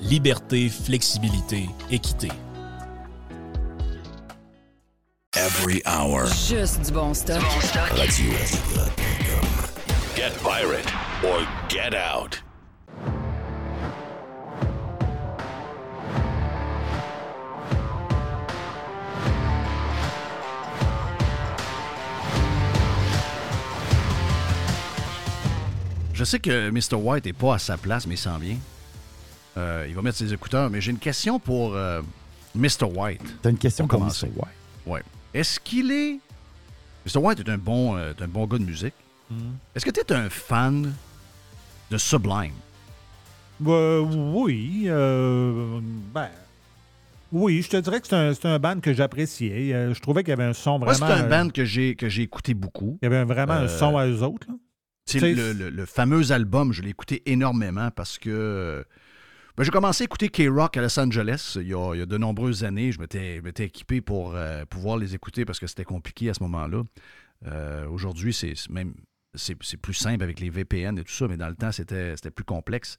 liberté, flexibilité, équité. Every hour. Juste du bon stock. Radio. Get pirate or get out. Je sais que Mr. White n'est pas à sa place, mais il s'en vient. Euh, il va mettre ses écouteurs, mais j'ai une question pour euh, Mr. White. T'as une question Pour. Mr. White? Ouais. Est-ce qu'il est. Mr. White est un bon, euh, est un bon gars de musique. Est-ce que tu es un fan de Sublime? Euh, oui. euh, ben. Oui, je te dirais que c'est un, c'est un band que j'appréciais. Je trouvais qu'il y avait un son vraiment. c'est un band que j'ai, que j'ai écouté beaucoup. Il y avait vraiment un son à eux autres. là. C'est Tu sais, le, le- le fameux album, je l'ai écouté énormément parce que euh, ben, j'ai commencé à écouter K-Rock à Los Angeles il y a, il y a de nombreuses années. Je m'étais, équipé pour euh, pouvoir les écouter parce que c'était compliqué à ce moment-là. Euh, aujourd'hui, c'est même c'est, plus simple avec les VPN et tout ça, mais dans le temps, c'était, c'était plus complexe.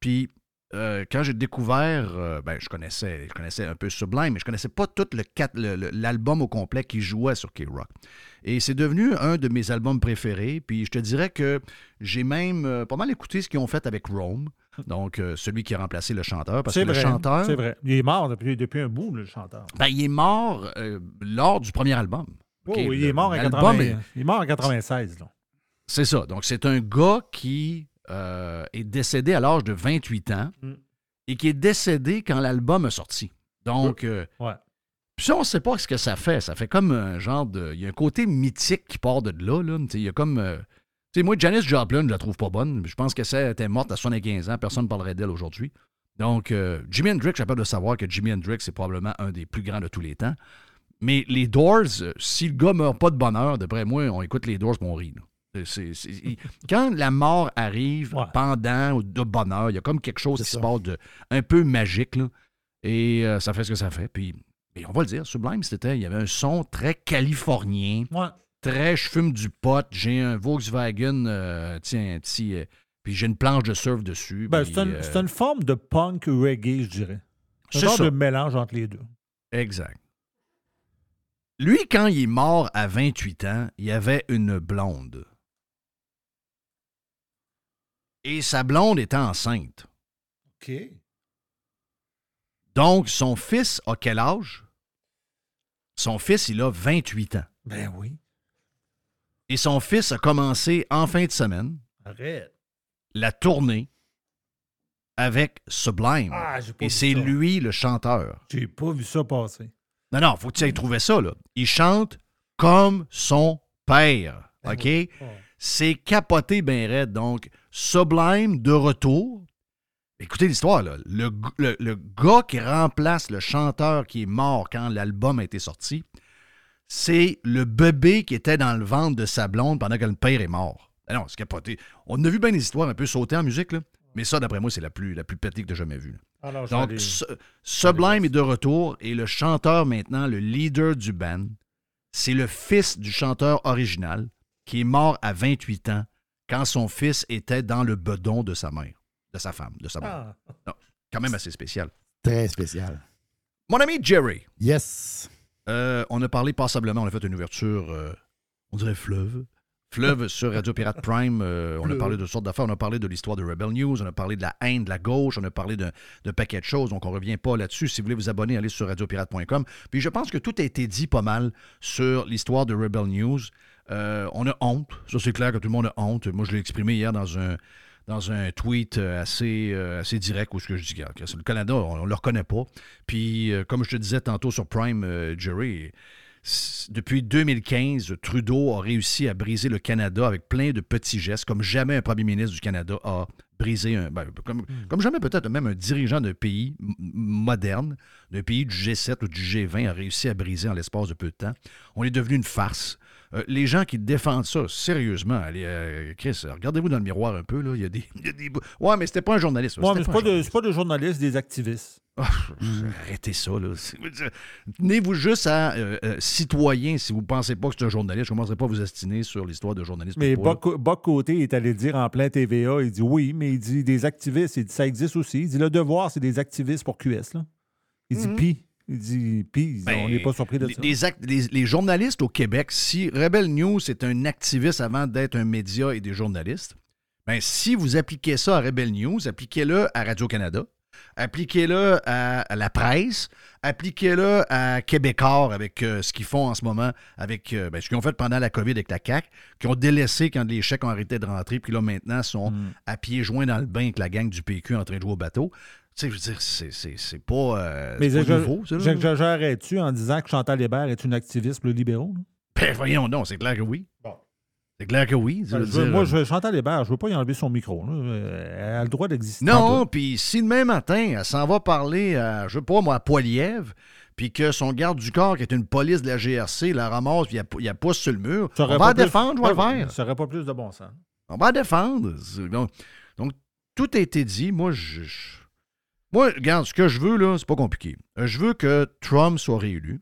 Puis euh, quand j'ai découvert, euh, ben, je connaissais, je connaissais un peu Sublime, mais je connaissais pas tout le, l'album au complet qui jouait sur K-Rock. Et c'est devenu un de mes albums préférés. Puis je te dirais que j'ai même euh, pas mal écouté ce qu'ils ont fait avec Rome. Donc, euh, celui qui a remplacé le chanteur. Parce que C'est le chanteur, C'est vrai. Il est mort depuis, depuis un bout, le chanteur. ben, il est mort euh, lors du premier album. Oh, il, le- est mort en l'album 80 est- il est mort en 96. Là. C'est ça. Donc, c'est un gars qui euh, est décédé à l'âge de 28 ans Mm. et qui est décédé quand l'album est sorti. Donc, Ouais. puis ça, on ne sait pas ce que ça fait. Ça fait comme un genre de... Il y a un côté mythique qui part de là. là. Il y a comme... Tu sais, moi, Janis Joplin, je la trouve pas bonne. Je pense que était morte à 75 ans. Personne ne parlerait d'elle aujourd'hui. Donc, euh, Jimi Hendrix, j'ai peur de savoir que Jimi Hendrix est probablement un des plus grands de tous les temps. Mais les Doors, euh, si le gars meurt pas de bonheur, d'après moi, on écoute les Doors et on rit. quand la mort arrive Ouais. pendant ou de bonheur, il y a comme quelque chose qui ça. se passe de un peu magique. Là, et euh, ça fait ce que ça fait. Puis, et on va le dire, Sublime, c'était, il y avait un son très californien, Ouais. Très je fume du pot, j'ai un Volkswagen, euh, tiens, un petit, euh, puis j'ai une planche de surf dessus. Ben, puis, c'est, un- euh, c'est une forme de punk reggae, je dirais. C'est un genre ça. de mélange entre les deux. Exact. Lui, quand il est mort à 28 ans, il avait une blonde. Et sa blonde était enceinte. OK. Donc, son fils a quel âge? Son fils, il a 28 ans. Ben oui. Et son fils a commencé en fin de semaine Arrête. la tournée avec Sublime. Ah, j'ai pas Et vu c'est ça. lui le chanteur. J'ai pas vu ça passer. Non, non, faut que tu ailles trouver ça, là. Il chante comme son père. OK? C'est capoté ben raide. Donc, Sublime de retour. Écoutez l'histoire, là. Le, g- le- le gars qui remplace le chanteur qui est mort quand l'album a été sorti, c'est le bébé qui était dans le ventre de sa blonde pendant que le père est mort. Ah non, c'est capoté. On a vu bien des histoires un peu sautées en musique, là. Mais ça, d'après moi, c'est la plus, la plus pétée que tu jamais vue. Alors, je Donc, aller- Sublime est de retour et le chanteur maintenant, le leader du band, c'est le fils du chanteur original qui est mort à 28 ans quand son fils était dans le bedon de sa mère, de sa femme, de sa mère. Ah. Non, quand même assez spécial. Très spécial. Mon ami Jerry, Yes. Euh, on a parlé passablement, on a fait une ouverture, euh, on dirait fleuve. Fleuve sur Radio Pirate Prime. euh, on a parlé de toutes sortes d'affaires. On a parlé de l'histoire de Rebel News. On a parlé de la haine de la gauche. On a parlé d'un de paquet de choses. Donc, on ne revient pas là-dessus. Si vous voulez vous abonner, allez sur radiopirate.com. Puis, je pense que tout a été dit pas mal sur l'histoire de Rebel News. On a honte. Ça, c'est clair que tout le monde a honte. Moi, je l'ai exprimé hier dans un, dans un tweet euh, assez, euh, assez direct où ce que je dis, le Canada, on ne le reconnaît pas. Puis, euh, comme je te disais tantôt sur Prime, euh, Jerry, depuis 2015, Trudeau a réussi à briser le Canada avec plein de petits gestes, comme jamais un premier ministre du Canada a brisé un. ben, comme, comme jamais peut-être même un dirigeant d'un pays moderne, d'un pays du G7 ou du G20 a réussi à briser en l'espace de peu de temps. On est devenu une farce. Euh, les gens qui défendent ça, sérieusement, allez, euh, Chris, regardez-vous dans le miroir un peu. Là. Il, y a des, il y a des Ouais, mais c'était pas un journaliste. Ouais, mais c'est pas, de- journaliste. pas de journalistes, des activistes. Ah, Arrêtez ça, là. Tenez-vous juste à euh, euh, citoyen si vous ne pensez pas que c'est un journaliste. Je ne commencerai pas à vous astiner sur l'histoire de journalisme. Mais Boc Côté est allé dire en plein TVA, il dit oui, mais il dit des activistes, il dit ça existe aussi. Il dit le devoir, c'est des activistes pour QS. Là. Il dit Mhm. pis. Il dit pis, Ben, on n'est pas surpris de les, ça. les act- les- les journalistes au Québec, si Rebel News est un activiste avant d'être un média et des journalistes, ben, si vous appliquez ça à Rebel News, appliquez-le à Radio-Canada, appliquez-le à, à la presse, appliquez-le à Québécois avec euh, ce qu'ils font en ce moment, avec euh, ben, ce qu'ils ont fait pendant la COVID avec la CAQ, qui ont délaissé quand les chèques ont arrêté de rentrer, puis là maintenant sont Mm. à pieds joints dans le bain avec la gang du PQ en train de jouer au bateau. Tu sais, je veux dire, c'est- pas, euh, Mais c'est pas nouveau, ça. là. J'exagérerais-tu en disant que Chantal Hébert est une activiste le libéraux? là? Ben voyons non, c'est clair que oui. Bon. C'est clair que oui. je Ben, veux dire, moi, euh, je, Chantal Hébert, je veux pas y enlever son micro. là. Euh, Elle a le droit d'exister. Non, puis si demain matin, elle s'en va parler à, je sais pas moi, à Poilièvre, puis que son garde du corps, qui est une police de la GRC, la ramasse, puis il la- pousse sur le mur, on va la défendre, je vais le Ouais, faire. Ça aurait pas plus de bon sens. On va la défendre. Donc, donc, tout a été dit. Moi, je, je- moi, regarde, ce que je veux, là, c'est pas compliqué. Euh, Je veux que Trump soit réélu.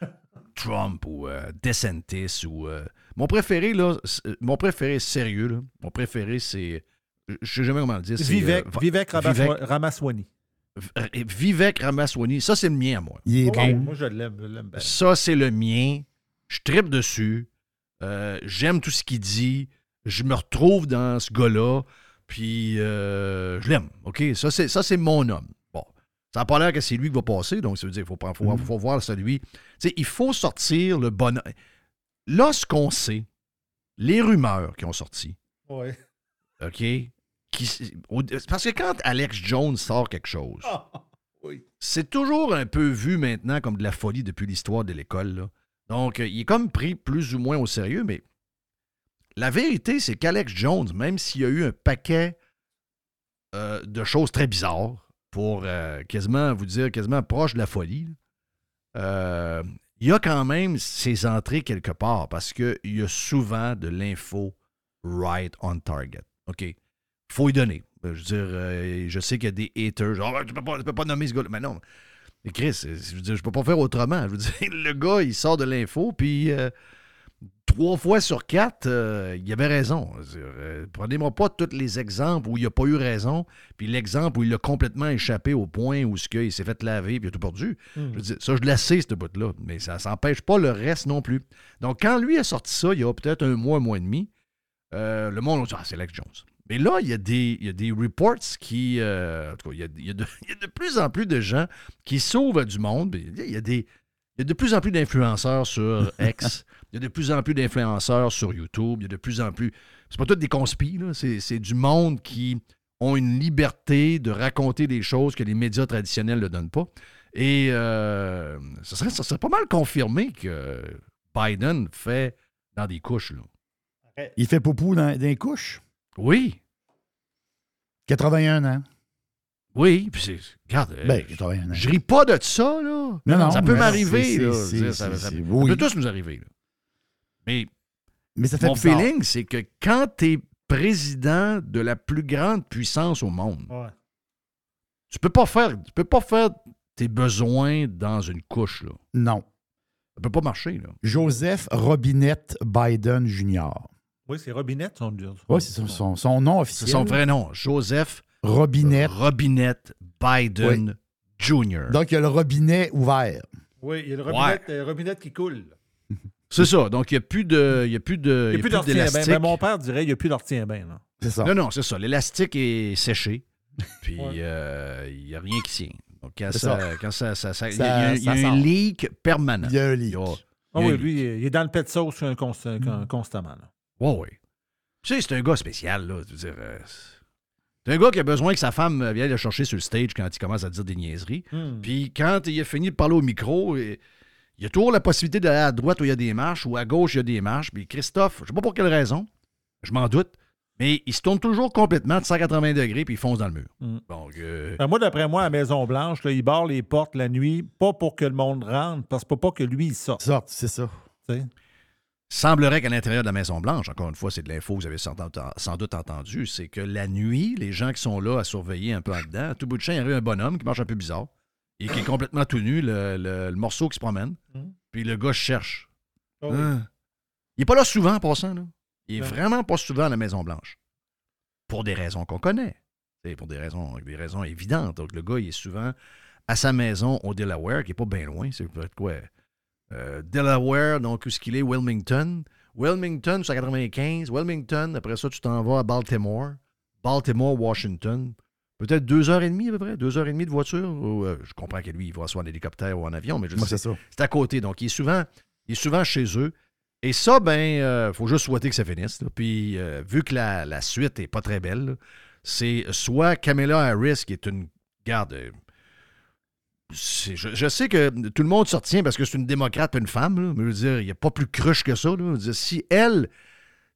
Trump ou euh, DeSantis ou... euh, mon préféré, là, c'est- mon préféré sérieux, là, mon préféré, c'est... Je sais jamais comment le dire. Vivek, euh, Vivek Vivek- Ramaswamy. Vivek Ramaswamy. Ça, c'est le mien, à moi. Il est Oh, bon. Moi, je l'aime. Ça, c'est le mien. Je tripe dessus. Euh, J'aime tout ce qu'il dit. Je me retrouve dans ce gars-là. Puis, euh, je l'aime. OK? Ça, c'est ça, c'est mon homme. Bon. Ça n'a pas l'air que c'est lui qui va passer. Donc, ça veut dire qu'il faut, faut voir celui. Tu sais, il faut sortir le bon. Là, ce qu'on sait, les rumeurs qui ont sorti, Ouais. OK? Qui, au- parce que quand Alex Jones sort quelque chose, oui. c'est toujours un peu vu maintenant comme de la folie depuis l'histoire de l'école. là. Donc, il est comme pris plus ou moins au sérieux, mais la vérité, c'est qu'Alex Jones, même s'il y a eu un paquet euh, de choses très bizarres, pour euh, quasiment vous dire, quasiment proche de la folie, euh, il y a quand même ses entrées quelque part parce qu'il y a souvent de l'info right on target. OK? faut y donner. Je veux dire, je sais qu'il y a des haters. Ah, tu peux pas, tu peux pas nommer ce gars-là. Mais non. Mais Chris, je je peux pas faire autrement. Je veux dire, le gars, il sort de l'info, puis trois fois sur quatre, euh, il avait raison. Euh, Prenez-moi pas tous les exemples où il a pas eu raison, puis l'exemple où il a complètement échappé au point où ce il s'est fait laver, puis il a tout perdu. Hmm. Je dire, ça, je la sais, ce bout-là, mais ça s'empêche pas le reste non plus. Donc, quand lui a sorti ça, il y a peut-être un mois, un mois et demi, euh, le monde a dit Ah, c'est Alex Jones. Mais là, il y a des, il y a des reports qui. euh, en tout cas, il y, a, il y a de, il y a de plus en plus de gens qui sauvent du monde. Il y a, des, il y a de plus en plus d'influenceurs sur X. il y a de plus en plus d'influenceurs sur YouTube. Il y a de plus en plus. C'est pas tout des conspis, là. C'est, c'est du monde qui ont une liberté de raconter des choses que les médias traditionnels ne donnent pas. Et euh, ça, serait, ça serait pas mal confirmé que Biden fait dans des couches, là. Il fait poupou dans, dans les couches? Oui. 81 ans. Oui, puis c'est. Regarde, euh, Ben, 81 ans. je ris pas de ça, là. Non, non, ça peut m'arriver, là. Ça, ça- peut tous nous arriver, là. Mais Mais ça fait mon bizarre. feeling, c'est que quand tu es président de la plus grande puissance au monde, Ouais. tu peux pas faire, tu peux pas faire tes besoins dans une couche, là. Non. Ça peut pas marcher, là. Joseph Robinette Biden Jr. Oui, c'est Robinette, son. Oui, c'est son, son- son nom C'est officiel. son vrai nom, Joseph Robinette. Robinette Biden Jr. Donc, il y a le robinet ouvert. Oui, il y a le Robinette, euh, Robinette qui coule. C'est ça. Donc, il n'y a plus de. Il y a plus de. Il n'y a plus d'élastique. Ben, mon père dirait qu'il n'y a plus d'ortien bain. là. C'est ça. Non, non, c'est ça. L'élastique est séché. Puis, Ouais. euh, il n'y a rien qui tient. Donc, quand ça. ça. Quand ça, ça- ça- il y Ça- a, il y un leak permanent. Il y a un leak. Il y a- Ah il y a oui, un lui, il est dans le pet sauce euh, const- con- constamment. là. Ouais, ouais. Tu sais, c'est un gars spécial, là. Dire, euh, c'est un gars qui a besoin que sa femme euh, vienne le chercher sur le stage quand il commence à dire des niaiseries. Hmm. Puis quand il a fini de parler au micro, et- il y a toujours la possibilité d'aller à droite où il y a des marches ou à gauche il y a des marches. Puis Christophe, je sais pas pour quelle raison, je m'en doute, mais il se tourne toujours complètement de 180 degrés puis il fonce dans le mur. Donc, euh, Ben, moi, d'après moi, à Maison-Blanche, il barre les portes la nuit, pas pour que le monde rentre, parce que pas que lui, il sorte. Sorte, c'est ça. tu sais? semblerait qu'à l'intérieur de la Maison-Blanche, encore une fois, c'est de l'info que vous avez sans, doute entendu, c'est que la nuit, les gens qui sont là à surveiller un peu en dedans, à tout bout de champ, il y a un bonhomme qui marche un peu bizarre et qui est complètement tout nu, le, le- le morceau qui se promène. Mhm. Puis le gars cherche. Ah oui. Hein? Il n'est pas là souvent en passant. Là. Il est Non. vraiment pas souvent à la Maison-Blanche. Pour des raisons qu'on connaît. C'est pour des raisons, des raisons évidentes. Donc le gars, il est souvent à sa maison au Delaware, qui n'est pas bien loin. C'est peut-être quoi? Euh, Delaware, donc où est-ce qu'il est? Wilmington. Wilmington, c'est à 95. Wilmington, après ça, tu t'en vas à Baltimore. Baltimore, Washington. Peut-être deux heures et demie à peu près, deux heures et demie de voiture. Euh, je comprends que lui, il va soit en hélicoptère ou en avion, mais je sais, c'est à côté. Donc, il est souvent, il est souvent chez eux. Et ça, ben, euh, faut juste souhaiter que ça finisse. là. Puis, euh, vu que la, la suite est pas très belle, là, c'est soit Kamala Harris, qui est une garde. c'est- je, je sais que tout le monde se retient parce que c'est une démocrate et une femme, là, mais je veux dire, il n'y a pas plus cruche que ça. là. Je veux dire, si elle,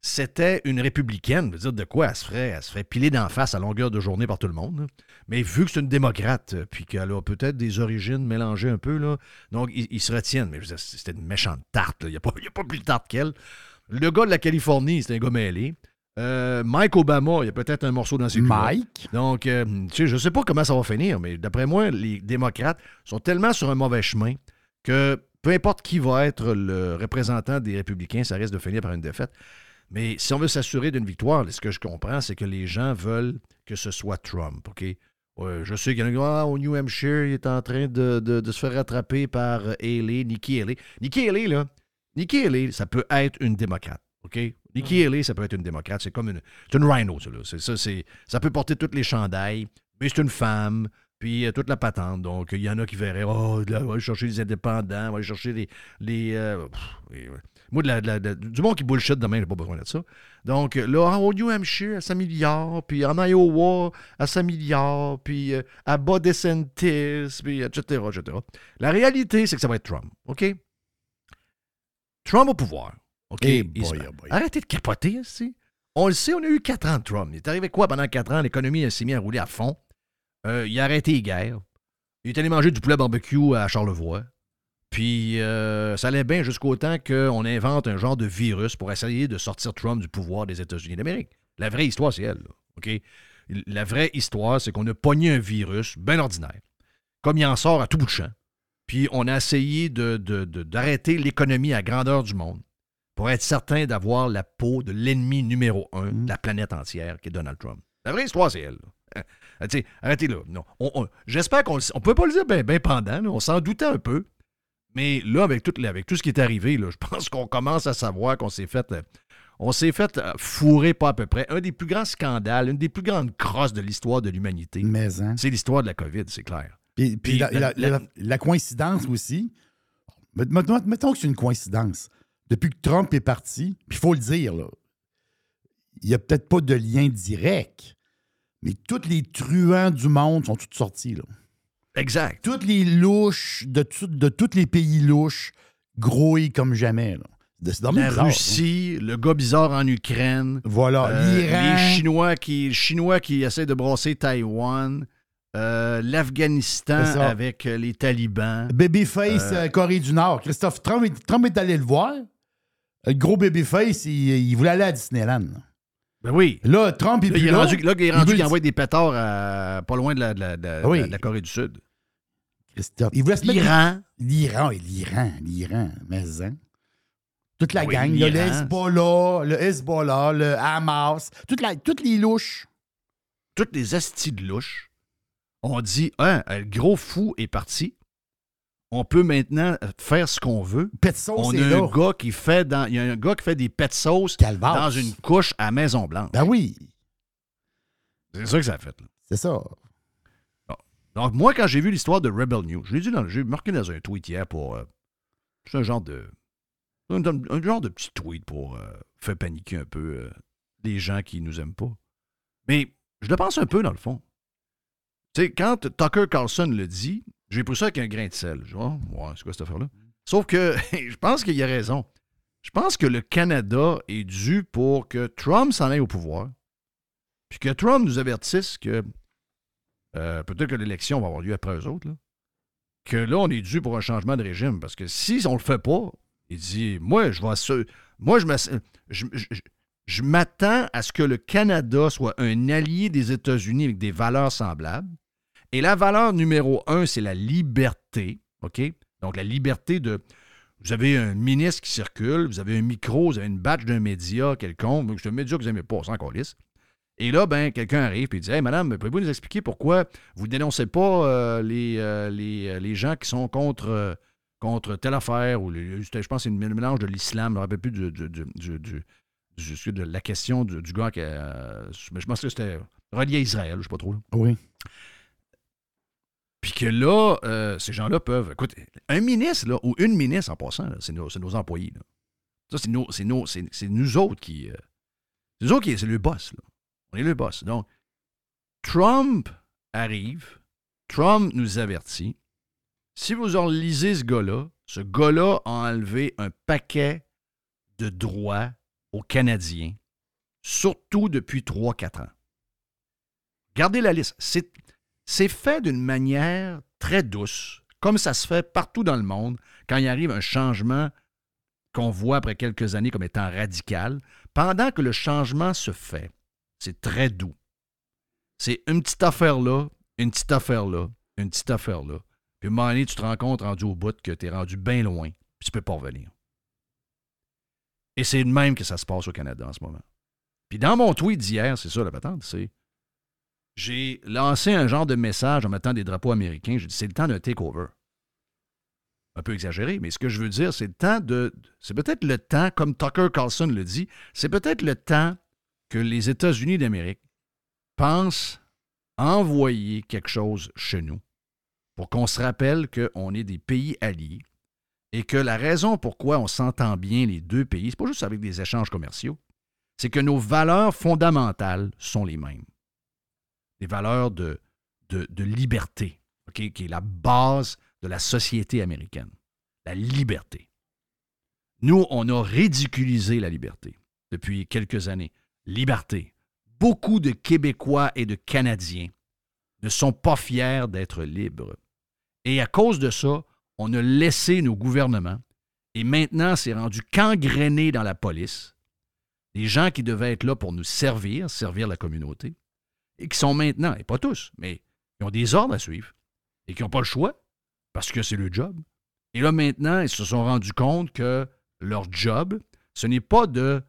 c'était une républicaine, je dire, de quoi elle se ferait? Elle se ferait piler d'en face à longueur de journée par tout le monde. Mais vu que c'est une démocrate, euh, puis qu'elle a peut-être des origines mélangées un peu, là, donc ils, ils se retiennent. Mais c'était une méchante tarte. là. Il n'y a, a pas plus de tarte qu'elle. Le gars de la Californie, c'est un gars mêlé. Euh, Mike Obama, il y a peut-être un morceau dans ses. Mike? Donc, euh, tu sais, je sais pas comment ça va finir, mais d'après moi, les démocrates sont tellement sur un mauvais chemin que peu importe qui va être le représentant des républicains, ça risque de finir par une défaite. Mais si on veut s'assurer d'une victoire, ce que je comprends, c'est que les gens veulent que ce soit Trump, OK? Ouais, je sais qu'il y en a qui ah, au New Hampshire, il est en train de, de- de se faire rattraper par euh, Haley, Nikki Haley. Nikki Haley, là, Nikki Haley, ça peut être une démocrate, OK? Nikki Haley, ça peut être une démocrate. C'est comme une, c'est une rhino, ça. Là. C'est, ça, c'est, ça peut porter toutes les chandails, mais c'est une femme, puis euh, toute la patente. Donc, il y en a qui verraient, oh, là, on va aller chercher les indépendants, on va aller chercher les. les euh, pff, et, ouais. Moi, de la- de la- de- du monde qui bullshit demain, j'ai pas besoin de ça. Donc, là, au New Hampshire, à 5 milliards, puis en Iowa, à 5 milliards, puis euh, à bas DeSantis, puis etc., etc. La réalité, c'est que ça va être Trump, OK? Trump au pouvoir. OK? Eh boy, oh boy. Arrêtez de capoter, ici. On le sait, on a eu 4 ans de Trump. Il est arrivé quoi pendant 4 ans? L'économie s'est mise à rouler à fond. Euh, il a arrêté les guerres. Il est allé manger du poulet barbecue à Charlevoix. Puis euh, ça allait bien jusqu'au temps qu'on invente un genre de virus pour essayer de sortir Trump du pouvoir des États-Unis d'Amérique. La vraie histoire, c'est elle. là, OK? La vraie histoire, c'est qu'on a pogné un virus bien ordinaire, comme il en sort à tout bout de champ. Puis on a essayé de- de- de- d'arrêter l'économie à grandeur du monde pour être certain d'avoir la peau de l'ennemi numéro un de la planète entière, qui est Donald Trump. La vraie histoire, c'est elle. là. Hein, arrêtez là. Non. On- on- J'espère qu'on ne peut pas le dire bien ben pendant. là. On s'en doutait un peu. Mais là, avec tout, avec tout ce qui est arrivé, là, je pense qu'on commence à savoir qu'on s'est fait. euh, on s'est fait euh, fourrer pas à peu près. Un des plus grands scandales, une des plus grandes crosses de l'histoire de l'humanité. Mais, hein. C'est l'histoire de la COVID, c'est clair. Puis, puis Puis la, la- coïncidence aussi, met- mettons, mettons que c'est une coïncidence. Depuis que Trump est parti, puis il faut le dire, là, il n'y a peut-être pas de lien direct, mais tous les truands du monde sont tous sortis. Là. Exact. Toutes les louches de, tout- de tous les pays louches grouillent comme jamais. là. La bizarre, Russie, le gars bizarre en Ukraine. Voilà, euh, l'Iran. Les Chinois qui, Chinois qui essaient de brasser Taïwan. euh, L'Afghanistan avec euh, les talibans. Babyface, Euh, Corée du Nord. Christophe Trump, est- Trump est allé le voir. Le gros Babyface, il, il voulait aller à Disneyland. Ben oui. Là, Trump, il Là, est il là. rendu, là, il est Il rendu le- envoie des pétards à- pas loin de la, de la- de la- Oui. de la Corée du Sud. Christophe, il voulait se mettre- L'Iran. L'Iran, l'Iran, l'Iran, mais hein. Toute la Oui, gang, le. Hezbollah, le Hezbollah, le Hamas, toute la, toutes les louches. Toutes les astis de louche. On dit, hein, le gros fou est parti. On peut maintenant faire ce qu'on veut. Pet sauce On est a un gars qui fait dans, il y a un gars qui fait des pets sauce Calvasse. dans une couche à Maison Blanche. Ben oui, C'est ça que ça a fait. c'est ça. Donc, moi, quand j'ai vu l'histoire de Rebel News, je l'ai dit dans, j'ai marqué dans un tweet hier pour. euh, c'est un genre de. Un, un genre de petit tweet pour euh, faire paniquer un peu euh, les gens qui nous aiment pas. Mais je le pense un peu dans le fond. Tu sais, quand Tucker Carlson le dit, j'ai pris ça avec un grain de sel. Je dis, Ah, ouais, c'est quoi cette affaire-là? Sauf que je pense qu'il a raison. Je pense que le Canada est dû pour que Trump s'en aille au pouvoir. Puis que Trump nous avertisse que euh, peut-être que l'élection va avoir lieu après eux autres, là. que là, on est dû pour un changement de régime. Parce que si on le fait pas, il dit Moi, je vais Moi, je- je- je m'attends à ce que le Canada soit un allié des États-Unis avec des valeurs semblables. Et la valeur numéro un, c'est la liberté. OK? Donc, la liberté de. Vous avez un ministre qui circule, vous avez un micro, vous avez une badge d'un média quelconque. C'est un média que vous n'aimez pas, on s'en calisse. Et là, ben, quelqu'un arrive et dit Hey, madame, pouvez-vous nous expliquer pourquoi vous ne dénoncez pas euh, les, euh, les, euh, les gens qui sont contre, contre telle affaire ou je pense que c'est un mélange de l'islam, je ne me rappelle plus du, du- du- du- de la question du, gars qui. euh, je pense que c'était relié à Israël, je ne sais pas trop. Oui. Puis que là, euh, ces gens-là peuvent. Écoute, un ministre, là, ou une ministre en passant, c'est nos, c'est nos employés. Ça, c'est, c'est, c'est- c'est nous autres qui. euh, c'est nous autres qui. C'est le boss, là. On est le boss. Donc, Trump arrive, Trump nous avertit. Si vous en lisez ce gars-là, ce gars-là a enlevé un paquet de droits aux Canadiens, surtout depuis 3-4 ans. Gardez la liste. C'est, fait d'une manière très douce, comme ça se fait partout dans le monde quand il arrive un changement qu'on voit après quelques années comme étant radical. Pendant que le changement se fait, c'est très doux. C'est une petite affaire là, une petite affaire là, une petite affaire là. Puis à un moment donné, tu te rends compte rendu au bout que tu es rendu bien loin, puis tu peux pas revenir. Et c'est de même que ça se passe au Canada en ce moment. Puis dans mon tweet d'hier, c'est ça la patente, c'est j'ai lancé un genre de message en mettant des drapeaux américains. J'ai dit c'est le temps d'un takeover. Un peu exagéré, mais ce que je veux dire, c'est le temps de. C'est peut-être le temps, comme Tucker Carlson le dit, c'est peut-être le temps que les États-Unis d'Amérique pensent envoyer quelque chose chez nous pour qu'on se rappelle qu'on est des pays alliés et que la raison pourquoi on s'entend bien les deux pays, c'est pas juste avec des échanges commerciaux, c'est que nos valeurs fondamentales sont les mêmes. Des valeurs de, liberté, qui est la base de la société américaine. La liberté. Nous, on a ridiculisé la liberté depuis quelques années. Liberté. Beaucoup de Québécois et de Canadiens ne sont pas fiers d'être libres. Et à cause de ça, on a laissé nos gouvernements, et maintenant c'est rendu qu'engrainé dans la police, des gens qui devaient être là pour nous servir, servir la communauté, et qui sont maintenant, et pas tous, mais qui ont des ordres à suivre, et qui n'ont pas le choix, parce que c'est le job. Et là maintenant, ils se sont rendus compte que leur job, ce n'est pas de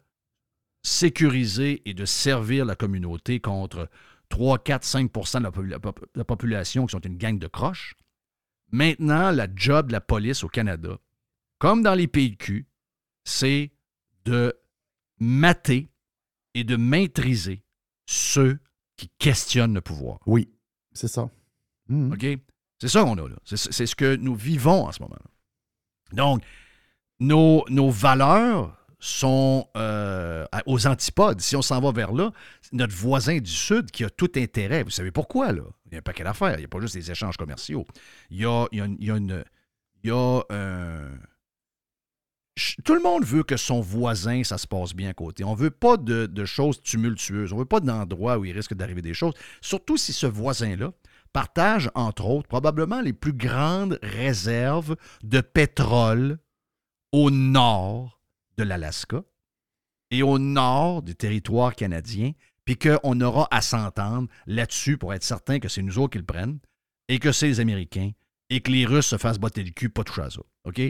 sécuriser et de servir la communauté contre 3, 4, 5% de la, popula- pop- la population qui sont une gang de croches. Maintenant, la job de la police au Canada, comme dans les pays de cul, c'est de mater et de maîtriser ceux qui questionnent le pouvoir. Oui, c'est ça. Mhm. OK? C'est ça qu'on a là. C'est ce que nous vivons en ce moment. Donc, nos, nos valeurs sont euh, aux antipodes. Si on s'en va vers là, c'est notre voisin du Sud qui a tout intérêt. Vous savez pourquoi, là? Il y a un paquet d'affaires. Il n'y a pas juste des échanges commerciaux. Il y a, il y a une- il y a une- il y a un, ch- tout le monde veut que son voisin, ça se passe bien à côté. On veut pas de, choses tumultueuses. On veut pas d'endroits où il risque d'arriver des choses. Surtout si ce voisin-là partage, entre autres, probablement les plus grandes réserves de pétrole au nord de l'Alaska et au nord des territoires canadiens, puis qu'on aura à s'entendre là-dessus pour être certain que c'est nous autres qui le prennent et que c'est les Américains et que les Russes se fassent botter le cul, pas toucher à ça. OK?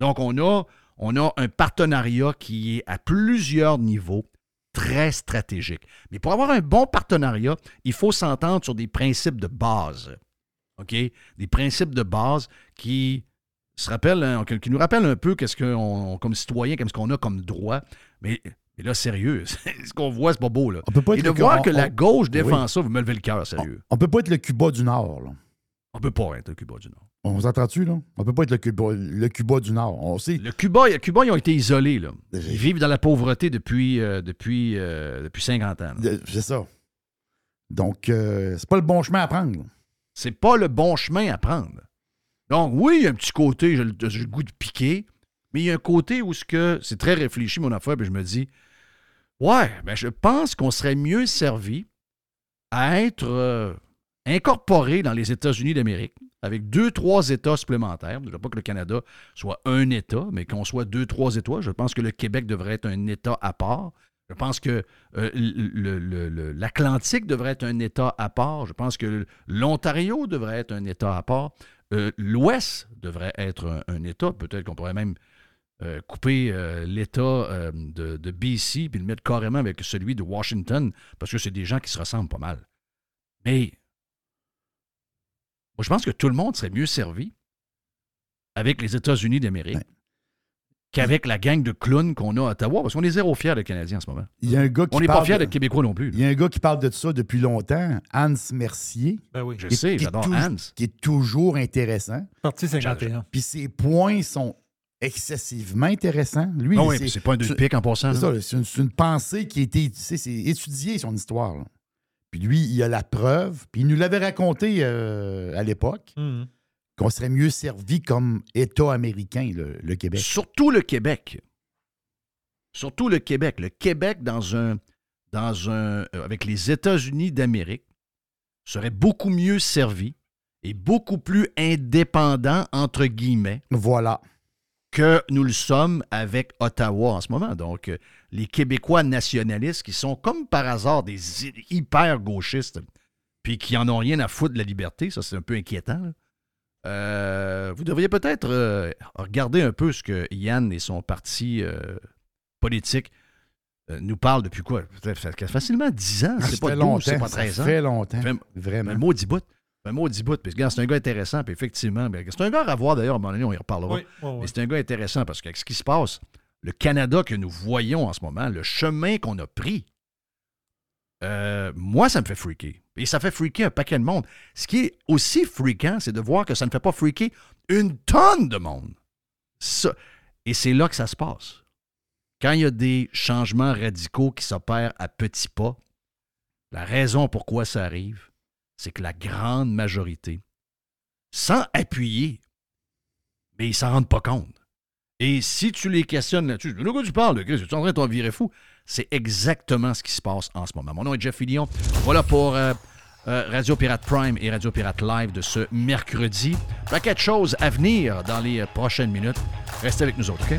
Donc, on a, on a un partenariat qui est à plusieurs niveaux très stratégique. Mais pour avoir un bon partenariat, il faut s'entendre sur des principes de base. OK? Des principes de base qui se rappellent, hein, qui nous rappellent un peu qu'est-ce qu'on, comme citoyen, qu'est-ce qu'on a comme droit. Mais, mais là, sérieux, ce qu'on voit, c'est pas beau. Là. On peut pas Et être de le- voir on- que la gauche défend Oui. ça, vous me levez le cœur, sérieux. On peut pas être le Cuba du Nord. Là. On peut pas être le Cuba du Nord. On s'entend-tu, là? On peut pas être le Cuba, le Cuba du Nord. On sait. Le Cuba, le Cuba, ils ont été isolés. Là. Euh, Ils vivent dans la pauvreté depuis, euh, depuis, euh, depuis 50 ans. C'est ça. Donc, euh, c'est pas le bon chemin à prendre. là. C'est pas le bon chemin à prendre. Donc, oui, il y a un petit côté, j'ai le, j'ai le goût de piquer, mais il y a un côté où ce que c'est très réfléchi, mon affaire, puis je me dis, ouais, ben je pense qu'on serait mieux servi à être euh, incorporé dans les États-Unis d'Amérique, avec deux, trois États supplémentaires. Je ne pas que le Canada soit un État, mais qu'on soit deux, trois États. Je pense que le Québec devrait être un État à part. Je pense que euh, l'Atlantique devrait être un État à part. Je pense que l'Ontario devrait être un État à part. Euh, L'Ouest devrait être un, État. Peut-être qu'on pourrait même euh, couper l'État de, de BC puis le mettre carrément avec celui de Washington, parce que c'est des gens qui se ressemblent pas mal. Mais moi, je pense que tout le monde serait mieux servi avec les États-Unis d'Amérique Ouais. qu'avec la gang de clowns qu'on a à Ottawa, parce qu'on est zéro fiers des Canadiens en ce moment. Il y a un gars qui On n'est pas parle fiers de- des Québécois non plus. là. Il y a un gars qui parle de ça depuis longtemps, Hans Mercier, Ben oui. Je qui- sais, qui est j'adore Hans. qui est toujours intéressant. Parti 51. Puis ses points sont excessivement intéressants. Lui, Non, oui, c'est- puis c'est pas un deux pique en passant. C'est là. ça, c'est une, une pensée qui a été, tu sais, c'est étudié son histoire. là. Puis lui, il a la preuve. Puis il nous l'avait raconté euh, à l'époque Mhm. qu'on serait mieux servi comme État américain, le, le Québec. Surtout le Québec. Surtout le Québec. Le Québec, dans un, dans un, euh, avec les États-Unis d'Amérique, serait beaucoup mieux servi et beaucoup plus indépendant, entre guillemets, Voilà. Que nous le sommes avec Ottawa en ce moment. Donc, euh, les Québécois nationalistes qui sont comme par hasard des hy- hyper gauchistes, puis qui en ont rien à foutre de la liberté, ça c'est un peu inquiétant. Euh, vous devriez peut-être euh, regarder un peu ce que Yann et son parti euh, politique nous parlent depuis quoi? Ça facilement 10 ans. Ça C'est pas fait 12, c'est pas 13 ça ans. fait longtemps. Vraiment. Un mot bout. Un mot bout. Puis, c'est un gars intéressant. Puis, effectivement, ben, c'est un gars à voir d'ailleurs. À un moment donné, on y reparlera. Oui, oui, oui. Mais c'est un gars intéressant parce qu'avec ce qui se passe, le Canada que nous voyons en ce moment, le chemin qu'on a pris, euh, moi, ça me fait freaker. Et ça fait freaker un paquet de monde. Ce qui est aussi freakant, c'est de voir que ça ne fait pas freaker une tonne de monde. Ça- et c'est là que ça se passe. Quand il y a des changements radicaux qui s'opèrent à petits pas, la raison pourquoi ça arrive, c'est que la grande majorité, sans appuyer, mais ils s'en rendent pas compte. Et si tu les questionnes là-dessus, de quoi tu parles, Chris? Tu es en train de t'en virer fou? C'est exactement ce qui se passe en ce moment. Mon nom est Jeff Fillion. Voilà pour euh, euh, Radio Pirate Prime et Radio Pirate Live de ce mercredi. Paquet de choses à venir dans les euh, prochaines minutes. Restez avec nous autres, OK?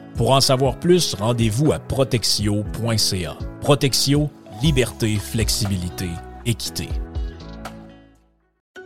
Pour en savoir plus, rendez-vous à protexio.ca. Protexio, liberté, flexibilité, équité.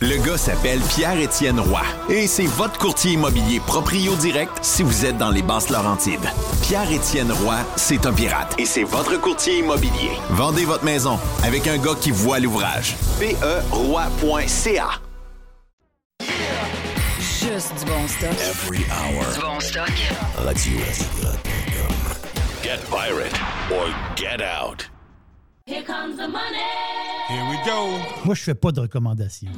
Le gars s'appelle Pierre-Étienne Roy et c'est votre courtier immobilier proprio direct si vous êtes dans les basses Laurentides. Pierre-Étienne Roy, c'est un pirate et c'est votre courtier immobilier. Vendez votre maison avec un gars qui voit l'ouvrage. PERoy.ca Juste du bon stock. Every hour. Du bon stock. Radio. Get pirate or get out. Here comes the money. Here we go. Moi, je fais pas de recommandations.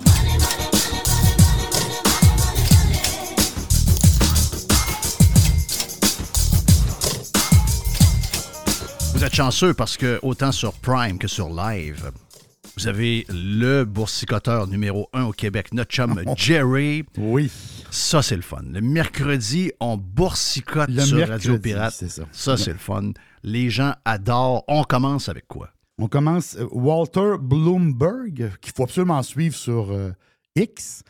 Vous êtes chanceux parce que autant sur Prime que sur Live, vous avez le boursicoteur numéro un au Québec, notre chum Jerry. Oui. Ça, c'est le fun. Le mercredi, on boursicote Le sur mercredi, Radio Pirate. c'est ça. Ça, c'est le fun. Les gens adorent. On commence avec quoi? On commence euh, Walter Bloomberg, qu'il faut absolument suivre sur euh, X.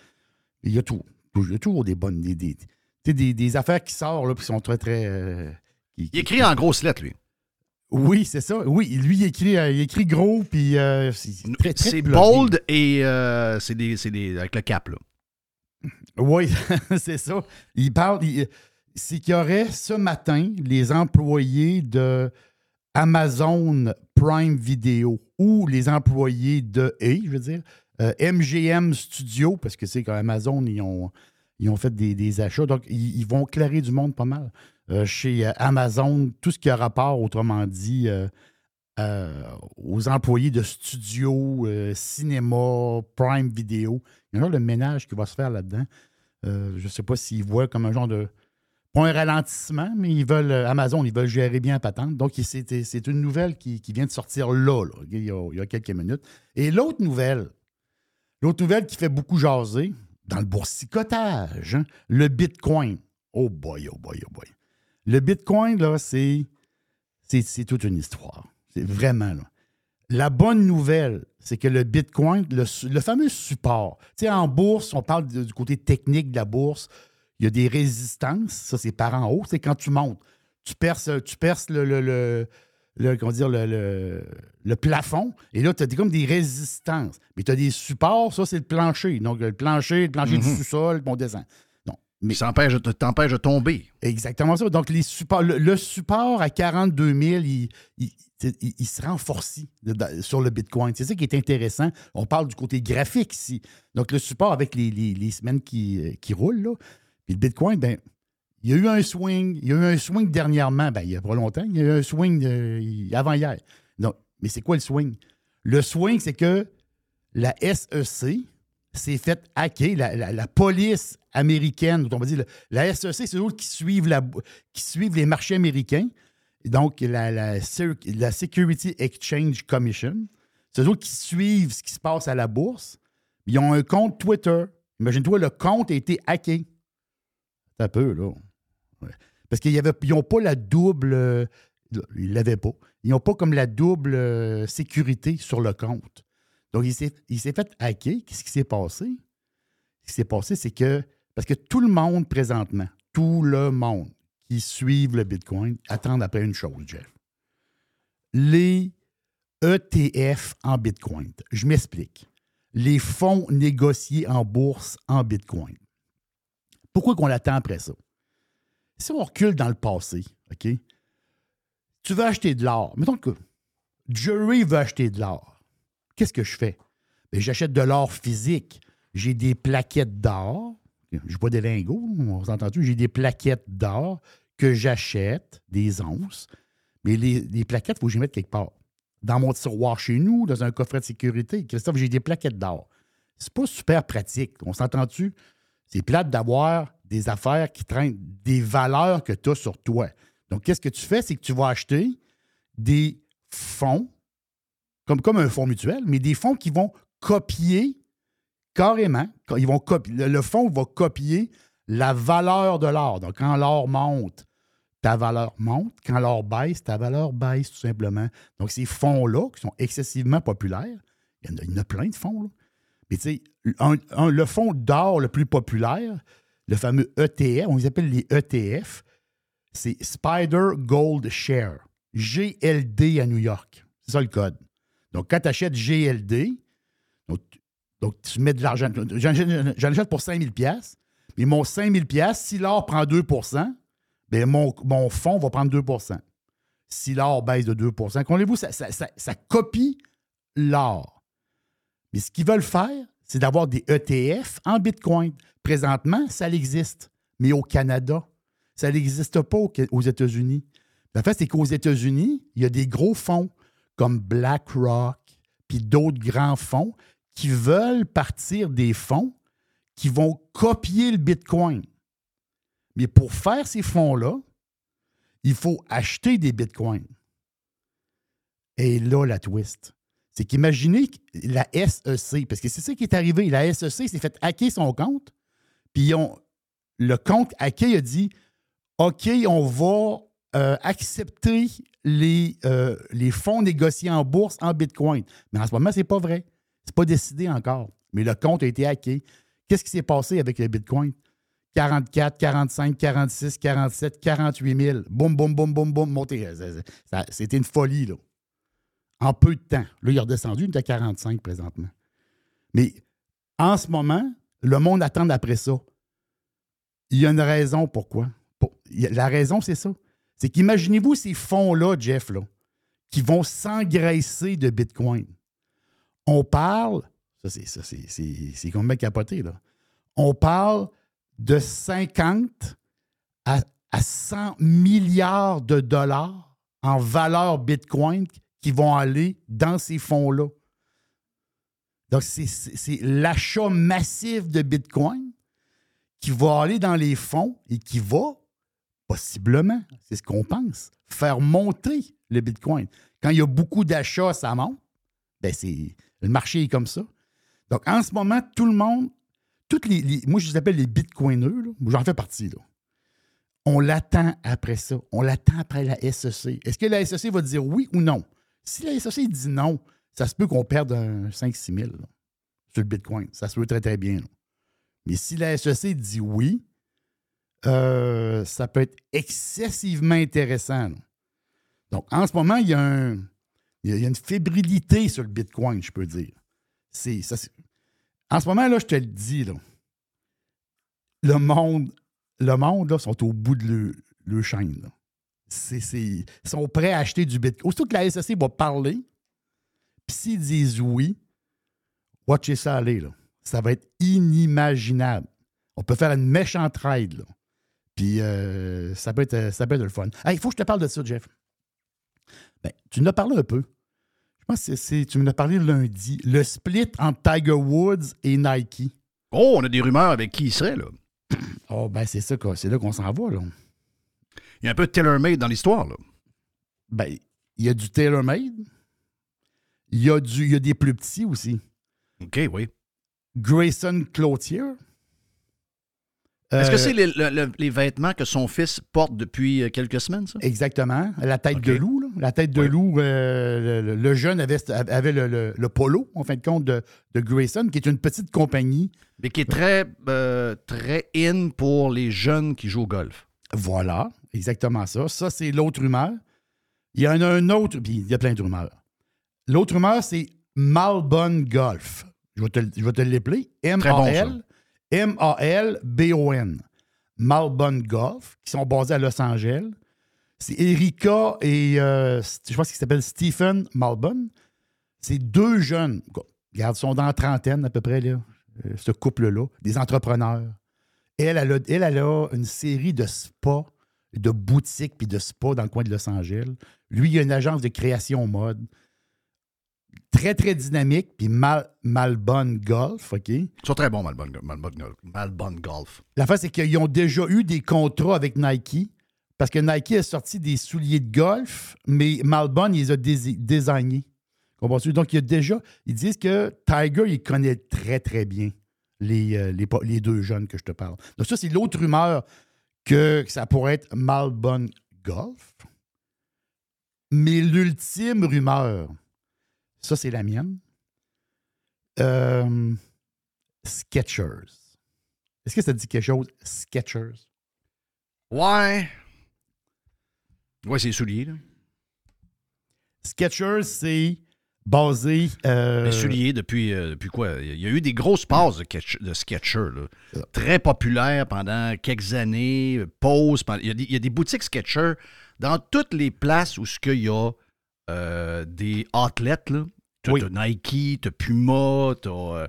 Il y a tout. Il y a toujours des bonnes des, des, tu sais, des, des affaires qui sortent, là, puis qui sont très, très. euh, qui- Il écrit en grosses lettres, lui. Oui, c'est ça. Oui, lui, il écrit, euh, il écrit gros, puis euh, c'est très, très C'est plugué. bold et euh, c'est des, c'est des- avec le cap, là. Oui, c'est ça. Il parle. il- c'est qu'il y aurait ce matin les employés de Amazon Prime Video ou les employés de je veux dire, euh, MGM Studio, parce que c'est ils ont, ils ont fait des, achats. Donc, ils, vont clairer du monde pas mal. Euh, chez euh, Amazon, tout ce qui a rapport, autrement dit, euh, euh, aux employés de studio, euh, cinéma, Prime Video. Il y a de ménage qui va se faire là-dedans. Euh, je ne sais pas s'ils voient comme un genre de. Un ralentissement, mais ils veulent. euh, Amazon, ils veulent gérer bien la patente. Donc, c'est une nouvelle qui, qui vient de sortir là, il, y a, quelques minutes. Et l'autre nouvelle, l'autre nouvelle qui fait beaucoup jaser, dans le boursicotage, hein, le Bitcoin. Oh boy, oh boy, oh boy. Le Bitcoin, là, c'est. Toute une histoire. C'est vraiment, là. La bonne nouvelle, c'est que le Bitcoin, le, le fameux support, tu sais, en bourse, on parle du côté technique de la bourse, il y a des résistances, ça c'est par en haut, c'est quand tu montes, tu perces, tu perces le, le, le- le- comment dire, le, plafond, et là, tu as comme des résistances. Mais tu as des supports, ça c'est le plancher. Donc le plancher, le plancher du Mhm. sous-sol, puis on descend. Non. Mais Ça t'empêche de- tomber. Exactement ça. Donc, les supports, le, support à 42 000, il, il- il- il se renforcit sur le Bitcoin. C'est ça qui est intéressant. On parle du côté graphique ici. Donc, le support avec les, les- les semaines qui, euh, qui roulent, là. Puis le Bitcoin, ben, il y a eu un swing. Il y a eu un swing dernièrement. Ben, il n'y a pas longtemps. Il y a eu un swing avant-hier. Donc, mais c'est quoi le swing? Le swing, c'est que la SEC s'est fait hacker. La, la- la police américaine, on va dire, le- la SEC, c'est eux qui suivent, la, les marchés américains. Donc, la, la, la Security Exchange Commission, c'est eux qui suivent ce qui se passe à la bourse. Ils ont un compte Twitter. Imagine-toi, le compte a été hacké. Un peu, là. Parce qu'ils n'ont pas la double. euh, Ils l'avaient pas. Ils n'ont pas comme la double euh, sécurité sur le compte. Donc, il s'est fait hacker. Qu'est-ce qui s'est passé? Ce qui s'est passé, c'est que. Parce que tout le monde présentement, tout le monde qui suivent le Bitcoin attendent après une chose, Jeff. Les ETF en Bitcoin. Je m'explique. Les fonds négociés en bourse en Bitcoin. Pourquoi qu'on l'attend après ça? Si on recule dans le passé, OK? Tu veux acheter de l'or. Mettons que Jerry veut acheter de l'or. Qu'est-ce que je fais? Ben, J'achète de l'or physique. J'ai des plaquettes d'or. Je pas des lingots, on s'entend-tu? J'ai des plaquettes d'or que j'achète, des onces. Mais les, les plaquettes, il faut que je les mette quelque part. Dans mon tiroir chez nous, dans un coffret de sécurité. Christophe, j'ai des plaquettes d'or. C'est pas super pratique. On s'entend-tu? C'est plate d'avoir des affaires qui traînent des valeurs que tu as sur toi. Donc, qu'est-ce que tu fais? C'est que tu vas acheter des fonds, comme, comme un fonds mutuel, mais des fonds qui vont copier carrément. Ils vont le fonds va copier la valeur de l'or. Donc, quand l'or monte, ta valeur monte. Quand l'or baisse, ta valeur baisse tout simplement. Donc, ces fonds-là, qui sont excessivement populaires, il y en a, il y en a plein de fonds. Là. Mais tu sais, le fonds d'or le plus populaire, le fameux ETF, on les appelle les ETF, c'est Spider Gold Share, GLD à New York. C'est ça le code. Donc, quand tu achètes GLD, donc, donc tu mets de l'argent. J'en achète- pour 5000 pièces mais mon 5000 pièces si l'or prend 2 bien mon, mon fonds va prendre 2% Si l'or baisse de 2% comprenez-vous, ça, ça- ça- ça copie l'or. Mais ce qu'ils veulent faire, c'est d'avoir des ETF en Bitcoin. Présentement, ça existe, mais au Canada, ça n'existe pas au- aux États-Unis. En fait, c'est qu'aux États-Unis, il y a des gros fonds comme BlackRock, puis d'autres grands fonds qui veulent partir des fonds qui vont copier le Bitcoin. Mais pour faire ces fonds-là, il faut acheter des Bitcoins. Et là, la twist. C'est qu'imaginez la SEC, parce que c'est ça qui est arrivé, la SEC s'est fait hacker son compte, puis le compte hacké a dit OK, on va euh, accepter les, euh, les fonds négociés en bourse en Bitcoin. Mais en ce moment, ce n'est pas vrai. C'est pas décidé encore. Mais le compte a été hacké. Qu'est-ce qui s'est passé avec le Bitcoin? 44, 45, 46, 47, 48 000. Boum, boum, boum, boum, boum, monté. C'était une folie, là. En peu de temps. Là, il est redescendu, il est à 45 présentement. Mais en ce moment, le monde attend après ça. Il y a une raison pourquoi. La raison, c'est ça. C'est qu'imaginez-vous ces fonds-là, Jeff, là, qui vont s'engraisser de Bitcoin. On parle, ça c'est ça, c'est- c'est capoté, là. On parle de 50 à, à 100 milliards de dollars en valeur Bitcoin qui vont aller dans ces fonds-là. Donc, c'est- l'achat massif de Bitcoin qui va aller dans les fonds et qui va, possiblement, c'est ce qu'on pense, faire monter le Bitcoin. Quand il y a beaucoup d'achats, ça monte. Ben le marché est comme ça. Donc, en ce moment, tout le monde, toutes les, moi, je les appelle les Bitcoineux, j'en fais partie. On l'attend après ça. On l'attend après la SEC. Est-ce que la SEC va dire oui ou non? Si la SEC dit non, ça se peut qu'on perde un 5-6 000 là, sur le Bitcoin. Ça se peut très, très bien. Mais si la SEC dit oui, euh, ça peut être excessivement intéressant. Donc, en ce moment, il y a, une fébrilité sur le Bitcoin, je peux dire. En ce moment, là, je te le dis, là, le monde, le monde, là, sont au bout de leur, leur chaîne. C'est, sont prêts à acheter du Bitcoin. Aussitôt que la SEC va parler, puis s'ils disent oui, watchez ça aller. Là. Ça va être inimaginable. On peut faire une méchante trade. Là. Puis euh, ça, peut être, ça peut être le fun. Il faut que je te parle de ça, Jeff. Ben, tu nous as parlé un peu. Je pense que c'est- c'est- tu me as parlé lundi. Le split entre Tiger Woods et Nike. Oh, on a des rumeurs avec qui il serait, là. Oh, ben c'est ça, quoi. c'est là qu'on s'en va, là. Il y a un peu de tailor-made dans l'histoire. Ben, il y a du tailor-made. Il y, a du- il y a des plus petits aussi. OK, oui. Grayson Cloutier. Est-ce que Euh, c'est les, le- le- les vêtements que son fils porte depuis euh, quelques semaines, ça? Exactement. La tête de loup. là. La tête de loup, euh, le, le jeune avait, avait le, le- le polo, en fin de compte, de, de Grayson, qui est une petite compagnie. Mais qui est très, euh, très in pour les jeunes qui jouent au golf. Voilà, exactement ça. Ça, c'est l'autre rumeur. Il y en a un autre, puis il y a plein de rumeurs. L'autre rumeur, c'est Malbon Golf. Je vais te, je vais te l'appeler. M-A-L. M-A-L-B-O-N. Golf, qui sont basés à Los Angeles. C'est Erika et euh, je pense qu'il s'appelle Stephen Malbon. C'est deux jeunes. Regarde, ils sont dans la trentaine à peu près, là, euh, ce couple-là, des entrepreneurs. Elle, elle a, elle, elle a une série de spas, de boutiques puis de spas dans le coin de Los Angeles. Lui, il a une agence de création mode. Très, très dynamique, puis Mal, Malbon Golf, OK? Ils sont très bons, Malbon, Malbon, Malbon Golf. La face, c'est qu'ils ont déjà eu des contrats avec Nike, parce que Nike a sorti des souliers de golf, mais Malbon, il les a dés- désignés. Comprends-tu? Donc, il y a déjà, ils disent que Tiger, il connaît très, très bien les, euh, les deux jeunes que je te parle. Donc, ça, c'est l'autre rumeur que ça pourrait être Malbon golf. Mais l'ultime rumeur, ça, c'est la mienne. Euh, Sketchers. Est-ce que ça dit quelque chose? Sketchers. Ouais. Ouais, c'est souliers, là. Sketchers, c'est basé. euh, depuis, euh, depuis quoi? Il y a eu des grosses passes de, catch- de Sketcher, là. Très populaires pendant quelques années. Pause. pendant- Il y, a des, il y a des boutiques Sketcher dans toutes les places où ce qu'il y a euh, des outlets, là. T'as Oui. t'as Nike, t'as Puma, t'as... euh,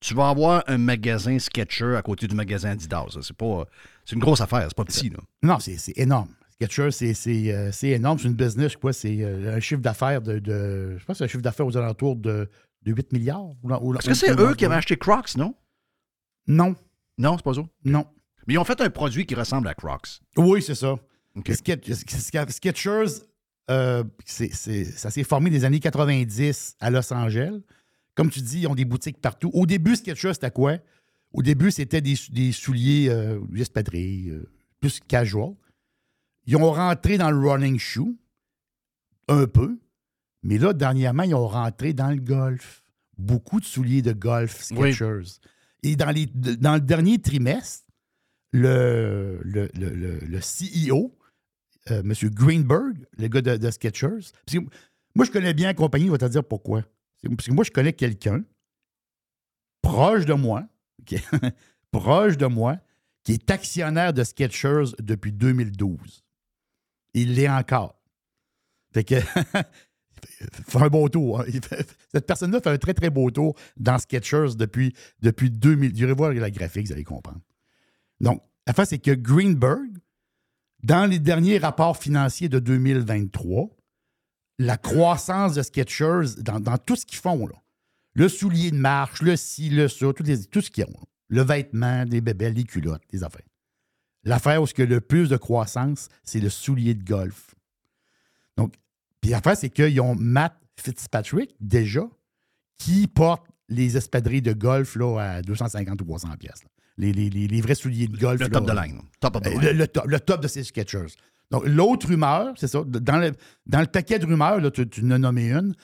tu vas avoir un magasin Sketcher à côté du magasin Adidas. là. C'est pas... C'est une grosse affaire, c'est pas petit, là. Non, c'est c'est énorme. Sketchers, c'est- c'est euh, c'est énorme. C'est une business, quoi. C'est euh, un chiffre d'affaires de, de- Je pense que c'est un chiffre d'affaires aux alentours de, de 8 milliards. Est-ce que c'est eux qui avaient acheté Crocs, non? Non. Non, c'est pas eux? Non. Mais ils ont fait un produit qui ressemble à Crocs. Oui, c'est ça. Sketchers, euh, ça s'est formé des années 90 à Los Angeles. Comme tu dis, ils ont des boutiques partout. Au début, Sketchers, c'était quoi? Au début, c'était des, des souliers euh, euh, plus casual. Ils ont rentré dans le running shoe, un peu. Mais là, dernièrement, ils ont rentré dans le golf. Beaucoup de souliers de golf Oui. Skechers. Et dans, les, dans le dernier trimestre, le, le, le- le- CEO, euh, M. Greenberg, le gars de, de Skechers, parce que moi, je connais bien la compagnie, je vais te dire pourquoi. Parce que moi, je connais quelqu'un proche de moi, proche de moi, qui est actionnaire de Skechers depuis 2012. Il l'est encore. Fait que, fait un beau tour. hein. Cette personne-là fait un très, très beau tour dans Skechers depuis, depuis 2000. Vous irez voir la graphique, vous allez comprendre. Donc, la face, c'est que Greenberg, dans les derniers rapports financiers de 2023, la croissance de Skechers dans, tout ce qu'ils font, le soulier de marche, le ci, le ça, tout, ce qu'ils ont, le vêtement, les bébés, les culottes, les affaires. L'affaire où il y a le plus de croissance, c'est le soulier de golf. Donc, puis l'affaire, c'est qu'ils ont Matt Fitzpatrick, déjà, qui porte les espadrilles de golf là, à 250 ou 300 pièces. Les, les- les- vrais souliers de golf. Le là, top de line. Top of the line. Le, le top, le top de ces Sketchers. Donc, l'autre rumeur, c'est ça, dans le, dans le paquet de rumeurs, là, tu, tu en as nommé une,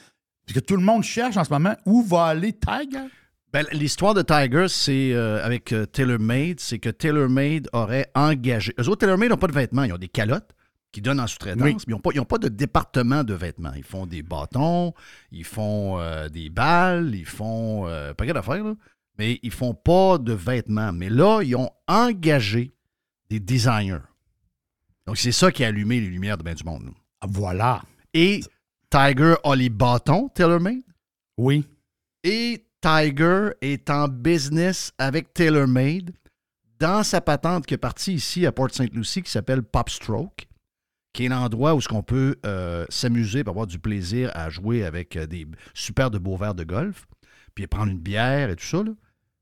parce que tout le monde cherche en ce moment où va aller Tiger. Ben, L'histoire de Tiger, c'est euh, avec euh, TaylorMade, c'est que TaylorMade aurait engagé. Eux autres, TaylorMade n'ont pas de vêtements, ils ont des calottes qui donnent en sous-traitance, Oui. mais ils n'ont pas, de département de vêtements. Ils font des bâtons, ils font euh, des balles, ils font euh, pas qu'à d'affaires, là, mais ils font pas de vêtements. Mais là, ils ont engagé des designers. Donc, c'est ça qui a allumé les lumières de bien du monde. là. Voilà. Et Tiger a les bâtons, TaylorMade? Oui. Et Tiger est en business avec TaylorMade dans sa patente qui est partie ici à Port St. Lucie qui s'appelle Popstroke, qui est l'endroit où ce qu'on peut euh, s'amuser avoir du plaisir à jouer avec euh, des super de beaux verres de golf, puis prendre une bière et tout ça.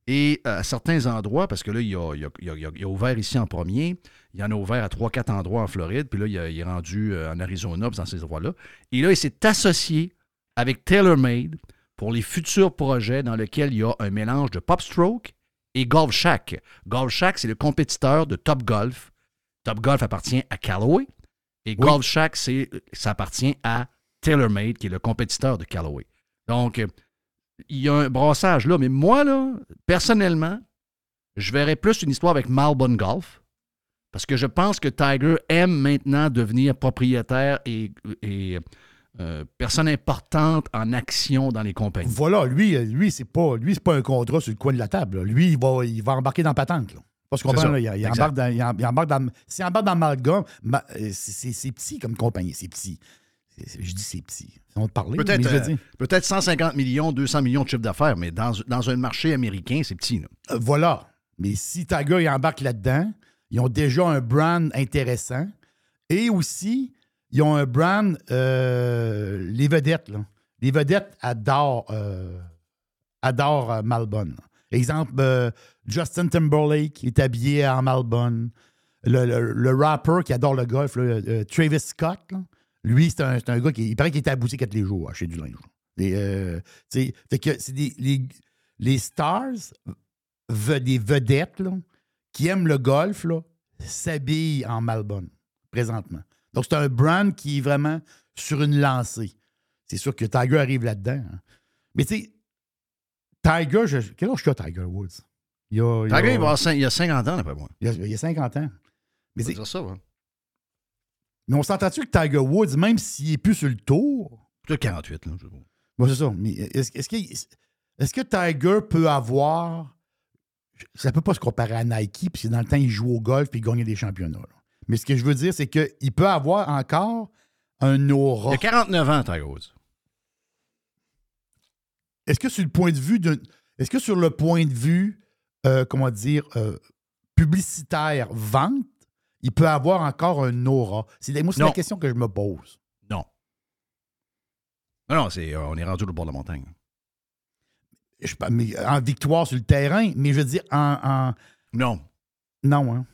Et euh, à certains endroits, parce que là, il a, a- ouvert ici en premier, il y en a ouvert à 3-4 endroits en Floride, puis là, il, est rendu en Arizona, dans ces endroits-là. Et là, il s'est associé avec TaylorMade pour les futurs projets dans lesquels il y a un mélange de Popstroke et Golf Shack. Golf Shack, c'est le compétiteur de Top Golf. Top Golf appartient à Callaway. Et Golf Shack, c'est, ça appartient à TaylorMade, qui est le compétiteur de Callaway. Donc, il y a un brassage là. Mais moi, là, personnellement, je verrais plus une histoire avec Malbon Golf. Parce que je pense que Tiger aime maintenant devenir propriétaire et, et, euh, personne importante en action dans les compagnies. Voilà, lui, lui c'est pas, lui, c'est pas un contrat sur le coin de la table. là. Lui, il va, il va embarquer dans la patente. Là. Parce qu'on C'est ça. comprend, là, il, il Exact. embarque dans, il em- il embarque dans, s'il embarque dans Amalgam, ma- euh, c'est- c'est c'est petit comme compagnie, c'est petit. C'est- c'est- Je dis c'est petit. On te parler, Peut-être mais je veux euh, dire, peut-être 150 millions, 200 millions de chiffre d'affaires, mais dans, dans un marché américain, c'est petit. là. euh, voilà. Mais si Tiger il embarque là-dedans, ils ont déjà un brand intéressant. Et aussi, ils ont un brand, euh, les vedettes. Les vedettes adorent, euh, adorent euh, Malbon. Exemple, euh, Justin Timberlake est habillé en Malbon. Le, le- le rapper qui adore le golf, Travis Scott, lui, c'est un, un gars qui il paraît qu'il était à boutique tous les jours, acheter du linge. Et, fait que c'est des, les, les stars, des vedettes qui aiment le golf, s'habillent en Malbon, présentement. Donc, c'est un brand qui est vraiment sur une lancée. C'est sûr que Tiger arrive là-dedans. hein. Mais tu sais, Tiger, je- quel âge a Tiger Woods? Il a, il y a- Tiger, il, va il y a 50 ans, d'après moi. il y a- il a 50 ans. Mais, c'est- ça, ouais. mais on s'entend-tu que Tiger Woods, même s'il est plus sur le tour, Peut-être 48, là. je. Bon, c'est ça. Mais est-ce que, est-ce que Tiger peut avoir. Ça peut pas se comparer à Nike, que dans le temps, il joue au golf et il gagnait des championnats. là. Mais ce que je veux dire, c'est qu'il peut avoir encore un aura. Il a 49 ans, Woods. Est-ce que sur le point de vue de. Est-ce que sur le point de vue, euh, comment dire, euh, publicitaire, vente, il peut avoir encore un aura? C'est moi, c'est la question que je me pose. Non. Non, non, c'est, euh, on est rendu au bord de la montagne. Je, mais en victoire sur le terrain, mais je veux dire en. en- Non. Non, hein?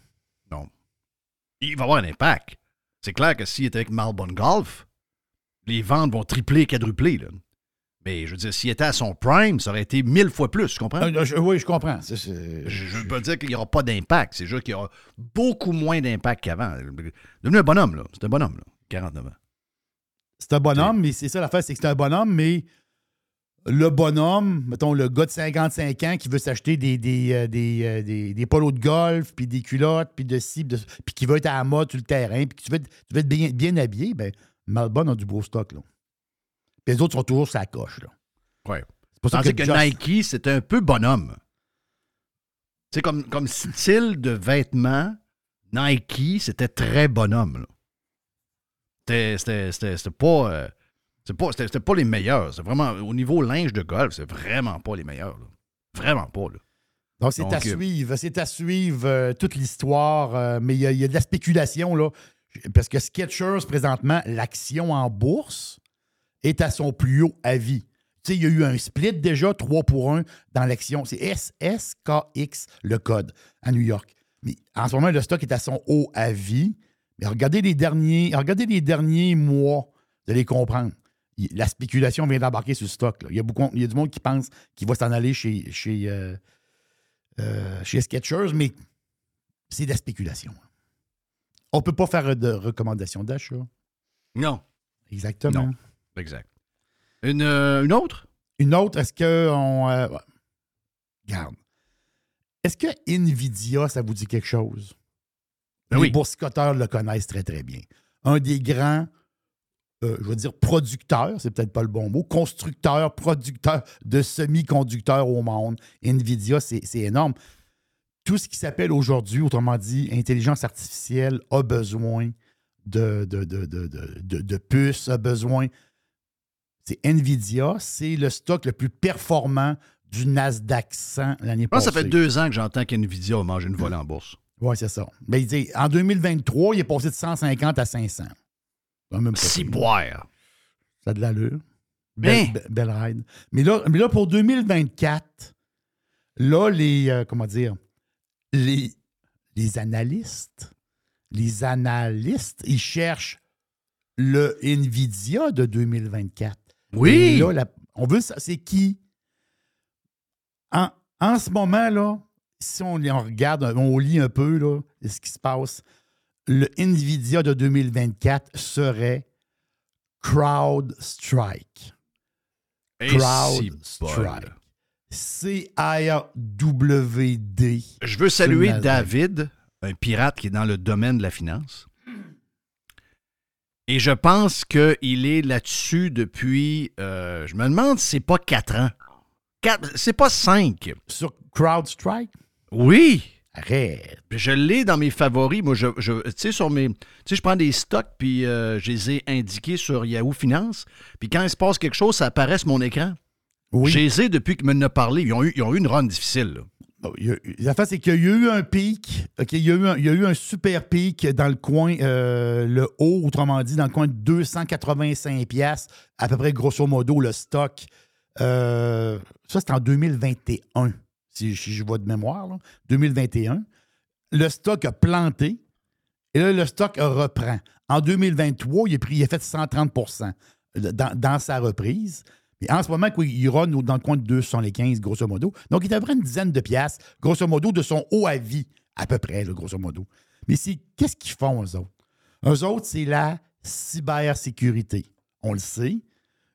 Il va avoir un impact. C'est clair que s'il est avec Malbon Golf, les ventes vont tripler, quadrupler. Là. Mais je veux dire, s'il était à son prime, ça aurait été mille fois plus, tu comprends? Euh, je- oui, je comprends. Je ne veux pas dire qu'il n'y aura pas d'impact. C'est juste qu'il y aura beaucoup moins d'impact qu'avant. Devenu un bonhomme, là. C'est un bonhomme, là. 49 ans. C'est un bonhomme, mais c'est ça l'affaire, c'est que c'est un bonhomme, mais le bonhomme, mettons le gars de 55 ans qui veut s'acheter des, des, euh, des, euh, des- des polos de golf, puis des culottes, puis de ci, puis qui veut être à la mode sur le terrain, puis tu veux être, tu veux être bien, bien habillé, ben Malbon a du beau stock, là. Puis les autres sont toujours la coche, là. Ouais. C'est pour ça Tandis que, Nike, c'est un peu bonhomme. C'est comme, comme style de vêtements, Nike, c'était très bonhomme. c'était pas, euh, c'était pas, c'était- c'était pas les meilleurs. C'est vraiment, au niveau linge de golf, c'est vraiment pas les meilleurs. là. Vraiment pas. Là. Donc, c'est à euh, suivre. C'est à suivre euh, toute l'histoire, euh, mais il y, y a de la spéculation, là. Parce que Skechers, présentement, l'action en bourse est à son plus haut avis. Tu sais, il y a eu un split déjà, 3 pour 1 dans l'action. C'est SSKX, le code, à New York. Mais en ce moment, le stock est à son haut avis. Mais regardez les derniers, regardez les derniers mois, vous allez comprendre. Il- La spéculation vient d'embarquer sur le stock. là. Il, y a beaucoup, il y a du monde qui pense qu'il va s'en aller chez, chez, euh, euh, chez Skechers, mais c'est de la spéculation. On ne peut pas faire de recommandations d'achat. Non. Exactement. Non. Exact. Une, euh, une autre? Une autre, est-ce que on. euh, ouais. Garde. Est-ce que Nvidia, ça vous dit quelque chose? Ben Les oui. boursicoteurs le connaissent très, très bien. Un des grands, euh, je veux dire, producteurs, c'est peut-être pas le bon mot, constructeurs, producteurs de semi-conducteurs au monde. Nvidia, c'est énorme. Tout ce qui s'appelle aujourd'hui, autrement dit, intelligence artificielle, a besoin de, de, de, de, de- puces, a besoin. C'est Nvidia, c'est le stock le plus performant du Nasdaq 100 l'année passée. ça fait deux ans que j'entends qu'NVIDIA a mangé une volée en bourse. Oui, c'est ça. Mais il dit, en 2023, il est passé de 150 à 500. Quand même pas Si pire. boire. Ça a de l'allure. Belle, be- belle ride. Mais là, mais là, pour 2024, là, les, euh, comment dire, les, les analystes, les analystes, ils cherchent le NVIDIA de 2024. Oui. Là, la- on veut ça. C'est qui? En, en ce moment, là, si on, on regarde, on lit un peu là, ce qui se passe, le NVIDIA de 2024 serait CrowdStrike. CrowdStrike. C-R-W-D. Je veux saluer. David, un pirate qui est dans le domaine de la finance. Et je pense qu'il est là-dessus depuis, euh, je me demande si c'est pas quatre ans. C'est pas cinq. Sur CrowdStrike? Oui. Arrête. Je l'ai dans mes favoris. Moi, je, je- tu sais, sur mes. Tu sais, je prends des stocks, puis euh, je les ai indiqués sur Yahoo Finance. Puis quand il se passe quelque chose, ça apparaît sur mon écran. Oui. Je les ai depuis qu'ils me en a parlé. Ils ont eu, ils ont eu une run difficile. là. A- La face, c'est qu'il y a eu un pic. Il, y a eu un, il y a eu un super pic dans le coin, euh, le haut, autrement dit, dans le coin de 285 pièces à peu près grosso modo le stock. Euh, ça, c'est en 2021, si, je vois de mémoire. là. 2021. Le stock a planté et là, le stock reprend. En 2023, il a, il a fait 130 dans, dans sa reprise. En ce moment, il run dans le coin de 275, grosso modo. Donc, il est à une dizaine de piastres, grosso modo, de son haut à vie, à peu près, grosso modo. Mais qu'est-ce qu'ils font, eux autres? Eux autres, c'est la cybersécurité. On le sait.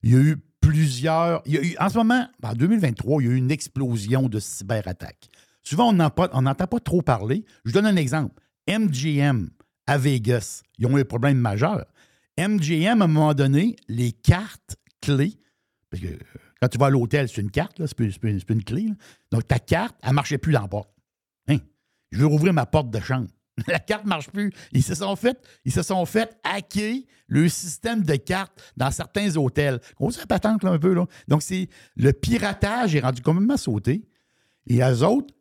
Il y a eu plusieurs. En ce moment, en 2023, il y a eu une explosion de cyberattaques. Souvent, on n'entend pas trop parler. Je vous donne un exemple. MGM à Vegas, ils ont eu un problème majeur. MGM, à un moment donné, les cartes clés, parce que euh, quand tu vas à l'hôtel, c'est une carte, c'est pas, une clé. Donc, ta carte, elle ne marchait plus dans la porte. Hein? Je veux rouvrir ma porte de chambre. La carte ne marche plus. Ils se sont fait, ils se sont fait hacker le système de cartes dans certains hôtels. On sait patente là, un peu. Là. Donc, c'est le piratage est rendu complètement sauté. Et eux autres,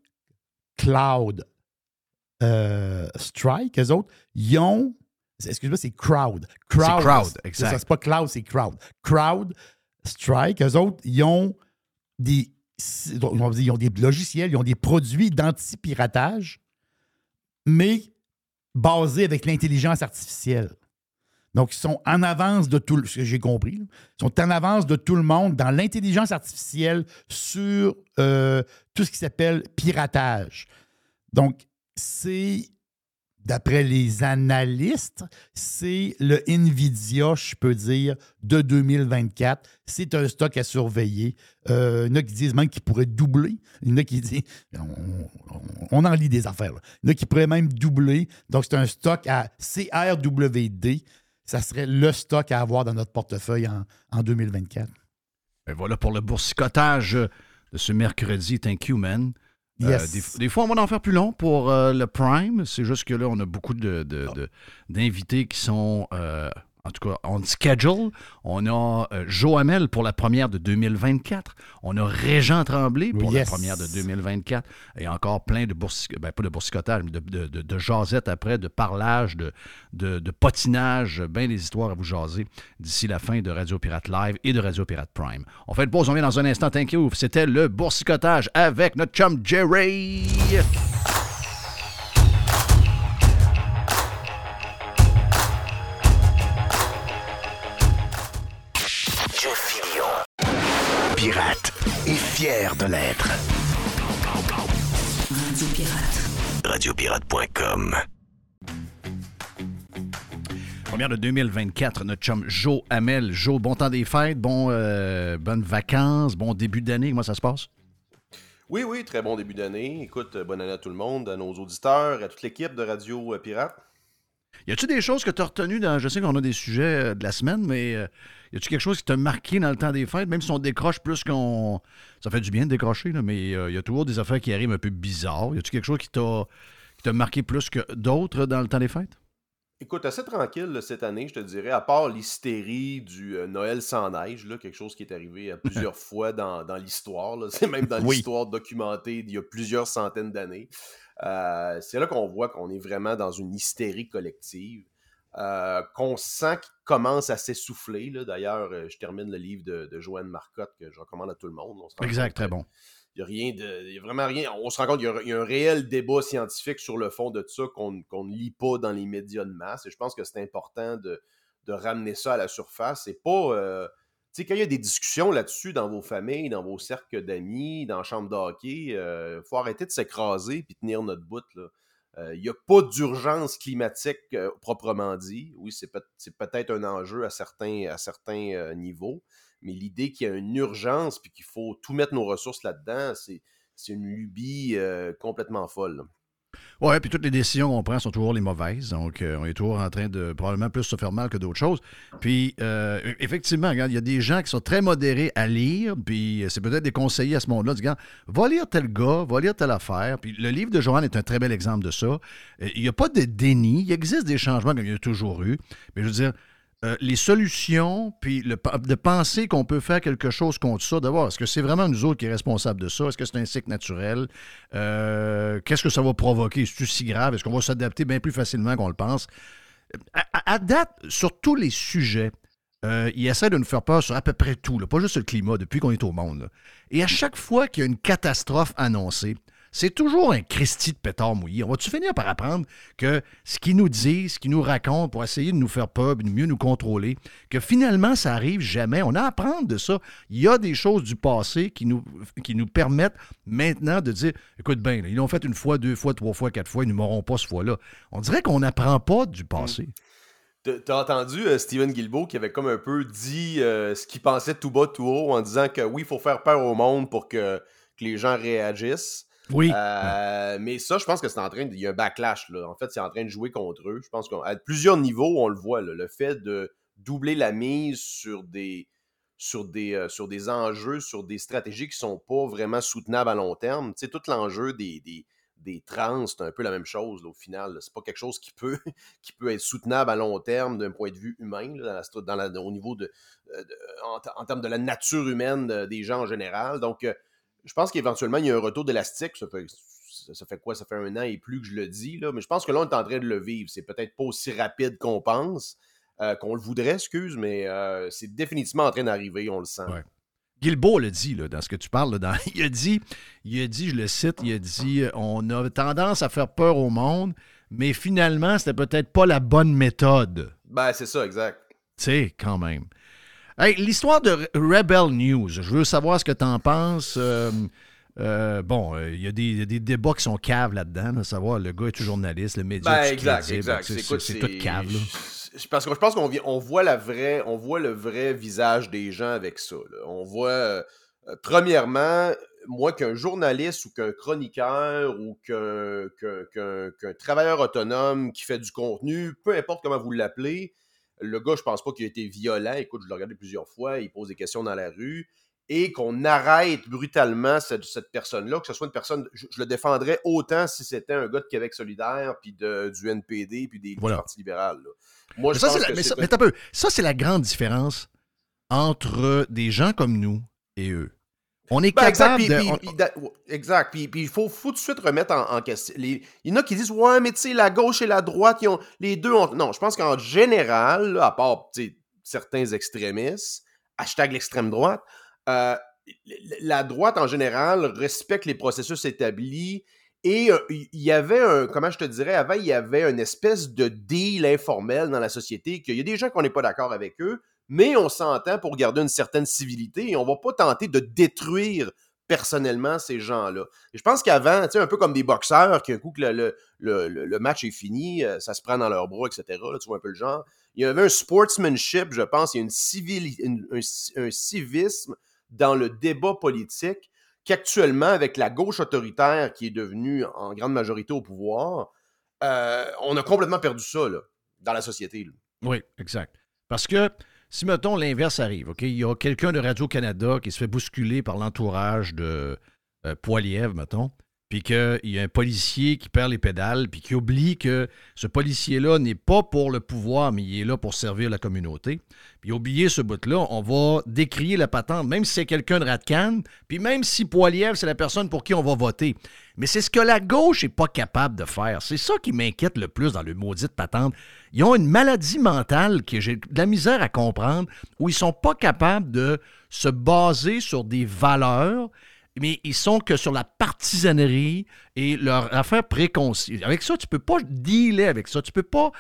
Cloud euh, Strike, eux autres, ils ont. Excuse-moi, c'est Crowd. Crowd, c'est Crowd, exact. C'est pas Cloud, c'est Crowd. Crowd Strike, eux autres, ils ont des. Ils ont des logiciels, ils ont des produits d'anti-piratage mais basés avec l'intelligence artificielle. Donc, ils sont en avance de tout, ce que j'ai compris, ils sont en avance de tout le monde dans l'intelligence artificielle sur euh, tout ce qui s'appelle piratage. Donc, c'est d'après les analystes, c'est le Nvidia, je peux dire, de 2024. C'est un stock à surveiller. Euh, il y en a qui disent même qu'il pourrait doubler. Il y en a qui disent, on, en lit des affaires. Il y en a qui pourrait même doubler. Donc, c'est un stock à CRWD. Ça serait le stock à avoir dans notre portefeuille en, en 2024. Et voilà pour le boursicotage de ce mercredi. Thank you, man. Euh, des, fois, on va en faire plus long pour euh, le Prime. C'est juste que là, on a beaucoup d'invités de, qui sont euh, en tout cas, on schedule. On a euh, Joe Hamel pour la première de 2024. On a Régent Tremblay pour la première de 2024. Et encore plein de boursicotage, ben, pas de boursicotage, mais de, de, de, jasette après, de parlage, de, de, potinage, bien des histoires à vous jaser d'ici la fin de Radio Pirate Live et de Radio Pirate Prime. On fait une pause, on vient dans un instant. Thank you. C'était le boursicotage avec notre chum Jerry. Fier de l'être. Radio Pirate. Radiopirate.com. Première de 2024, notre chum Joe Hamel. Joe, bon temps des fêtes, bon, euh, bonnes vacances, bon début d'année. Comment ça se passe? Oui, oui, très bon début d'année. Écoute, bonne année à tout le monde, à nos auditeurs, à toute l'équipe de Radio Pirate. Y a-tu des choses que tu as retenues dans. Je sais qu'on a des sujets euh, de la semaine, mais euh, y a-tu quelque chose qui t'a marqué dans le temps des fêtes, même si on décroche plus qu'on. Ça fait du bien de décrocher, mais euh, il y a toujours des affaires qui arrivent un peu bizarres. Y a-tu quelque chose qui t'a t'a marqué plus que d'autres dans le temps des fêtes? Écoute, assez tranquille cette année, je te dirais, à part l'hystérie du Noël sans neige, là, quelque chose qui est arrivé à plusieurs fois dans, l'histoire. C'est même dans l'histoire documentée d'il y a plusieurs centaines d'années. Euh, c'est là qu'on voit qu'on est vraiment dans une hystérie collective, euh, qu'on sent qu'il commence à s'essouffler. D'ailleurs, euh, je termine le livre de, Joanne Marcotte que je recommande à tout le monde. exact, très bon. Il n'y a rien de. Il y a vraiment rien. On se rend compte qu'il y, a un réel débat scientifique sur le fond de ça qu'on ne lit pas dans les médias de masse. Et je pense que c'est important de, ramener ça à la surface. C'est pas sais, quand il y a des discussions là-dessus dans vos familles, dans vos cercles d'amis, dans la chambre d'hockey, il euh, faut arrêter de s'écraser puis tenir notre bout. Euh, il n'y a pas d'urgence climatique euh, proprement dit. Oui, c'est peut-être un enjeu à certains, à certains niveaux, mais l'idée qu'il y a une urgence puis qu'il faut tout mettre nos ressources là-dedans, c'est une lubie complètement folle. Oui, puis toutes les décisions qu'on prend sont toujours les mauvaises. Donc, euh, on est toujours en train de probablement plus se faire mal que d'autres choses. Puis, euh, effectivement, il y a des gens qui sont très modérés à lire, puis euh, c'est peut-être des conseillers à ce monde-là. Du va lire tel gars, va lire telle affaire. Puis, le livre de Joanne est un très bel exemple de ça. Il n'y a pas de déni. Il existe des changements comme il y a toujours eu. Mais je veux dire, euh, les solutions, puis de penser qu'on peut faire quelque chose contre ça, d'abord, est-ce que c'est vraiment nous autres qui est responsable de ça? Est-ce que c'est un cycle naturel? Euh, qu'est-ce que ça va provoquer? Est-ce si grave? Est-ce qu'on va s'adapter bien plus facilement qu'on le pense? À, date, sur tous les sujets, euh, il essaie de nous faire peur sur à peu près tout, pas juste le climat, depuis qu'on est au monde. Et à chaque fois qu'il y a une catastrophe annoncée, c'est toujours un Christy de pétard mouillé. On va-tu finir par apprendre que ce qu'ils nous disent, ce qu'ils nous racontent pour essayer de nous faire peur, de mieux nous contrôler, que finalement, ça arrive jamais? On a à apprendre de ça. Il y a des choses du passé qui nous, permettent maintenant de dire écoute bien, ils l'ont fait une fois, deux fois, trois fois, quatre fois, ils ne mourront pas ce fois-là. On dirait qu'on n'apprend pas du passé. T'as t'as entendu euh, Steven Guilbeault qui avait comme un peu dit euh, ce qu'il pensait tout bas, tout haut, en disant que oui, il faut faire peur au monde pour que les gens réagissent. Oui. Euh, mais ça, je pense que c'est en train de. Y a un backlash. En fait, c'est en train de jouer contre eux. Je pense qu'à plusieurs niveaux, on le voit, le fait de doubler la mise sur des. Sur des, euh, sur des enjeux, sur des stratégies qui sont pas vraiment soutenables à long terme. Tu sais, tout l'enjeu des, des, des trans, c'est un peu la même chose au final. C'est pas quelque chose qui peut, qui peut être soutenable à long terme d'un point de vue humain, dans la au niveau de, euh, en, termes de la nature humaine de- des gens en général. Donc, je pense qu'éventuellement, il y a un retour d'élastique. Ça fait, ça ça fait quoi? Ça fait un an et plus que je le dis, là. mais je pense que là, on est en train de le vivre. C'est peut-être pas aussi rapide qu'on pense, euh, qu'on le voudrait, excuse, mais euh, c'est définitivement en train d'arriver, on le sent. Guilbeault le dit, là, dans ce que tu parles. là, dans- il, a dit, il a dit, je le cite, il a dit on a tendance à faire peur au monde, mais finalement, c'était peut-être pas la bonne méthode. Ben, c'est ça, exact. Tu sais, quand même. Hey, L'histoire de Re- Rebel News, je veux savoir ce que tu en penses. Euh, euh, bon, euh, il y a des, il y a des débats qui sont caves là-dedans, là, savoir le gars est journaliste, le média Ben, est exact, crédible. exact. C'est- tout cave. là. Parce que je pense qu'on on voit la vraie, on voit le vrai visage des gens avec ça. là. On voit, euh, premièrement, moi qu'un journaliste ou qu'un chroniqueur ou qu'un travailleur autonome qui fait du contenu, peu importe comment vous l'appelez, le gars, je pense pas qu'il a été violent. Écoute, je l'ai regardé plusieurs fois, il pose des questions dans la rue. Et qu'on arrête brutalement cette, cette personne-là, que ce soit une personne, je, je le défendrais autant si c'était un gars de Québec solidaire, puis de, du NPD, puis des, Voilà. du Parti libéral. là. Moi, Mais je ça, pense c'est la- que mais c'est ça- pas- mais t'as peu. Ça, c'est la grande différence entre des gens comme nous et eux. On est Ben, exact, capable puis- de. puis- on- exact. Puis il faut, faut tout de suite remettre en, en question. Les- il y en a qui disent Ouais, mais tu sais, la gauche et la droite, ils ont, les deux ont. Non, je pense qu'en général, là, à part certains extrémistes, hashtag l'extrême droite, euh, la droite en général respecte les processus établis. Et euh, il y avait un, comment je te dirais, avant, il y avait une espèce de deal informel dans la société, qu'il y a des gens qu'on n'est pas d'accord avec eux, mais on s'entend pour garder une certaine civilité et on va pas tenter de détruire personnellement ces gens-là. Je pense qu'avant, tu sais, un peu comme des boxeurs, qu'un coup que le, le- le- match est fini, euh, ça se prend dans leurs bras, etc. tu vois un peu le genre. Il y avait un sportsmanship, je pense, il y a une un, ci- un civisme dans le débat politique qu'actuellement, avec la gauche autoritaire qui est devenue en grande majorité au pouvoir, euh, on a complètement perdu ça là, dans la société. Oui, exact. Parce que si, mettons, l'inverse arrive, OK, il y a quelqu'un de Radio-Canada qui se fait bousculer par l'entourage de euh, mettons, puis qu'il y a un policier qui perd les pédales, puis qui oublie que ce policier-là n'est pas pour le pouvoir, mais il est là pour servir la communauté. Puis oublier ce bout-là, on va décrier la patente, même si c'est quelqu'un de Ratcan, puis même si Poilievre, c'est la personne pour qui on va voter. Mais c'est ce que la gauche n'est pas capable de faire. C'est ça qui m'inquiète le plus dans le maudite patente. Ils ont une maladie mentale que j'ai de la misère à comprendre, où ils sont pas capables de se baser sur des valeurs, mais ils sont que sur la partisanerie et leur affaire préconçue. Avec ça, tu peux pas dealer avec ça. Tu peux pas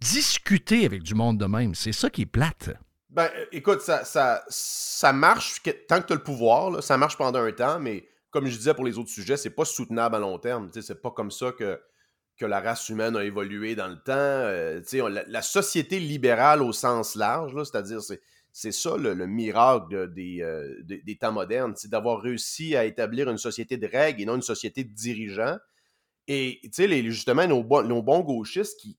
discuter avec du monde de même. C'est ça qui est plate. Ben, écoute, ça, ça, ça marche tant que tu as le pouvoir, ça marche pendant un temps, mais comme je disais pour les autres sujets, c'est pas soutenable à long terme. C'est pas comme ça que, la race humaine a évolué dans le temps. Euh, la, société libérale au sens large, c'est-à-dire, c'est, ça le, le miracle euh, des- temps modernes, c'est d'avoir réussi à établir une société de règles et non une société de dirigeants. Et justement, nos, bons- gauchistes qui,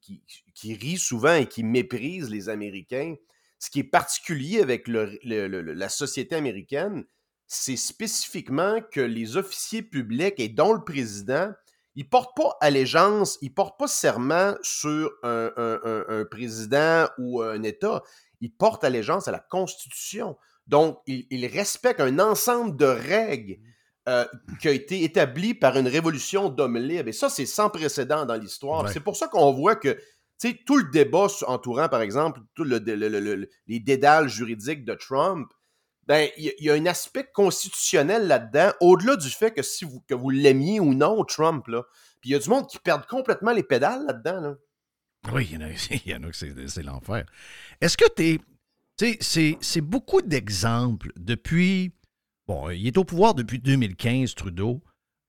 qui, rient souvent et qui méprisent les Américains, ce qui est particulier avec la société américaine, c'est spécifiquement que les officiers publics et dont le président, ils portent pas allégeance, ils portent pas serment sur un, un- un- un président ou un État, ils portent allégeance à la Constitution. Donc, ils, ils respectent un ensemble de règles euh, qui a été établi par une révolution d'hommes libres. Et ça, c'est sans précédent dans l'histoire. Ouais. C'est pour ça qu'on voit que tout le débat entourant, par exemple, tout le- le- les dédales juridiques de Trump, ben, il y, a- un aspect constitutionnel là-dedans, au-delà du fait que si vous, que vous l'aimiez ou non, Trump, là. Puis il y a du monde qui perd complètement les pédales là-dedans, là. Oui, il y en a, y en a que c'est, l'enfer. Est-ce que tu es. Tu sais, c'est beaucoup d'exemples depuis. Bon, il est au pouvoir depuis 2015, Trudeau.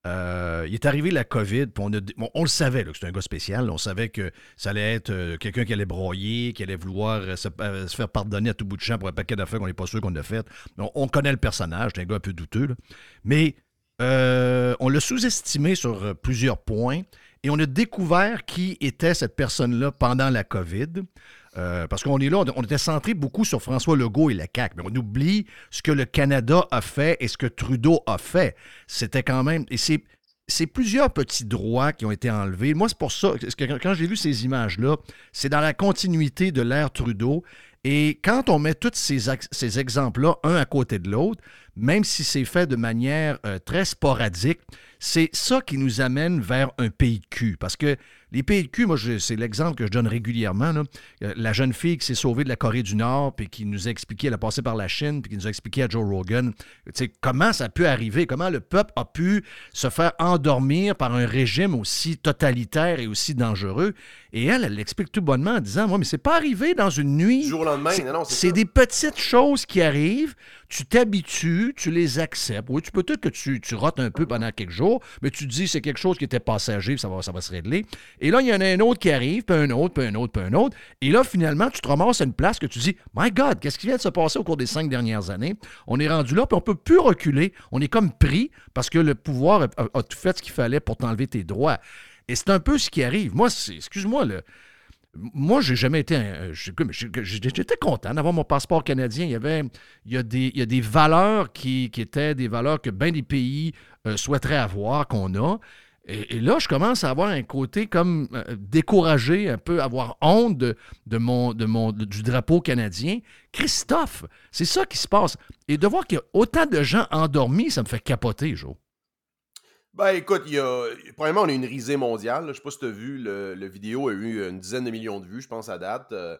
Euh, il est arrivé la COVID, on, le savait là, que c'était un gars spécial. On savait que ça allait être euh, quelqu'un qui allait broyer, qui allait vouloir euh, se, faire pardonner à tout bout de champ pour un paquet d'affaires qu'on n'est pas sûr qu'on a fait. On, on connaît le personnage, c'est un gars un peu douteux. Mais on l'a sous-estimé sur plusieurs points et on a découvert qui était cette personne-là pendant la COVID. Euh, parce qu'on est là, on était centré beaucoup sur François Legault et la CAQ, mais on oublie ce que le Canada a fait et ce que Trudeau a fait. C'était quand même. Et c'est. Plusieurs petits droits qui ont été enlevés. Moi, c'est pour ça que quand- j'ai vu ces images-là, c'est dans la continuité de l'ère Trudeau. Et quand on met tous ces exemples-là, un à côté de l'autre, même si c'est fait de manière euh, très sporadique, c'est ça qui nous amène vers un pays de cul. Parce que les pays moi, c'est l'exemple que je donne régulièrement. Euh, La jeune fille qui s'est sauvée de la Corée du Nord, puis qui nous a expliqué, elle a passé par la Chine, puis qui nous a expliqué à Joe Rogan, comment ça peut arriver, comment le peuple a pu se faire endormir par un régime aussi totalitaire et aussi dangereux? Et elle, elle l'explique tout bonnement en disant, moi, mais c'est pas arrivé dans une nuit. Du jour au lendemain, C'est- non, non, c'est c'est ça. des petites choses qui arrivent, tu t'habitues, tu les acceptes. Oui, tu peux peut-être que tu, tu rotes un peu pendant quelques jours, mais tu te dis c'est quelque chose qui était passager, puis ça va, ça va se régler. Et là, il y en a un autre qui arrive, puis un autre, puis un autre, puis un autre. Et là, finalement, tu te ramasses à une place que tu dis My God, qu'est-ce qui vient de se passer au cours des cinq dernières années? On est rendu là, puis on peut plus reculer. On est comme pris parce que le pouvoir a, a- a tout fait ce qu'il fallait pour t'enlever tes droits. Et c'est un peu ce qui arrive. Moi, excuse-moi, là. Moi, j'ai jamais été. j'ai- J'étais content d'avoir mon passeport canadien. Il y avait, il y a des, valeurs qui, étaient des valeurs que bien des pays euh, souhaiteraient avoir, qu'on a. Et, là, je commence à avoir un côté comme euh, découragé, un peu avoir honte de, mon, du drapeau canadien. Christophe, c'est ça qui se passe. Et de voir qu'il y a autant de gens endormis, ça me fait capoter, Joe. Ben écoute, il y a. Premièrement, on a une risée mondiale. là. Je sais pas si tu as vu, le, le vidéo a eu une dizaine de millions de vues, je pense, à date. Euh,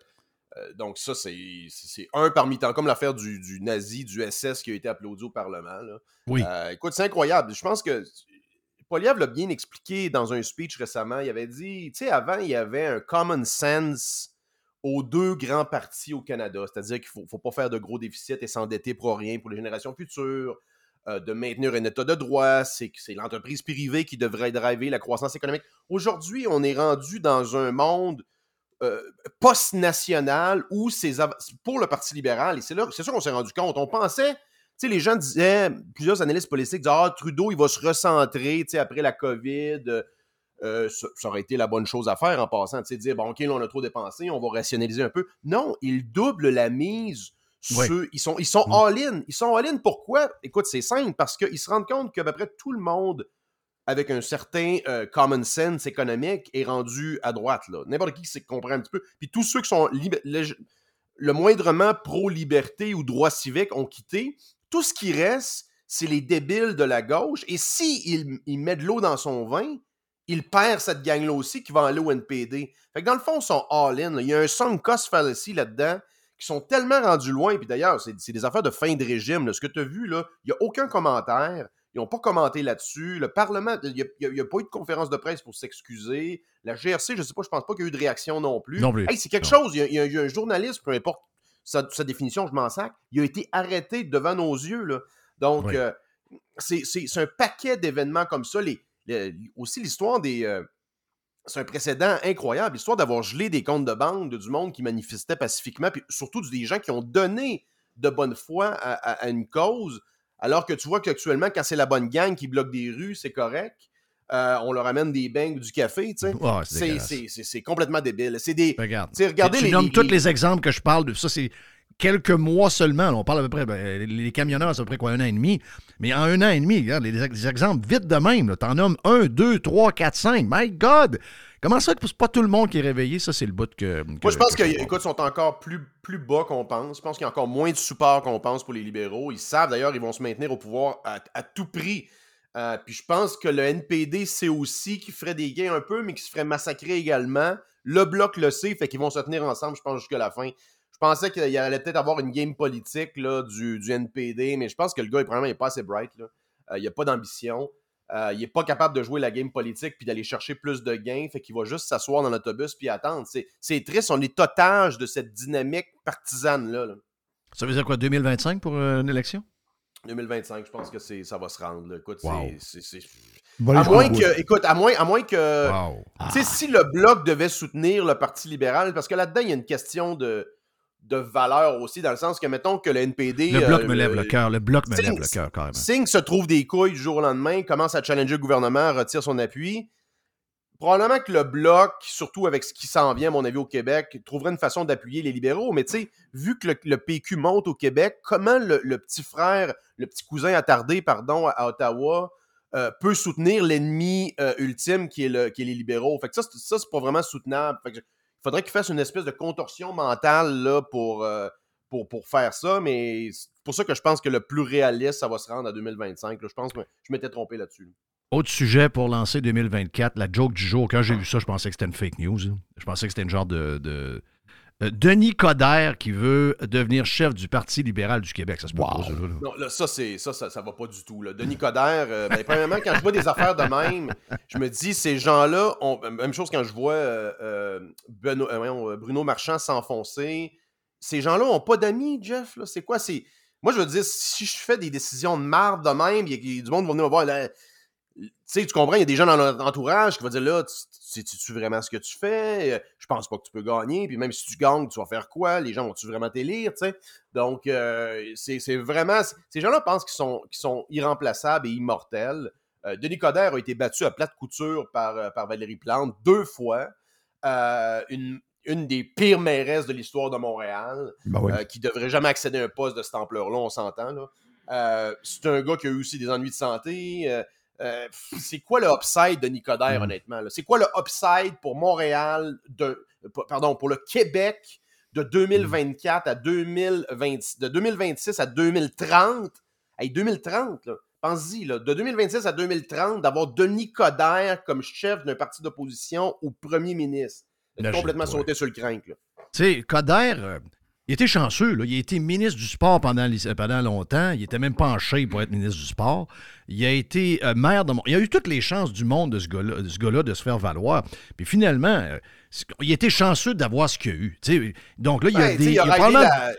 euh, donc, ça, c'est un parmi tant, comme l'affaire du, du nazi, du SS qui a été applaudi au Parlement. là. Oui. Euh, écoute, c'est incroyable. Je pense que Poliev l'a bien expliqué dans un speech récemment. Il avait dit, tu sais, avant, il y avait un common sense aux deux grands partis au Canada. C'est-à-dire qu'il ne faut, faut pas faire de gros déficits et s'endetter pour rien pour les générations futures, euh, de maintenir un état de droit. C'est l'entreprise privée qui devrait driver la croissance économique. Aujourd'hui, on est rendu dans un monde euh, post-national où c'est av- pour le Parti libéral, et c'est ça qu'on s'est rendu compte. On pensait, tu sais, les gens disaient, plusieurs analystes politiques disaient, ah, Trudeau, il va se recentrer, tu sais, après la COVID. euh, ça, ça aurait été la bonne chose à faire en passant, tu sais, dire, bon, OK, là, on a trop dépensé, on va rationaliser un peu. Non, il double la mise Ils sont, ils sont all-in. Ils sont all-in. Pourquoi? Écoute, c'est simple, parce qu'ils se rendent compte qu'à peu près tout le monde avec un certain euh, common sense économique est rendu à droite. là. N'importe qui qui comprend un petit peu. Puis tous ceux qui sont le, moindrement pro-liberté ou droit civique ont quitté. Tout ce qui reste, c'est les débiles de la gauche. Et s'il il, il met de l'eau dans son vin, il perd cette gang-là aussi qui va aller au NPD. Fait que dans le fond, ils sont all-in. Il y a un sunk cost fallacy là-dedans qui sont tellement rendus loin. Puis d'ailleurs, c'est c'est des affaires de fin de régime. là. Ce que tu as vu, là, il n'y a aucun commentaire. Ils n'ont pas commenté là-dessus. Le Parlement, il n'y a, pas eu de conférence de presse pour s'excuser. La GRC, je ne sais pas, je pense pas qu'il y a eu de réaction non plus. Non plus. Hey, c'est quelque Non. chose. Il y, a, il y a- un journaliste, peu importe sa, sa définition, je m'en sac, il a été arrêté devant nos yeux. Là. Donc, Oui. euh, c'est c'est- c'est un paquet d'événements comme ça. Les, les- aussi, l'histoire des. euh, c'est un précédent incroyable, l'histoire d'avoir gelé des comptes de banque de du monde qui manifestait pacifiquement, puis surtout des gens qui ont donné de bonne foi à, à- à une cause, alors que tu vois qu'actuellement, quand c'est la bonne gang qui bloque des rues, c'est correct. Euh, on leur amène des beignes ou du café, tu sais. C'est complètement débile. C'est des. Regarde. regardez tu les, nommes les- tous les- les exemples que je parle de ça, c'est quelques mois seulement. on parle à peu près, ben, les camionneurs, c'est à peu près quoi, un an et demi. Mais en un an et demi, regarde, les, les exemples vite de même. T'en nommes un, deux, trois, quatre, cinq. My God! Comment ça que c'est pas tout le monde qui est réveillé? Ça, c'est le bout que. Moi, je pense qu'ils écoute, sont encore plus, plus bas qu'on pense. Je pense qu'il y a encore moins de support qu'on pense pour les libéraux. Ils savent d'ailleurs ils vont se maintenir au pouvoir à, à tout prix. Euh, puis je pense que le NPD sait aussi qu'il ferait des gains un peu, mais qu'il se ferait massacrer également. Le bloc le sait, fait qu'ils vont se tenir ensemble, je pense, jusqu'à la fin. Je pensais qu'il allait peut-être avoir une game politique là, du, du NPD, mais je pense que le gars, il, probablement, il n'est pas assez bright. Là. Euh, il n'a pas d'ambition. Euh, il n'est pas capable de jouer la game politique puis d'aller chercher plus de gains. Fait qu'il va juste s'asseoir dans l'autobus puis attendre. C'est, c'est triste, on est otage de cette dynamique partisane-là. là. Ça veut dire quoi, 2025 pour euh, une élection? 2025, je pense que c'est, ça va se rendre. là. Écoute, c'est- Wow. À moins que, écoute, à moins, à moins que, Wow. tu sais, si le bloc devait soutenir le Parti libéral, parce que là-dedans, il y a une question de, de valeur aussi, dans le sens que, mettons que le NPD... Le bloc euh, me lève le cœur. Le bloc me Singh- lève le cœur, carrément. Singh se trouve des couilles du jour au lendemain, commence à challenger le gouvernement, retire son appui. Probablement que le bloc, surtout avec ce qui s'en vient, à mon avis, au Québec, trouverait une façon d'appuyer les libéraux. Mais tu sais, vu que le, le PQ monte au Québec, comment le, le petit frère, le petit cousin attardé, pardon, à, Ottawa, euh, peut soutenir l'ennemi euh, ultime qui est, le, qui est les libéraux? Fait que ça, ça, c'est pas vraiment soutenable. Fait que il faudrait qu'il fasse une espèce de contorsion mentale là, pour, euh, pour, pour faire ça, mais c'est pour ça que je pense que le plus réaliste, ça va se rendre à 2025. là. Je pense que je m'étais trompé là-dessus. Autre sujet pour lancer 2024, la joke du jour. Quand j'ai vu ça, je pensais que c'était une fake news. là. Je pensais que c'était une genre de. Denis Coderre qui veut devenir chef du Parti libéral du Québec. Ça se peut pas, ça, là. Non, là, ça, c'est, ça, ça, ça va pas du tout. Là. Denis Coderre, euh, ben, premièrement, quand je vois des affaires de même, je me dis, ces gens-là, ont, même chose quand je vois euh, euh, Beno- euh, euh, Bruno Marchand s'enfoncer, ces gens-là ont pas d'amis, Jeff. Là. C'est quoi? C'est... Moi, je veux dire, si je fais des décisions de marde de même, il y a- il y a du monde qui va venir me voir. Là, tu sais, tu comprends, il y a des gens dans notre entourage qui vont dire là, tu- tu- sais-tu vraiment ce que tu fais? Euh, Je pense pas que tu peux gagner. Puis même si tu gagnes, tu vas faire quoi? Les gens vont-tu vraiment t'élire? sais? Donc, euh, c'est vraiment. Ces gens-là pensent qu'ils sont, irremplaçables et immortels. Euh, Denis Coderre a été battu à plate couture par, par Valérie Plante deux fois. Euh, une, une des pires mairesses de l'histoire de Montréal, Ben oui. euh, qui devrait jamais accéder à un poste de cette ampleur-là, on s'entend. Euh, c'est un gars qui a eu aussi des ennuis de santé. Euh, c'est quoi le upside de Nicodère, Mm. honnêtement? C'est quoi le upside pour Montréal, de, pardon, pour le Québec de 2024 à 2020, de 2026 à 2030? Hey, 2030, là, pense-y, de 2026 à 2030, d'avoir Denis Coderre comme chef d'un parti d'opposition ou premier ministre. Complètement sauté sur le crinque. Tu sais, Coder, euh, il était chanceux. Là. Il a été ministre du sport pendant, les- pendant longtemps. Il était même pas en shape pour être ministre du sport. Il a été euh, maire de Mont- Il a eu toutes les chances du monde de ce gars-là de, de se faire valoir. Puis finalement, euh, il était chanceux d'avoir ce qu'il a eu. Donc là, il y a Ben, des. Il y a probablement, la-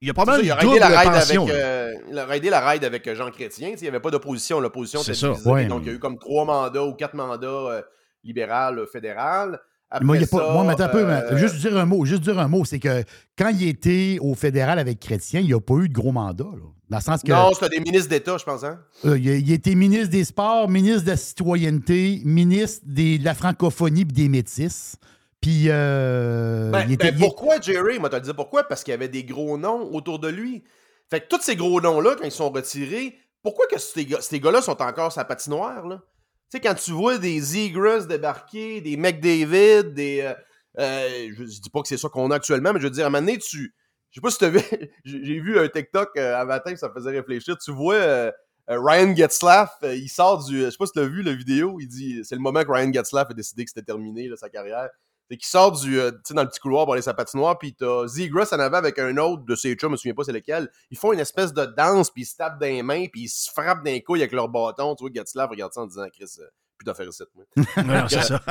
il y a probablement ça, il la raid pension. avec, euh, il aidé la raid avec euh, Jean Chrétien. Il n'y avait pas d'opposition. L'opposition C'est était ça. Ouais. Donc, il y a eu comme trois mandats ou quatre mandats euh, libéral, euh, fédéral. Après Moi, il y a pas, ça, moi, mais un peu, mais euh, juste dire un mot, juste dire un mot, c'est que quand il était au fédéral avec Chrétien, il n'y a pas eu de gros mandat. là. Dans le sens que Non, c'était des ministres d'État, je pense. Hein? euh, il, été ministre des Sports, ministre de la Citoyenneté, ministre des- de la francophonie et des métis. Puis euh, Ben, il était. ben, il- pourquoi, Jerry? Moi, le dire pourquoi? Parce qu'il y avait des gros noms autour de lui. Fait que tous ces gros noms-là, quand ils sont retirés, pourquoi que ces, ces gars-là sont encore sa patinoire, là? Tu sais, quand tu vois des Zegras débarquer, des McDavid, des... euh, euh, je, dis pas que c'est ça qu'on a actuellement, mais je veux dire, à un moment donné, tu... Je sais pas si tu as vu... J'ai vu un TikTok euh, un matin, ça me faisait réfléchir. Tu vois... euh, euh, Ryan Getzlaff, il sort du. Je sais pas si tu as vu la vidéo, il dit c'est le moment que Ryan Getzlaff a décidé que c'était terminé là, sa carrière. C'est qu'il sort du, euh, tu sais, dans le petit couloir pour aller sa patinoire, puis t'as Zegras en avant avec un autre de ses chums, je me souviens pas c'est lequel. Ils font une espèce de danse, puis ils se tapent dans les mains, puis ils se frappent d'un couille avec leur bâton. Tu vois, Getzlaff regarde ça en disant Chris, euh, plus d'affaires ici, moi. Non, c'est ça.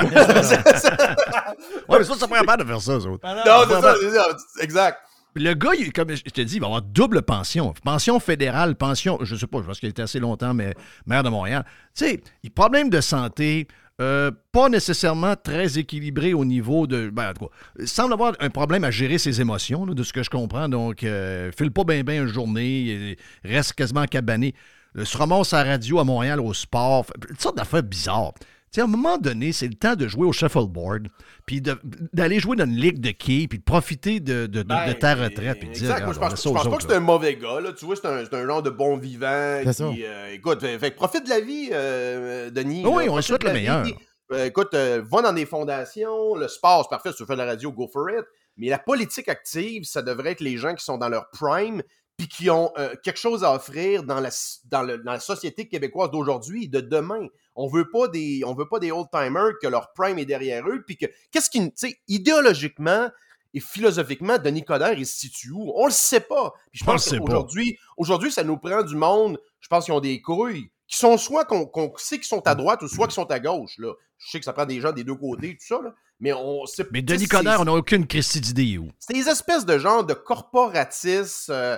ouais, mais ça, ça pas capable de faire ça, eux autres. Non, c'est ça, c'est ça, exact. Le gars, il- comme je te dis, il va avoir double pension. Pension fédérale, pension, je sais pas, je pense qu'il était assez longtemps, mais maire de Montréal. Tu sais, il problème de santé, euh, pas nécessairement très équilibré au niveau de. Ben, il semble avoir un problème à gérer ses émotions, de ce que je comprends. Donc, euh, file pas bien bien une journée, il reste quasiment cabané. Euh, se à la radio à Montréal au sport, toutes sortes d'affaires bizarres. Tu sais, à un moment donné, c'est le temps de jouer au shuffleboard, puis d'aller jouer dans une ligue de quilles, puis de profiter de, de- de- Ben, de ta retraite, puis de dire. Moi, je on pense, ça je pense pas autres, que c'est un mauvais gars. Là. Tu vois, c'est un, un genre de bon vivant. Qui, euh, écoute, fait, fait que profite de la vie, euh, Denis. Oui, là. on souhaite le meilleur. vie. Euh, écoute, euh, va dans des fondations. Le sport, c'est parfait. Si tu faire de la radio, go for it. Mais la politique active, ça devrait être les gens qui sont dans leur prime puis qui ont euh, quelque chose à offrir dans la, dans, le- dans la société québécoise d'aujourd'hui et de demain. On veut pas des, on veut pas des old-timers que leur prime est derrière eux, puis que, qu'est-ce qui, tu sais, idéologiquement et philosophiquement, Denis Coderre, il se situe où? On le sait pas. Puis je pense qu'aujourd'hui, aujourd'hui, ça nous prend du monde, je pense qu'ils ont des couilles, qui sont soit qu'on qu'on sait qu'ils sont à droite ou soit qu'ils sont à gauche, là. Je sais que ça prend des gens des deux côtés, tout ça, là. Mais on sait Mais Denis Coderre, on n'a aucune Christie d'idée où? c'est des espèces de genre de corporatistes euh,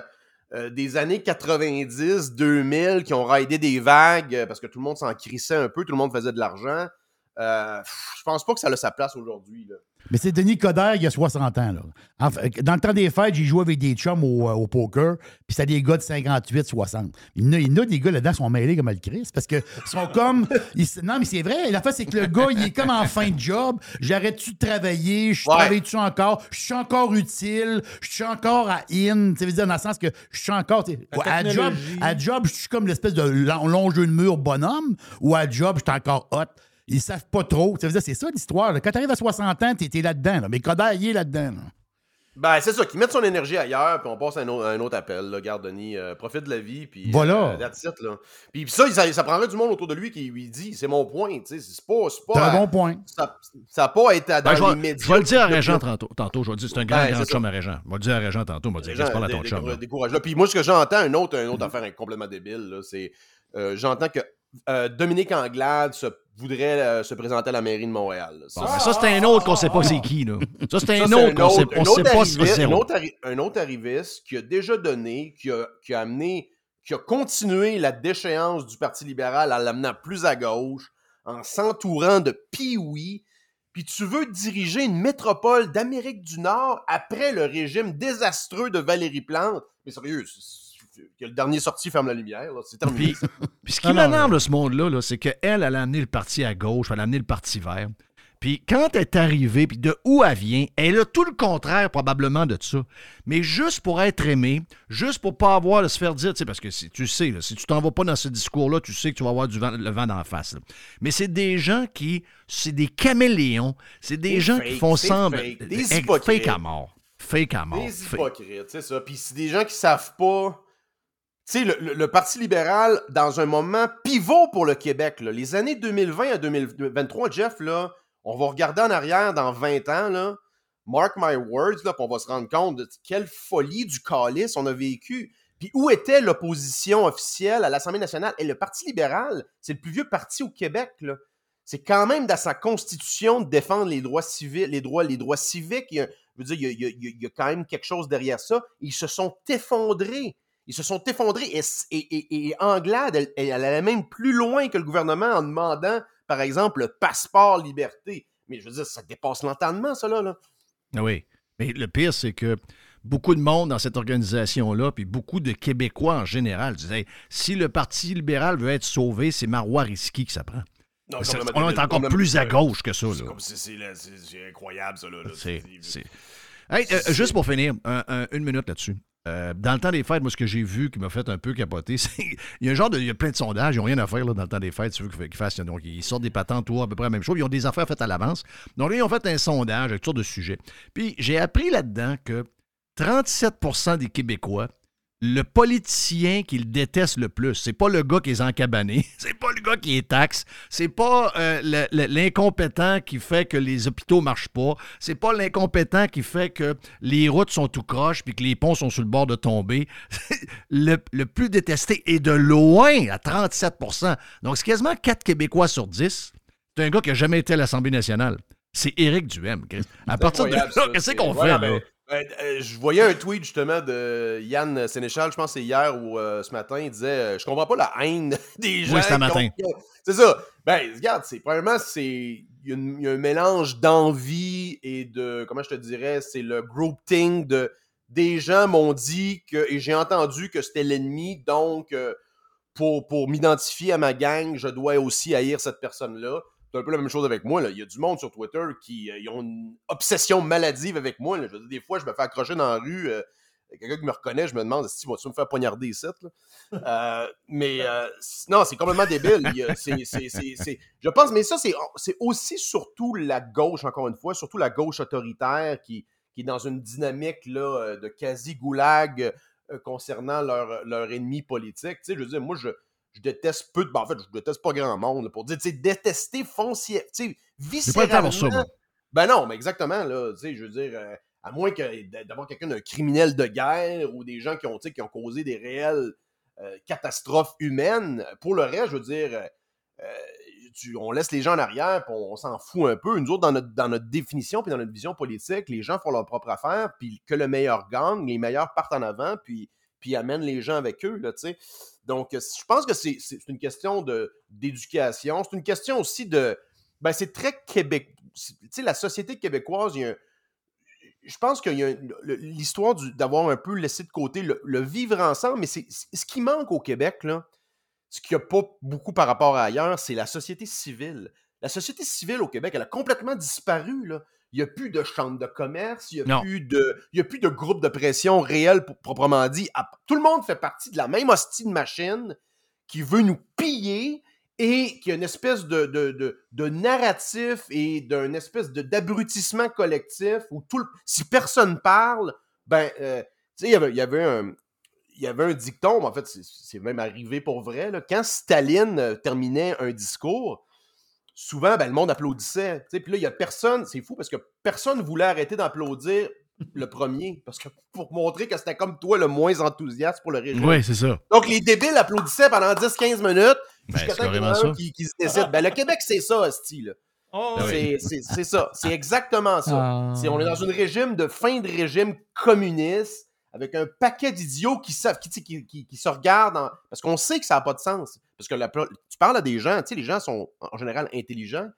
euh, des années 90, 2000 qui ont raidé des vagues euh, parce que tout le monde s'en crissait un peu, tout le monde faisait de l'argent. Euh, je pense pas que ça a sa place aujourd'hui. Mais c'est Denis Coderre, il y a 60 ans. Là. Dans le temps des fêtes, j'ai joué avec des chums au, euh, au poker, puis c'était des gars de 58, 60. Il y en a, des gars là-dedans qui sont mêlés comme le Christ, parce que sont comme. ils non, mais c'est vrai. La face, c'est que le gars, il est comme en fin de job. J'arrête-tu de travailler? Je Ouais. travaille-tu encore? Je suis encore utile? Je suis encore à in? Tu veux dire, dans le sens que je suis encore. À job, à job, je suis comme l'espèce de long, long jeu de mur bonhomme, ou à job, je suis encore hot. Ils savent pas trop. Ça veut dire, c'est ça l'histoire. là. Quand tu arrives à 60 ans, tu es, là-dedans. là. Mais Coderre, il est là-dedans. là. Ben, c'est ça, qu'ils mettent son énergie ailleurs, puis on passe à un autre, à un autre appel. Là. Garde, Denis, euh, profite de la vie, puis. Voilà. euh, it, là. Puis, puis ça, ça, ça prendrait du monde autour de lui qui lui dit c'est mon point, tu sais. C'est pas. C'est pas un bon point. Ça n'a pas été à- dans Ben, je, les médias. je vais le dire à Régent tantôt. tantôt. Je vais le dire, c'est un grand, Ben, grand chum ça. à Régent. Je vais le dire à Régent tantôt. Je vais dire, reste pas à ton chum. là. Puis moi, ce que j'entends, une autre, une autre affaire complètement débile, là, c'est euh, j'entends que euh, Dominique Anglade se, voudrait euh, se présenter à la mairie de Montréal. là. Bon, ça, c'est un autre qu'on sait pas c'est qui. Là. Ça, c'est Ça, un autre qu'on sait, on sait pas c'est un autre, un autre arriviste qui a déjà donné, qui a, qui a amené, qui a continué la déchéance du Parti libéral en l'amenant plus à gauche, en s'entourant de pioui. Puis tu veux diriger une métropole d'Amérique du Nord après le régime désastreux de Valérie Plante? Mais sérieux, que le dernier sorti ferme la lumière, là. c'est terminé. Puis, ce qui m'énerve de ce monde-là, là, c'est qu'elle, elle a amené le parti à gauche, elle a amené le parti vert. Puis quand elle est arrivée, puis de où elle vient, elle a tout le contraire probablement de ça. Mais juste pour être aimée, juste pour pas avoir à se faire dire, tu sais, parce que si, tu sais, là, si tu t'en vas pas dans ce discours-là, tu sais que tu vas avoir du vent, le vent d'en face. là. Mais c'est des gens qui, c'est des caméléons, c'est des C'est gens fake, qui font semblant. fake, des hypocrites. Fake à mort. Fake à mort. Des hypocrites, c'est ça. Puis c'est des gens qui savent pas. Sais, le, Parti libéral, dans un moment pivot pour le Québec, les années 2020 à 2023, Jeff, là, on va regarder en arrière dans 20 ans, là, mark my words, là, on va se rendre compte de quelle folie du calice on a vécu. Puis où était l'opposition officielle à l'Assemblée nationale? Et le Parti libéral, c'est le plus vieux parti au Québec, là. C'est quand même dans sa constitution de défendre les droits civils, les droits, les droits civiques. Y dire, il y a quand même quelque chose derrière ça. Ils se sont effondrés. Ils se sont effondrés. Et, et, et- et Anglade, elle, elle allait même plus loin que le gouvernement en demandant, par exemple, le passeport liberté. Mais je veux dire, ça dépasse l'entendement, ça, là. Ah Oui. Mais le pire, c'est que beaucoup de monde dans cette organisation-là, puis beaucoup de Québécois en général, disaient si le Parti libéral veut être sauvé, c'est Marois Risky qui ça prend. Non, complètement on est encore plus à gauche que ça. C'est incroyable, ça, là. Hey, euh, juste pour finir, un- un- une minute là-dessus. Euh, dans le temps des fêtes, moi, ce que j'ai vu qui m'a fait un peu capoter, c'est il y a un genre de. Il plein de sondages, ils n'ont rien à faire là, dans le temps des fêtes. Tu veux qu'ils fassent. Donc, ils sortent des patentes, tout à peu près la même chose. Ils ont des affaires faites à l'avance. Donc, là, ils ont fait un sondage avec toutes sortes de sujets. Puis, j'ai appris là-dedans que 37% des Québécois, le politicien qu'ils détestent le plus, c'est pas le gars qui est encabané, c'est pas le gars qui est taxe, c'est pas euh, l'incompétent qui fait que les hôpitaux marchent pas, c'est pas l'incompétent qui fait que les routes sont tout croches puis que les ponts sont sur le bord de tomber. le, le plus détesté est de loin à 37% Donc, c'est quasiment 4 Québécois sur 10. C'est un gars qui a jamais été à l'Assemblée nationale. C'est Éric Duhem. À partir de là, qu'est-ce qu'on fait? là? Euh, euh, je voyais un tweet justement de Yann Sénéchal, je pense que c'est hier ou euh, ce matin, il disait Je comprends pas la haine des gens. Oui, ont- matin. ont- C'est ça. Ben, regarde, c'est premièrement, c'est. Il y, a y un mélange d'envie et de. Comment je te dirais C'est le grouping de. Des gens m'ont dit que. Et j'ai entendu que c'était l'ennemi, donc. pour, pour m'identifier à ma gang, je dois aussi haïr cette personne-là. C'est un peu la même chose avec moi. Là. Il y a du monde sur Twitter qui euh, ils ont une obsession maladive avec moi. là. Je veux dire, des fois, je me fais accrocher dans la rue. euh, Quelqu'un qui me reconnaît, je me demande si tu me faire poignarder ici. Euh, mais non, c'est complètement débile. Je pense, mais ça, c'est aussi surtout la gauche, encore une fois, surtout la gauche autoritaire qui, qui est dans une dynamique là, de quasi-goulag concernant leur, leur ennemi politique. Tu sais, je veux dire, moi, je, je déteste peu de. ben, en fait, je déteste pas grand monde là, pour dire, tu sais, détester foncier. Tu sais, pas ça, viscéralement. moi. Ben non, mais exactement, là. Tu sais, je veux dire, euh, à moins que d'avoir quelqu'un d'un criminel de guerre ou des gens qui ont, qui ont causé des réelles euh, catastrophes humaines. Pour le reste, je veux dire, euh, euh, tu- on laisse les gens en arrière, puis on, on s'en fout un peu. Nous autres, dans notre, dans notre définition puis dans notre vision politique, les gens font leur propre affaire, puis que le meilleur gagne, les meilleurs partent en avant, puis puis amènent les gens avec eux. Donc, euh, je pense que c'est une question d'éducation. C'est une question aussi de. Ben, c'est très québec. Tu sais, la société québécoise, il y a un- je pense qu'il y a l'histoire d'avoir un peu laissé de côté le, vivre ensemble, mais c'est- ce qui manque au Québec, là, ce qu'il n'y a pas beaucoup par rapport à ailleurs, c'est la société civile. La société civile au Québec, elle a complètement disparu. Là. Il n'y a plus de chambre de commerce, il n'y a, plus de- y a plus de groupe de pression réel pour- proprement dit. À- Tout le monde fait partie de la même hostie de machine qui veut nous piller et qui a une espèce de, de, de- de narratif et d'un espèce d'abrutissement collectif où tout le- si personne parle, ben, euh, tu sais, il y avait- y avait un, il y avait un dicton, mais en fait, c'est- c'est même arrivé pour vrai. là. Quand Staline euh, terminait un discours, souvent, ben, le monde applaudissait. tu sais. Puis là, il y a personne, c'est fou parce que personne voulait arrêter d'applaudir le premier, parce que pour montrer que c'était comme toi le moins enthousiaste pour le régime. Oui, c'est ça. Donc, les débiles applaudissaient pendant 10-15 minutes, Ben, jusqu'à c'est temps qu'il y en a un qui, qui se décide. Ben, le Québec, c'est ça, Asti, là. Oh, Ah C'est- C'est c'est ça. C'est exactement ça. Ah. On est dans un régime de fin de régime communiste avec un paquet d'idiots qui savent, qui, qui, qui- se regardent en- parce qu'on sait que ça n'a pas de sens. Parce que la- tu parles à des gens, tu sais, les gens sont en général intelligents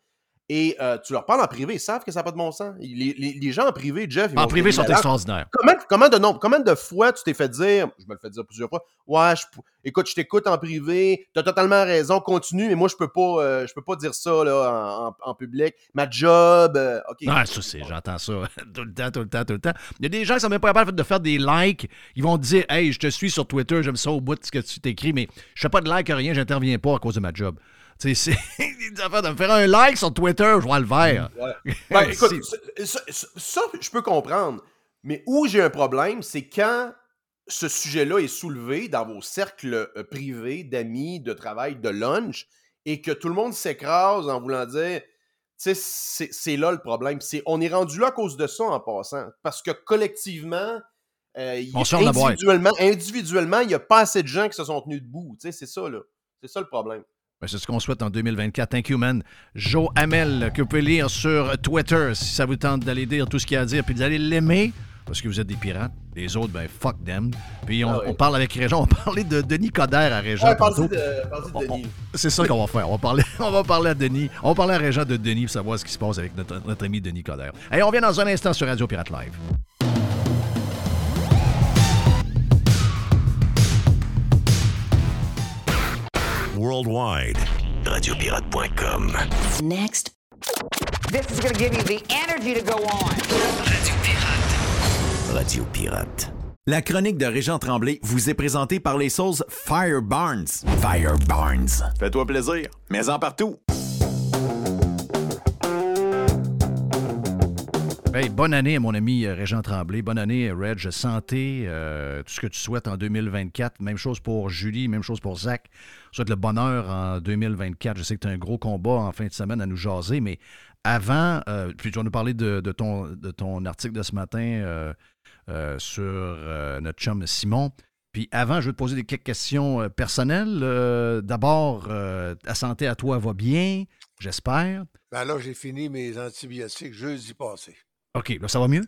et euh, tu leur parles en privé, ils savent que ça n'a pas de bon sens. Les, les- les gens en privé, Jeff, ils En privé, ils sont extraordinaires. Comment, comment, de nombre- combien de fois tu t'es fait dire, je me le fais dire plusieurs fois, ouais, je écoute, je t'écoute en privé, t'as totalement raison, continue, mais moi, je peux pas, euh, je peux pas dire ça là, en, en- en public. Ma job, euh, OK. Ah, ça, c'est, j'entends ça tout le temps, tout le temps, tout le temps. Il y a des gens qui sont même pas capables de faire des likes. Ils vont te dire, hey, je te suis sur Twitter, j'aime ça au bout de ce que tu t'écris, mais je fais pas de like, rien, j'interviens pas à cause de ma job. C'est affaires de me faire un like sur Twitter, je vois le vert. Ouais. Ben, écoute, ça, ça- ça, je peux comprendre. Mais où j'ai un problème, c'est quand ce sujet-là est soulevé dans vos cercles euh, privés, d'amis, de travail, de lunch, et que tout le monde s'écrase en voulant dire, tu sais, c'est là le problème. On est rendu là à cause de ça en passant. Parce que collectivement, euh, On individuellement, individuellement, il n'y a pas assez de gens qui se sont tenus debout. Tu sais, c'est ça, là. C'est ça le problème. Ben, c'est ce qu'on souhaite en 2024. Thank you, man. Joe Hamel, que vous pouvez lire sur Twitter si ça vous tente d'aller dire tout ce qu'il y a à dire, puis d'aller l'aimer, parce que vous êtes des pirates. Les autres, ben fuck them. Puis on, Ah oui. on parle avec Régent. On parlait de Denis Coderre à Régent. Ouais, tantôt. de, Denis. C'est ça qu'on va faire. On va parler, on va parler à Denis. On va parler à Régent de Denis pour savoir ce qui se passe avec notre, notre ami Denis Coderre. Et on vient dans un instant sur Radio Pirate Live. Worldwide. Radiopirate.com. Next. This is going to give you the energy to go on. Radio Pirate. La chronique de Régent Tremblay vous est présentée par les sauces Fire Barnes. Fire Barnes. Fais-toi plaisir, mais en partout. Hey, bonne année à mon ami euh, Régent Tremblay. Bonne année, Reg. Santé, euh, tout ce que tu souhaites en 2024. Même chose pour Julie, même chose pour Zach. Je souhaite le bonheur en 2024. Je sais que tu as un gros combat en fin de semaine à nous jaser, mais avant, euh, puis tu vas nous parler de, de ton, de ton article de ce matin euh, sur notre chum Simon. Puis avant, je vais te poser des quelques questions personnelles. D'abord, ta santé à toi va bien, j'espère. Ben là, j'ai fini mes antibiotiques jeudi passé. OK, là, ça va mieux?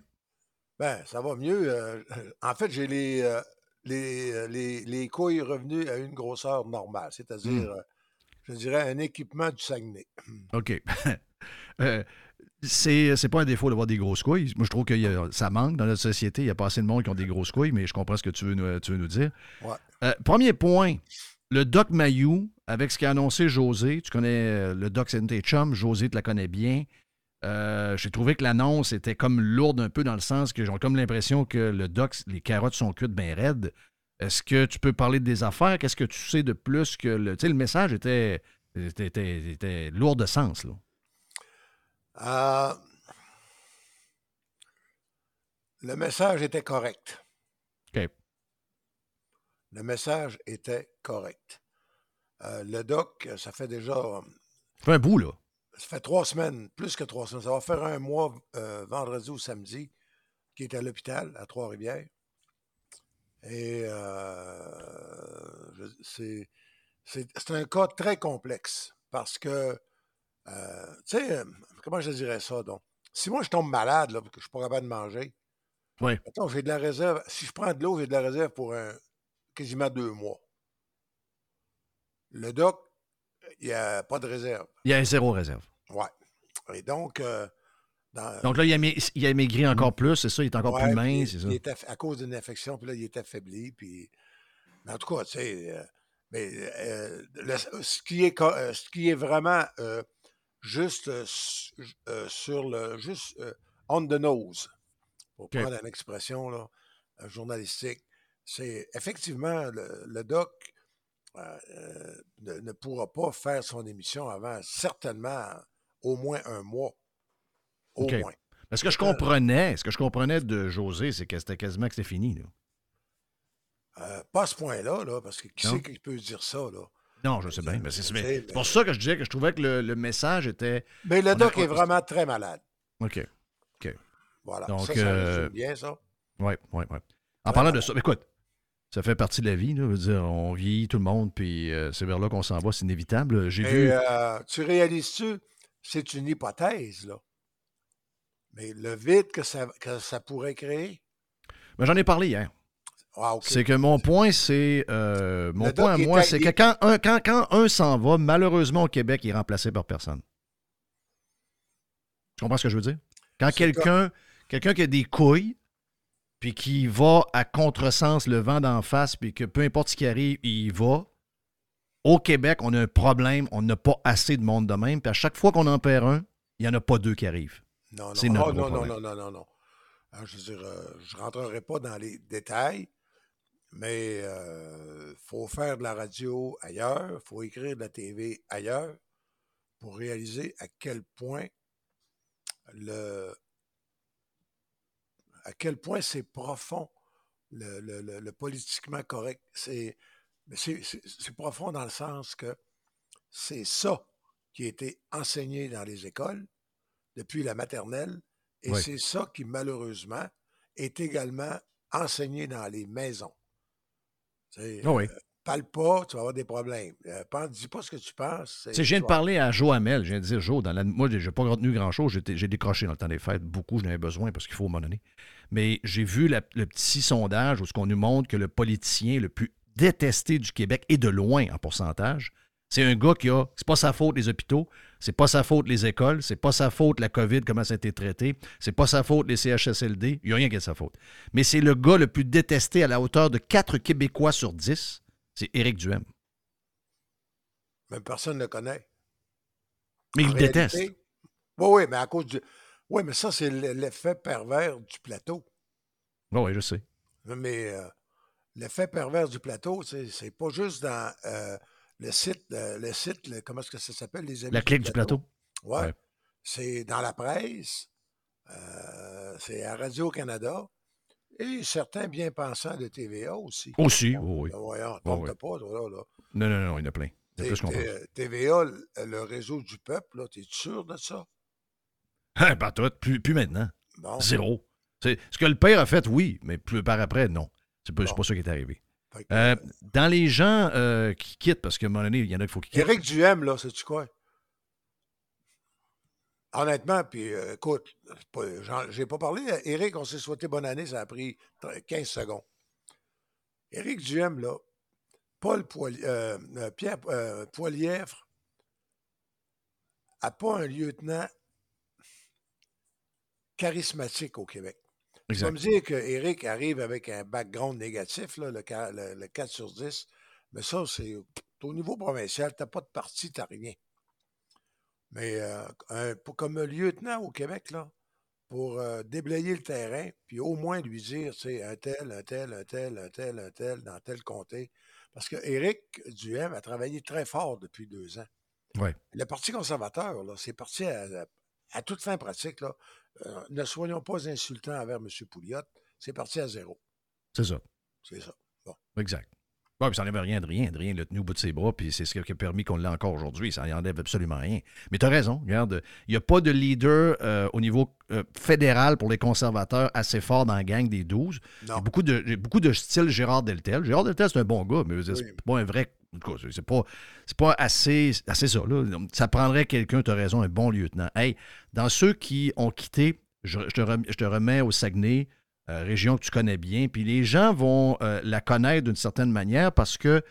Ben, ça va mieux. euh, en fait, j'ai les, euh, les, euh, les, les couilles revenues à une grosseur normale, c'est-à-dire, Hmm. euh, je dirais, un équipement du Saguenay. OK. Euh, c'est, c'est pas un défaut d'avoir des grosses couilles. Moi, je trouve que ça manque dans notre société. Il y a pas assez de monde qui ont des grosses couilles, mais je comprends ce que tu veux nous, tu veux nous dire. Ouais. Premier point, le Doc Mayou, avec ce qu'a annoncé José, tu connais le Doc, c'est chums, José te la connaît bien. Euh, j'ai trouvé que l'annonce était comme lourde un peu dans le sens que j'ai comme l'impression que le Doc, les carottes sont cuites bien raides. Est-ce que tu peux parler des affaires? Qu'est-ce que tu sais de plus que le. Tu sais, le message était, était, était- était lourd de sens, là. Euh, le message était correct. OK. Le message était correct. Euh, le doc, ça fait déjà. Ça fait un bout, là. Ça fait trois semaines, plus que trois semaines. Ça va faire un mois, euh, vendredi ou samedi, qui est à l'hôpital à Trois-Rivières. Et euh, c'est, un cas très complexe parce que, euh, tu sais, euh, comment je dirais ça, donc? Si moi je tombe malade, là, que je suis pas capable de manger, Oui. Attends, j'ai de la réserve. Si je prends de l'eau, j'ai de la réserve pour un, quasiment deux mois. Le doc, il n'y a pas de réserve. Il y a zéro réserve. Ouais. Et donc, euh, dans- Donc là, il a, mai- il a maigri encore plus, c'est ça? Il est encore Ouais, plus mince, c'est ça? il est aff- à cause d'une infection, puis là, il est affaibli. Puis... Mais en tout cas, tu sais, euh, mais, euh, le- ce, qui est, ce qui est vraiment juste sur le. juste on the nose, pour OK. prendre une expression là, euh, journalistique, c'est effectivement le, le doc euh, euh, ne, ne pourra pas faire son émission avant certainement au moins un mois. Au moins. Mais ce que je comprenais, ce que je comprenais de José, c'est que c'était quasiment que c'était fini. Là. Euh, pas à ce point-là, là, parce que qui c'est qui peut dire ça, là? Non, je sais bien. Mais c'est mais pour ça que je disais que je trouvais que le, le message était. Mais le a- doc est vraiment très malade. OK. OK. Voilà. Donc, ça, ça euh, bien, ça. Oui, oui, oui. En parlant de ça, écoute, ça fait partie de la vie. Là, je veux dire, on vieillit tout le monde, puis euh, c'est vers là qu'on s'en va, c'est inévitable. J'ai vu. euh, tu réalises-tu? C'est une hypothèse, là. Mais le vide que ça, que ça pourrait créer? Mais j'en ai parlé hier. Ah. C'est que mon point, c'est. euh, mon point à moi, c'est que quand un, quand, quand un s'en va, malheureusement, au Québec, il est remplacé par personne. Tu comprends ce que je veux dire? Quand quelqu'un quelqu'un qui a des couilles, puis qui va à contresens le vent d'en face, puis que peu importe ce qui arrive, il y va. Au Québec, on a un problème, on n'a pas assez de monde de même, puis à chaque fois qu'on en perd un, il n'y en a pas deux qui arrivent. Non, non, Ah, non, non, non, non, non, non. Ah, je veux dire, euh, je ne rentrerai pas dans les détails, mais il faut faire de la radio ailleurs, il faut écrire de la TV ailleurs pour réaliser à quel point le à quel point c'est profond le, le- le- le politiquement correct. C'est c'est- profond dans le sens que c'est ça qui a été enseigné dans les écoles depuis la maternelle et Oui. c'est ça qui, malheureusement, est également enseigné dans les maisons. Ah oui. euh, parle pas, tu vas avoir des problèmes. Euh, pense- dis pas ce que tu penses. je viens de parler à Joe Hamel. Je viens de dire, Joe, dans la... moi, j'ai pas retenu grand-chose. J'ai décroché dans le temps des fêtes. Beaucoup, j'en avais besoin parce qu'il faut m'en donner. Mais j'ai vu la- le petit sondage où ce qu'on nous montre que le politicien le plus détesté du Québec, et de loin en pourcentage, c'est un gars qui a. C'est pas sa faute les hôpitaux, c'est pas sa faute les écoles, c'est pas sa faute la COVID, comment ça a été traité, c'est pas sa faute les CHSLD, il n'y a rien qui est de sa faute. Mais c'est le gars le plus détesté à la hauteur de 4 Québécois sur 10, c'est Éric Duhem. Même personne ne le connaît. Mais il déteste. Oui, oui, mais à cause du. Oui, mais ça, c'est l'effet pervers du plateau. Oui, je sais. Mais euh, l'effet pervers du plateau, c'est pas juste dans euh, le site, euh, le site, le- comment est-ce que ça s'appelle, les amis La clique du plateau? Ouais. Ouais. C'est dans la presse, c'est à Radio-Canada et certains bien-pensants de TVA aussi. Aussi, oui, oui. Ben voyons, tombe oui. pas, toi, là. là. Non, non, non, il y en a plein. TVA, le, réseau du peuple, t'es sûr de ça? Ah, Pas tout, plus, plus maintenant. Bon. Zéro. C'est- Ce que le père a fait, oui, mais plus par après, non. C'est pas, c'est pas ça qui est arrivé. Euh, dans les gens euh, qui quittent, parce qu'à un moment donné, il y en a qu'il faut qu'ils quittent. Éric Duhem, là, sais-tu quoi? Honnêtement, puis euh, écoute, j'ai pas parlé. Éric, on s'est souhaité bonne année, ça a pris tre- 15 secondes. Éric Duhem, là, Paul euh, euh, Pierre euh, Poilièvre n'a pas un lieutenant charismatique au Québec. Exact. me dire qu'Éric arrive avec un background négatif, là, le, ca- le- le 4 sur 10, mais ça, c'est au niveau provincial, tu n'as pas de parti, tu n'as rien. Mais euh, un- pour- comme un lieutenant au Québec, là, pour euh, déblayer le terrain, puis au moins lui dire, sais, un tel, un tel, un tel, un tel, un tel, dans tel comté. Parce que Éric Duhem a travaillé très fort depuis deux ans. Ouais. Le Parti conservateur, c'est parti à, à- à toute fin pratique. Là. Euh, ne soyons pas insultants envers M. Pouliot. C'est parti à zéro. C'est ça. C'est ça. Bon. Exact. Ouais, puis ça n'enlève rien de rien, de rien. L'a tenu au bout de ses bras, puis c'est ce qui a permis qu'on l'ait encore aujourd'hui. Ça n'enlève absolument rien. Mais tu as raison. Regarde, il n'y a pas de leader euh, au niveau euh, fédéral pour les conservateurs assez fort dans la gang des 12. Il y a beaucoup de, beaucoup de style Gérard Deltel. Gérard Deltel, c'est un bon gars, mais c'est pas un vrai. en tout cas, C'est pas, pas assez, assez ça. Là. Ça prendrait quelqu'un, tu as raison, un bon lieutenant. Hey, dans ceux qui ont quitté, je, je te, rem- je te remets au Saguenay euh, région que tu connais bien. Puis les gens vont euh, la connaître d'une certaine manière parce que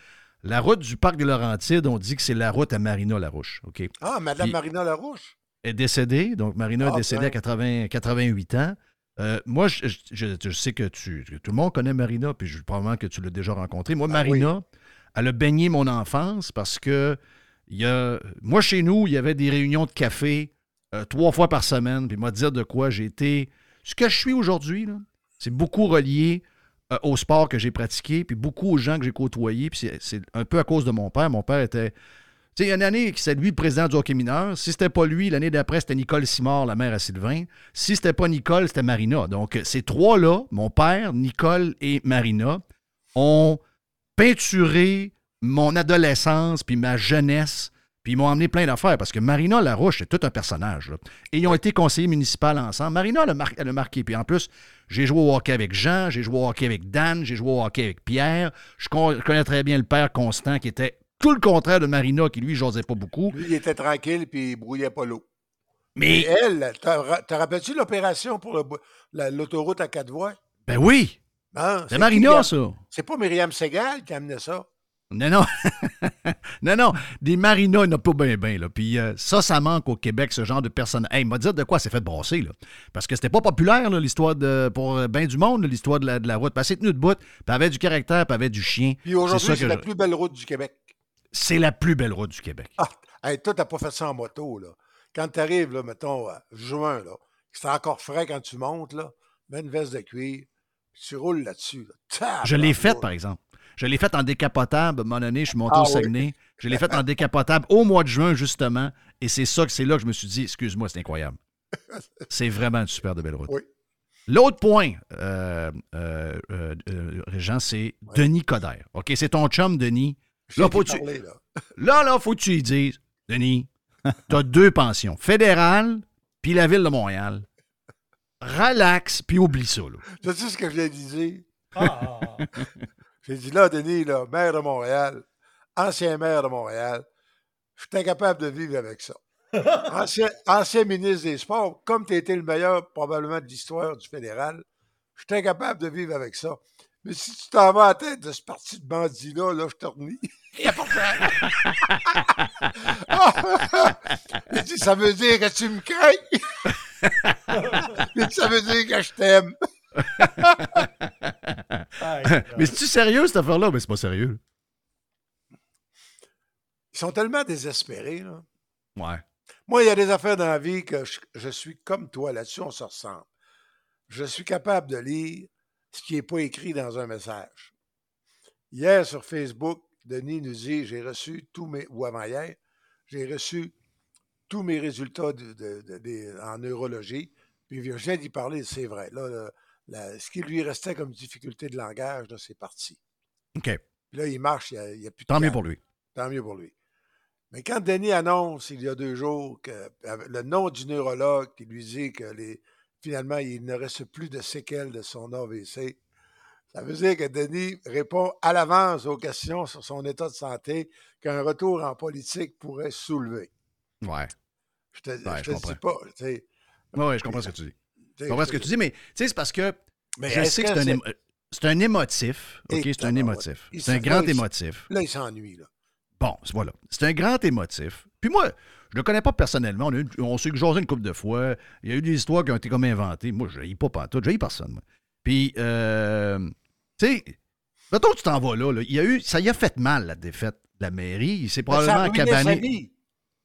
la route du parc des Laurentides, on dit que c'est la route à Marina Larouche. OK? Ah, Madame Puis- Marina Larouche? est décédée. Donc, Marina Ah, est décédée à 80 88 ans. Euh, moi, je, je- je- je sais que, tu, que tout le monde connaît Marina, puis je, probablement que tu l'as déjà rencontrée. Moi, Ben Marina, elle a baigné mon enfance parce que y a, moi, chez nous, il y avait des réunions de café euh, trois fois par semaine. Puis, moi, dire de quoi j'ai été. Ce que je suis aujourd'hui, là, c'est beaucoup relié euh, au sport que j'ai pratiqué, puis beaucoup aux gens que j'ai côtoyés. C'est- c'est un peu à cause de mon père. Mon père était. Tu sais, il y a une année c'était lui le président du hockey mineur. Si c'était pas lui, l'année d'après, c'était Nicole Simard, la mère à Sylvain. Si c'était pas Nicole, c'était Marina. Donc, ces trois-là, mon père, Nicole et Marina, ont peinturé mon adolescence puis ma jeunesse. Puis ils m'ont emmené plein d'affaires parce que Marina Larouche, c'est tout un personnage. là. Et ils ont été conseillers municipaux ensemble. Marina, elle a, mar- marqué. Puis en plus, j'ai joué au hockey avec Jean, j'ai joué au hockey avec Dan, j'ai joué au hockey avec Pierre. Je con- connais très bien le père Constant qui était tout le contraire de Marina, qui lui, j'osais pas beaucoup. Lui, il était tranquille puis il brouillait pas l'eau. Mais- Et elle, t'as- te rappelles-tu l'opération pour la- l'autoroute à quatre voies? Ben oui! Hein? C'est Marina, qui ça. C'est pas Myriam Segal qui a amené ça. Non, non. non, non. Des marinas, il n'y en a pas bien, bien. Là. Puis euh, ça, ça manque au Québec, ce genre de personne. Hey, m'a dit de quoi c'est fait brasser, là. Parce que c'était pas populaire, l'histoire de. pour euh, ben du monde, l'histoire de la, de la route. Puis elle s'est tenue debout, puis elle avait du caractère, puis elle avait du chien. Puis aujourd'hui, c'est que la je- plus belle route du Québec. C'est la plus belle route du Québec. Ah, hey, toi, t'as pas fait ça en moto, là. Quand tu arrives, là, mettons, à juin, là, que c'est encore frais quand tu montes, là, mets une veste de cuir, puis tu roules là-dessus. là. Je l'ai faite, par exemple. Je l'ai faite en décapotable. À un moment donné, je suis monté Ah au oui. Saguenay. Je l'ai faite en décapotable au mois de juin, justement. Et c'est ça que c'est là que je me suis dit, excuse-moi, c'est incroyable. C'est vraiment une super de belle route. Oui. L'autre point, euh, euh, euh, euh, Régent, c'est Denis Coderre. OK, c'est ton chum, Denis. Là, faut tu... parler, là. là, là, faut que tu lui dises, Denis, tu as deux pensions, fédérale puis la ville de Montréal. Relax, puis oublie ça. Là. Tu sais ce que je viens de dire? Ah. J'ai dit là, Denis, là, maire de Montréal, ancien maire de Montréal, je suis incapable de vivre avec ça. Ancien, ancien ministre des Sports, comme tu as été le meilleur probablement de l'histoire du fédéral, je suis incapable de vivre avec ça. Mais si tu t'en vas à la tête de ce parti de bandits-là, là, je te renie. Il y a pas de- Il dit, ça veut dire que tu me crains. Ça veut dire que je t'aime. Mais c'est-tu sérieux, cette affaire-là? Mais c'est pas sérieux. Ils sont tellement désespérés, là. Ouais. Moi, il y a des affaires dans la vie que je, je suis comme toi. Là-dessus, on se ressemble. Je suis capable de lire ce qui n'est pas écrit dans un message. Hier, sur Facebook, Denis nous dit j'ai reçu tous mes. ou avant-hier, j'ai reçu tous mes résultats de- de- de- des- en neurologie. Puis je viens d'y parler, c'est vrai. Là, là, la- ce qui lui restait comme difficulté de langage, là, c'est parti. OK. Puis là, il marche, il n'y a, plus de Tant mieux pour lui. Tant mieux pour lui. Mais quand Denis annonce il y a deux jours que le nom du neurologue qui lui dit que les, finalement il ne reste plus de séquelles de son AVC, ça veut dire que Denis répond à l'avance aux questions sur son état de santé qu'un retour en politique pourrait soulever. Ouais. Je te, Ouais, je je te dis pas. tu sais. Ouais, ouais, je comprends ce que tu dis. Comprends ce que tu dis, mais tu sais, c'est parce que Mais je sais que que c'est un, émo- un émotif. OK, c'est un émotif. C'est un grand là, émotif. Là, il s'ennuie. Là. Bon, voilà. C'est un grand émotif. Puis moi, je le connais pas personnellement. On, a eu- on s'est jasé une couple de fois. Il y a eu des histoires qui ont été comme inventées. Moi, je ne pas pantoute. Je n'ai personne, moi. Puis, euh, tu sais, mettons que tu t'en vas là, là, Il y a eu, ça y a fait mal, la défaite de la mairie. Il s'est a probablement cabané.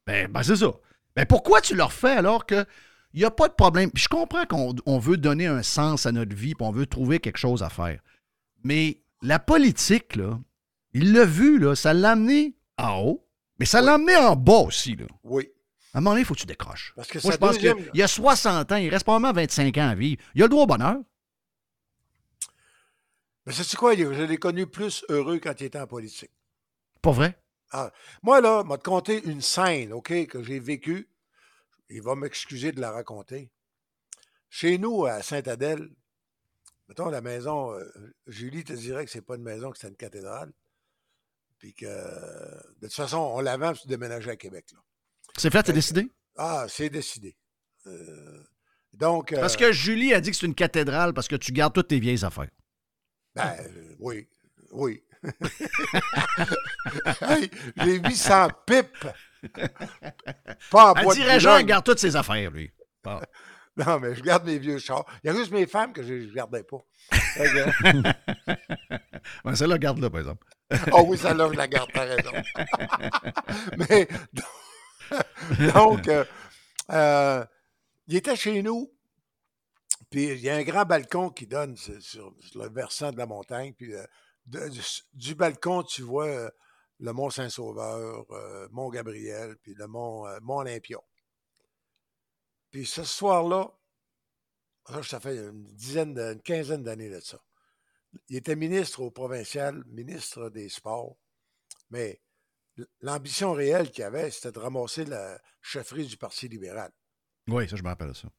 Ben, ben, c'est ça. Ben, pourquoi tu le refais alors que il n'y a pas de problème? Puis je comprends qu'on on veut donner un sens à notre vie, puis on veut trouver quelque chose à faire. Mais la politique, là, il l'a vu, là, ça l'a amené en haut, mais ça l'a amené en bas aussi. Là. Oui. À un moment donné, il faut que tu décroches. Parce que Moi, je pense qu'il y a 60 ans, il reste probablement 25 ans à vivre. Il a le droit au bonheur. Mais sais-tu quoi? Je l'ai connu plus heureux quand il était en politique. Pas vrai? Ah, moi, là, m'a te conté une scène, OK, que j'ai vécue. Il va m'excuser de la raconter. Chez nous, à Sainte-Adèle, mettons la maison, euh, Julie te dirait que c'est pas une maison, que c'est une cathédrale. Puis que, de toute façon, on la vend, déménages à Québec. Là. C'est fait, t'as décidé? Ah, c'est décidé. Euh, Donc. euh, Parce que Julie a dit que c'est une cathédrale parce que tu gardes toutes tes vieilles affaires. Ben, euh, oui. Oui. Hey, J'ai 800 pipes. Pas en de Boulogne. garde toutes ses affaires, lui. Non, mais je garde mes vieux chars. Il y a juste mes femmes que je ne gardais pas. Ouais, Celle-là, garde-la, par exemple. Ah oui, celle-là, je la garde, t'as raison. Mais donc, euh, euh, il était chez nous, puis il y a un grand balcon qui donne sur, le versant de la montagne, puis euh, de- du, du balcon, tu vois le Mont Saint-Sauveur, euh, Mont Gabriel, puis le Mont, euh, Mont Olympia. Puis ce soir-là, ça, fait une dizaine, de- une quinzaine d'années de ça. Il était ministre au provincial, ministre des Sports, mais l'ambition réelle qu'il avait, c'était de ramasser la chefferie du Parti libéral. Oui, ça, je me rappelle ça.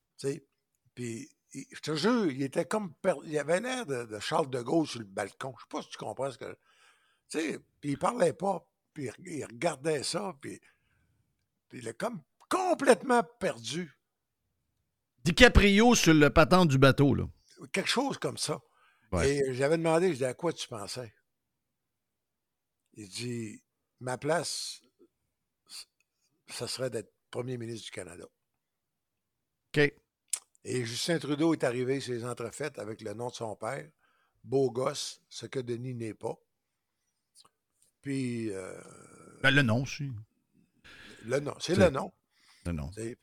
Puis, je te jure, il était comme. Il avait l'air de, de Charles de Gaulle sur le balcon. Je sais pas si tu comprends ce que. Tu sais, puis il parlait pas, puis il, regardait ça, puis, il est comme complètement perdu. DiCaprio sur le patent du bateau, là. Quelque chose comme ça. Ouais. Et j'avais demandé, je dis, à quoi tu pensais? Il dit, ma place, ça serait d'être premier ministre du Canada. OK. Et Justin Trudeau est arrivé sur les entrefaites avec le nom de son père, beau gosse, ce que Denis n'est pas. Puis, euh, Ben, le nom, aussi. le nom, c'est le nom. Le nom. Je suis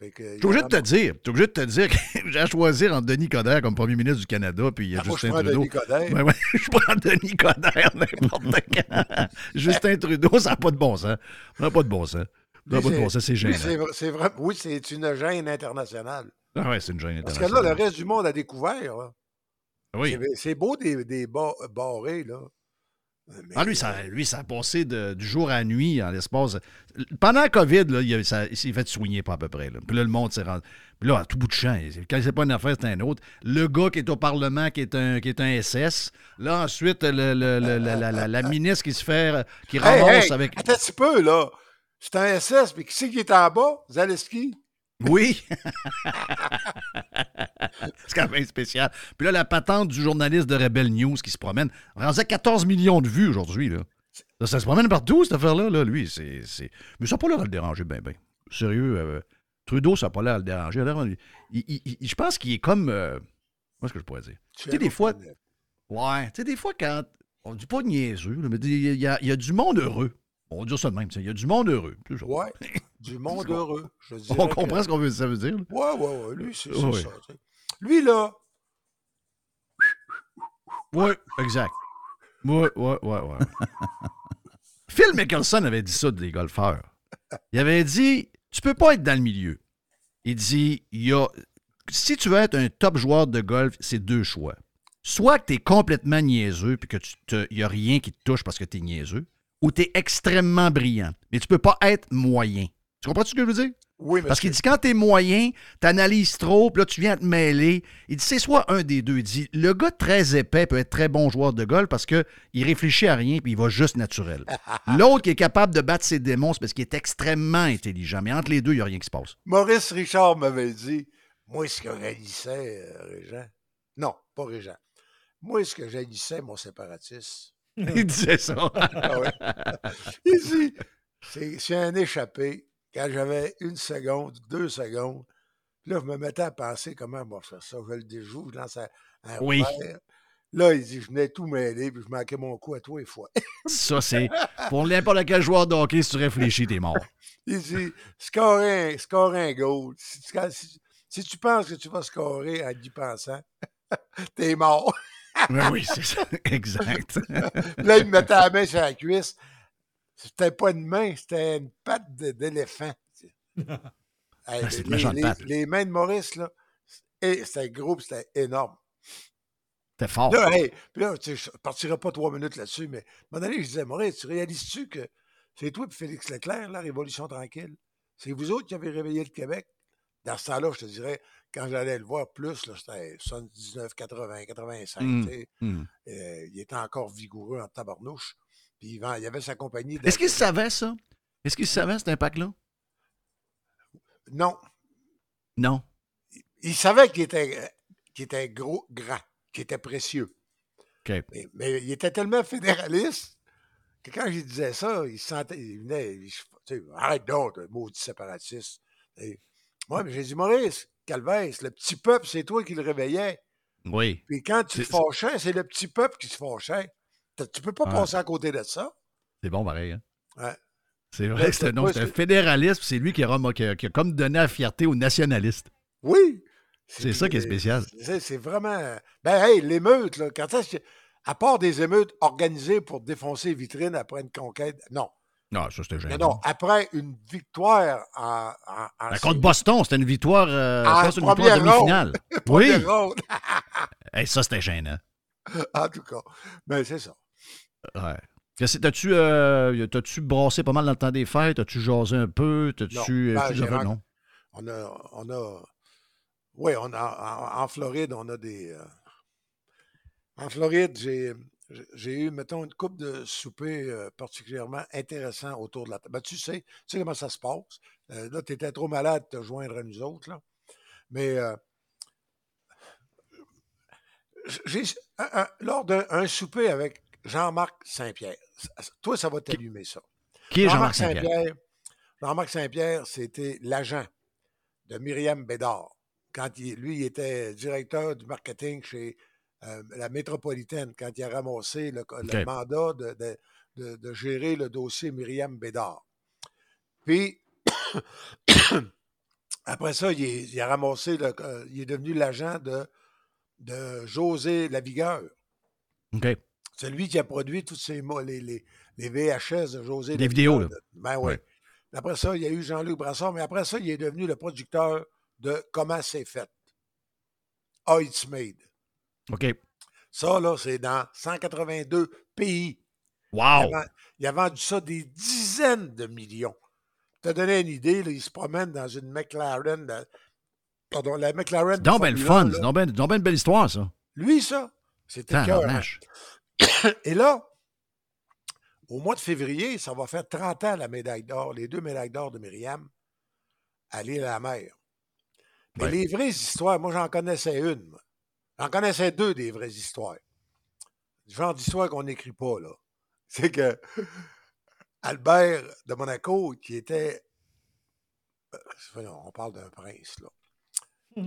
obligé de te dire, je suis obligé de te dire que j'ai à choisir entre Denis Coderre comme premier ministre du Canada puis Ah, moi, je Justin Trudeau. Denis Coderre. Ben ouais, je prends Denis Coderre n'importe quand. Justin Trudeau, ça n'a pas de bon sens. Ça n'a pas de bon sens. Ça n'a pas de bon sens, c'est gênant. c'est vra- c'est vrai, oui, c'est une gêne internationale. Ah ouais, c'est une gêne Parce que là, le reste du monde a découvert. là. Oui. C'est- beau des, des ba- barrés, là. Ah, lui, ça, lui, ça a passé de- du jour à la nuit en l'espace. Pendant la COVID, là, il, ça- il s'est fait soigner pas à peu près. là. Puis là, le monde s'est rendu. Puis là, à tout bout de champ, quand c'est pas une affaire, c'est un autre. Le gars qui est au Parlement, qui est un, qui est un SS. Là, ensuite, le- le- le- la, la- la- la ministre qui se fait. qui Hey, ramasse hey, avec. Attends un petit peu, là. C'est un SS, mais qui c'est qui est en bas? Zaleski? Oui. c'est quand même spécial. Puis là, la patente du journaliste de Rebel News qui se promène, rendu à 14 millions de vues aujourd'hui. Là. Ça, ça se promène partout, cette affaire-là. Là. Lui, c'est. Mais ça n'a pas l'air à le déranger, ben, ben. Sérieux, euh, Trudeau, ça n'a pas l'air à le déranger. Il a l'air- il- il- il- je pense qu'il est comme. euh, Comment est-ce que je pourrais dire? Tu sais, des fois. Ouais, tu sais, des fois, quand. On dit pas niaiseux, là, mais il y, a, il y a du monde heureux. On va dire ça de même. Il y a du monde heureux. Ouais. Du monde heureux. Je On que- comprend ce qu'on veut, ça veut dire. là. Ouais, ouais, ouais. Lui, c'est Ouais. ça. Lui, là, Oui, exact. Oui, oui, oui, oui. Phil Mickelson avait dit ça des golfeurs. Il avait dit Tu peux pas être dans le milieu. Il dit il y a, Si tu veux être un top joueur de golf, c'est deux choix. Soit que tu es complètement niaiseux puis que tu n'y a rien qui te touche parce que tu es niaiseux, ou tu es extrêmement brillant. Mais tu peux pas être moyen. Tu comprends ce que je veux dire? Oui, Parce qu'il dit quand t'es moyen, t'analyses trop, puis là tu viens te mêler. Il dit c'est soit un des deux. Il dit le gars très épais peut être très bon joueur de golf parce qu'il réfléchit à rien puis il va juste naturel. L'autre qui est capable de battre ses démons, c'est parce qu'il est extrêmement intelligent. Mais entre les deux, il n'y a rien qui se passe. Maurice Richard m'avait dit Moi, ce que j'haïssais, euh, Régent. Non, pas Régent. Moi, ce que j'haïssais, mon séparatiste. Il disait ça. Ah ouais. Il dit c'est c'est un échappé. Quand j'avais une seconde, deux secondes, là, je me mettais à penser comment on va faire ça. Je le déjoue, je lance un, un Oui. revers. Là, il dit, je venais tout mêler, puis je manquais mon coup à toi et fois. Ça, c'est pour n'importe quel joueur de hockey, si tu réfléchis, t'es mort. Il dit, scorer un, scorer un goal. Si tu, si tu penses que tu vas scorer en y pensant, t'es mort. Oui, c'est ça. Exact. là, il me mettait la main sur la cuisse. C'était pas une main, c'était une patte d'éléphant. Hey, les, méchante les- patte. les mains de Maurice, là, et c'était gros, c'était énorme. T'es fort. Là, hey, puis là, tu sais, je ne partirai pas trois minutes là-dessus, mais à un moment donné, je disais, Maurice, tu réalises-tu que c'est toi et Félix Leclerc, la Révolution tranquille? C'est vous autres qui avez réveillé le Québec? Dans ce temps-là, je te dirais, quand j'allais le voir plus, c'était 79, 80, 85. Mm, tu sais. mm. Euh, il était encore vigoureux en tabarnouche. Puis il, vend- il avait sa compagnie. Est-ce qu'il savait ça? Est-ce qu'il savait cet impact-là? Non. Non. il savait qu'il était, qu'il était gros, grand, qu'il était précieux. Mais, mais il était tellement fédéraliste que quand je disais ça, il se sentait, il venait, il- tu sais, arrête donc, maudit séparatiste. Et moi, mais j'ai dit, Maurice, Calvès, le petit peuple, c'est toi qui le réveillais. Oui. Puis quand tu te fâchais, c'est le petit peuple qui se fâchait. Tu peux pas Ouais. passer à côté de ça. C'est bon, pareil. Hein? Ouais. C'est vrai que c'est un, un fédéraliste, c'est lui qui a, qui a- qui a comme donné la fierté aux nationalistes. Oui. C'est ça qui est spécial. C'est vraiment. Ben, hey, l'émeute, là, quand que- À part des émeutes organisées pour défoncer les vitrines après une conquête. Non. Non, ça, c'était gênant. non. Après une victoire en. en, en Ben, contre Boston, c'était une victoire, euh, En je pense une victoire demi-finale. oui. Ronde. Hey, ça, c'était gênant. en tout cas. Ben, c'est ça. Ouais. T'as-tu euh, brassé pas mal dans le temps des fêtes? T'as-tu jasé un peu? Non. T'as-tu. Ben, euh, non? On a. On a oui, on a, en, en Floride, on a des. euh, en Floride, j'ai. J'ai eu, mettons, une coupe de souper euh, particulièrement intéressant autour de la table. Ben, tu sais, tu sais comment ça se passe. Euh, là, tu étais trop malade de te joindre à nous autres. Là. Mais euh, j'ai, lors d'un souper avec Jean-Marc Saint-Pierre, toi, ça va t'allumer ça. Qui est Jean-Marc Saint-Pierre? Jean-Marc Saint-Pierre, c'était l'agent de Myriam Bédard. Quand il- lui, il était directeur du marketing chez euh, la métropolitaine, quand il a ramassé le, mandat de, de- de- de gérer le dossier Myriam Bédard. Puis, après ça, il, est- il a ramassé, le- euh, il est devenu l'agent de, de José Lavigueur. OK. C'est lui qui a produit tous ces les, les, les VHS de José Les Lavigueur. vidéos, là. Ben oui. Ouais. Après ça, il y a eu Jean-Luc Brassard, mais après ça, il est devenu le producteur de Comment c'est fait. How It's Made. OK. Ça, là, c'est dans 182 pays. Wow! Il a, vendu ça des dizaines de millions. Pour te donner une idée, là, il se promène dans une McLaren. la- pardon, la McLaren. Donc ben le fun. 1, C'est là. donc ben, ben une belle histoire, ça. Lui, ça, c'était écœurant. Et là, au mois de février, ça va faire 30 ans la médaille d'or, les deux médailles d'or de Myriam à l'île à la mer. Mais Ouais. les vraies histoires, moi, j'en connaissais une. moi. J'en connaissais deux des vraies histoires. Le genre d'histoire qu'on n'écrit pas, là. C'est que Albert de Monaco, qui était. euh, voyons, on parle d'un prince, là.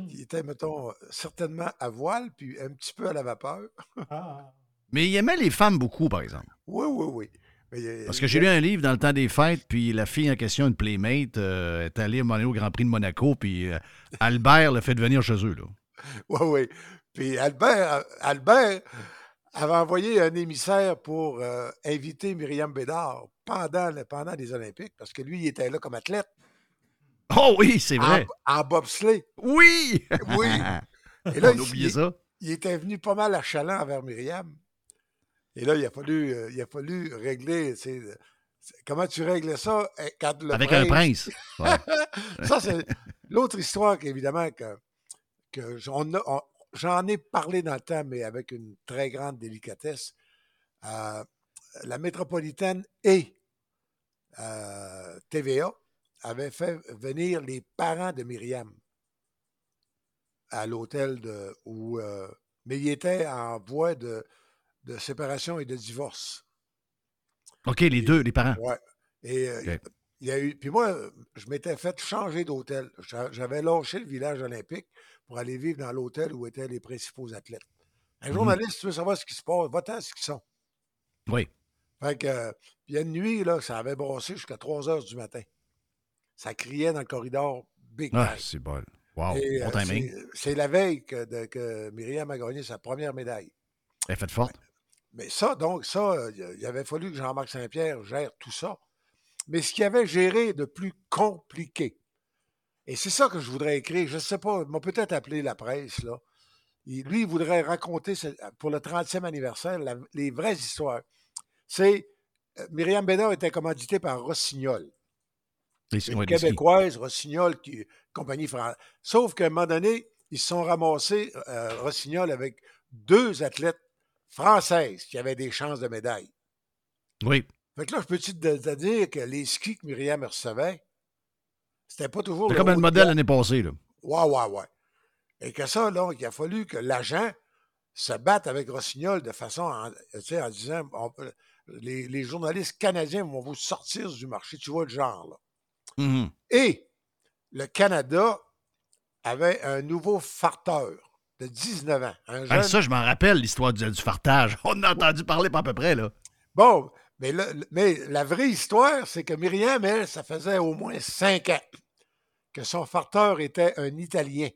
Qui était, mettons, certainement à voile, puis un petit peu à la vapeur. Mais il aimait les femmes beaucoup, par exemple. Oui, oui, oui. Mais, Parce que j'ai lu un livre dans le temps des fêtes, puis la fille en question, une playmate, euh, est allée à un moment donné au Grand Prix de Monaco, puis euh, Albert l'a fait venir chez eux. Là. Oui, oui. Puis Albert, euh, Albert avait envoyé un émissaire pour euh, inviter Myriam Bédard pendant, le- pendant les Olympiques, parce que lui, il était là comme athlète. Oh oui, c'est vrai. En, en bobsleigh. Oui! Oui. Et là, On il- ça. Il était venu pas mal achalant envers Myriam. Et là, il a fallu, euh, il a fallu régler. c'est- comment tu règles ça euh, quand le Avec un prince. Ouais. ça, c'est l'autre histoire qu'évidemment que, que a- on- j'en ai parlé dans le temps, mais avec une très grande délicatesse. Euh, la métropolitaine et euh, TVA avaient fait venir les parents de Myriam à l'hôtel de où euh, mais ils étaient en voie de, de séparation et de divorce. OK, les deux, les parents. Ouais. Et il y a eu. Puis moi, je m'étais fait changer d'hôtel. J'a- J'avais lâché le village olympique pour aller vivre dans l'hôtel où étaient les principaux athlètes. Un Mhm. journaliste, tu veux savoir ce qui se passe, va-t'en ce qu'ils sont. Oui. Fait que, euh, il y a une nuit, là, ça avait brassé jusqu'à 3 heures du matin. Ça criait dans le corridor Big Ah, c'est bon. Wow, Et, bon euh, timing. c'est- la veille que, de- que Myriam a gagné sa première médaille. Elle est faite forte. Mais ça, donc, ça, euh, il il avait fallu que Jean-Marc Saint-Pierre gère tout ça. Mais ce qu'il avait géré de plus compliqué, et c'est ça que je voudrais écrire, je ne sais pas, il m'a peut-être appelé la presse, là. Il- lui, il voudrait raconter ce- pour le 30e anniversaire la- les vraies histoires. C'est euh, Myriam Bédard était commanditée par Rossignol. Les- Une québécoise, Rossignol, qui, compagnie française. Sauf qu'à un moment donné, ils se sont ramassés, euh, Rossignol, avec deux athlètes françaises qui avaient des chances de médaille. Oui. Fait que là, je peux-tu te, te dire que les skis que Myriam recevait, c'était pas toujours C'est le comme le modèle l'année passée. Là. Ouais, ouais, ouais. Et que ça, là, il a fallu que l'agent se batte avec Rossignol de façon, en, tu sais, en disant, on les, les journalistes canadiens vont vous sortir du marché. Tu vois le genre, là. Mhm. Et le Canada avait un nouveau farteur de 19 ans. Un jeune- ça, je m'en rappelle, l'histoire du, du fartage. On a entendu parler pas à peu près, là. Bon, mais, là- mais la vraie histoire, c'est que Myriam, elle, ça faisait au moins cinq ans que son farteur était un Italien.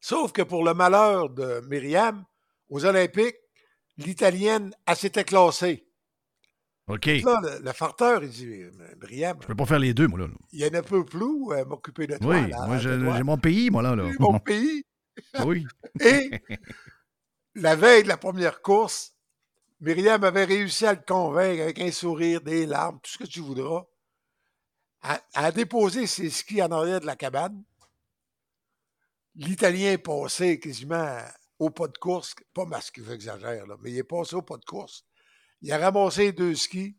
Sauf que pour le malheur de Myriam, aux Olympiques, l'Italienne, elle s'était classée. OK. Là, le, le farteur, il dit Myriam, Je peux pas faire les deux, moi, là. il y en a peu plus à m'occuper de toi. Oui, là, moi, j'ai mon pays, moi, là. là. Mon pays. Oui. Et la veille de la première course, Myriam avait réussi à le convaincre avec un sourire, des larmes, tout ce que tu voudras, à, déposer ses skis en arrière de la cabane. L'Italien est passé quasiment au pas de course, pas masqué, j'exagère, mais il est passé au pas de course. Il a ramassé deux skis.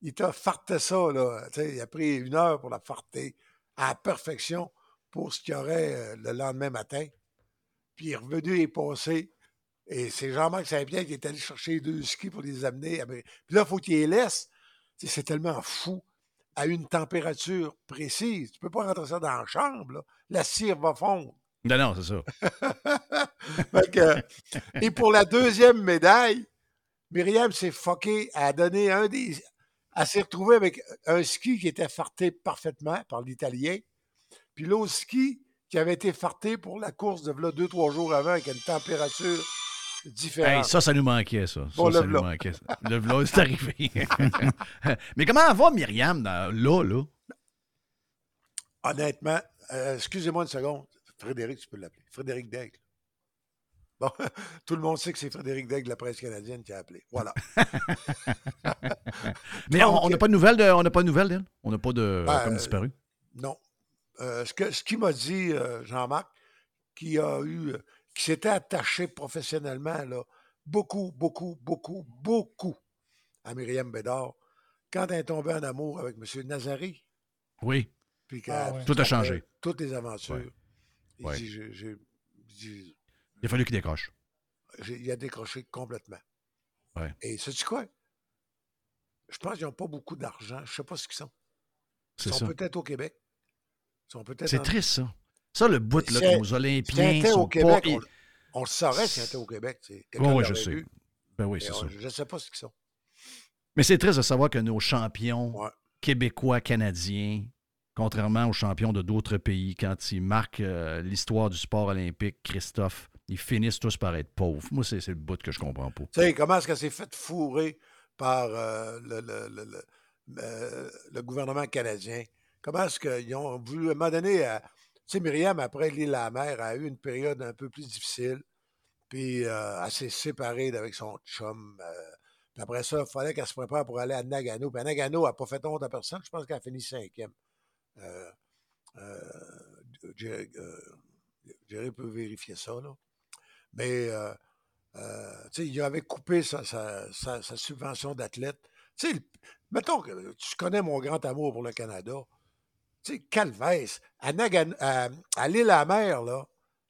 Il t'a farté ça, là. il a pris une heure pour la farter à la perfection pour ce qu'il y aurait euh, le lendemain matin. Puis il est revenu et passé. Et c'est Jean-Marc Saint-Pierre qui est allé chercher les deux skis pour les amener. à- Puis là, il faut qu'il les laisse. C'est tellement fou. À une température précise. Tu peux pas rentrer ça dans la chambre. là. La cire va fondre. Non, non, c'est ça. Et pour la deuxième médaille, Myriam s'est foquée à donner un des. Elle s'est retrouvée avec un ski qui était farté parfaitement par l'Italien, puis l'autre ski qui avait été farté pour la course de là, deux, trois jours avant avec une température Hey, ça, ça nous manquait, ça. Ça, Bon, ça le nous manquait. Le v'là, c'est arrivé. Mais comment va Myriam dans- là, là? Honnêtement, euh, excusez-moi une seconde. Frédéric, tu peux l'appeler. Frédéric Daigle. Bon, tout le monde sait que c'est Frédéric Daigle de la presse canadienne qui a appelé. Voilà. Mais on Donc, on n'a pas de nouvelles de- on n'a pas de nouvelles d'elle? On n'a pas de. Ben, comme disparu? Non. Euh, ce que- ce qu'il m'a dit, euh, Jean-Marc, qui a eu, euh, qui s'était attaché professionnellement, là, beaucoup, beaucoup, beaucoup, beaucoup à Myriam Bédard, quand elle est tombée en amour avec M. Nazari, Oui. puis qu'elle- Ah ouais. Tout a changé. Toutes les aventures. Ouais. Il Ouais. dit, j'ai- j'ai- il dit, Il a fallu qu'il décroche. j'ai- il a décroché complètement. Ouais. Et sais-tu quoi? Je pense qu'ils n'ont pas beaucoup d'argent. Je ne sais pas ce qu'ils sont. Ils sont ça. peut-être au Québec. Ils sont peut-être C'est en- triste, ça. Ça, le bout, là, que nos Olympiens sont au Québec, pas... on, on le saurait si elle était au Québec. sais. Oui, je sais. vu. Ben oui, c'est ça. Je ne sais pas ce qu'ils sont. Mais c'est triste de savoir que nos champions québécois, canadiens, contrairement aux champions de d'autres pays, quand ils marquent euh, l'histoire du sport olympique, Christophe, ils finissent tous par être pauvres. Moi, c'est c'est le bout que je comprends pas. Tu sais, comment est-ce qu'elle s'est fait fourrer par euh, le, le- le- le- euh, le gouvernement canadien? Comment est-ce qu'ils ont voulu, à un moment donné, tu sais, Myriam, après l'île la mer, a eu une période un peu plus difficile. Puis euh, elle s'est séparée avec son chum. euh, puis après ça, il fallait qu'elle se prépare pour aller à Nagano. Puis à Nagano, n'a pas fait honte à personne. Je pense qu'elle a fini cinquième. Euh, euh, Jerry, peut vérifier ça, là. Mais, tu sais, il avait coupé sa, subvention d'athlète. Tu sais, mettons que tu connais mon grand amour pour le Canada. Tu sais, Calvès, à, Nagan- à, à l'île à la mer, là,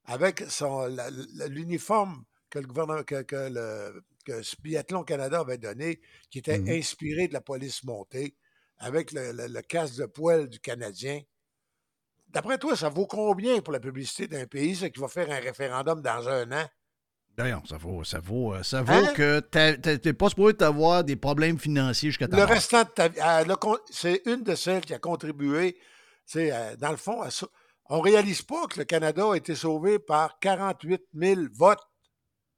avec son, la- la- l'uniforme que le gouvernement, que, que le que ce Biathlon Canada avait donné, qui était Mhm. inspiré de la police montée, avec le, le- le casque de poêle du Canadien. D'après toi, ça vaut combien pour la publicité d'un pays, ça, qui va faire un référendum dans un an? D'ailleurs, ça vaut, ça vaut, euh, ça vaut Hein? que t'as- t'as- t'es pas supposé avoir des problèmes financiers jusqu'à ta Le mort. restant de ta vie, elle a con- c'est une de celles qui a contribué, tu euh, dans le fond, à on ne réalise pas que le Canada a été sauvé par 48 000 votes.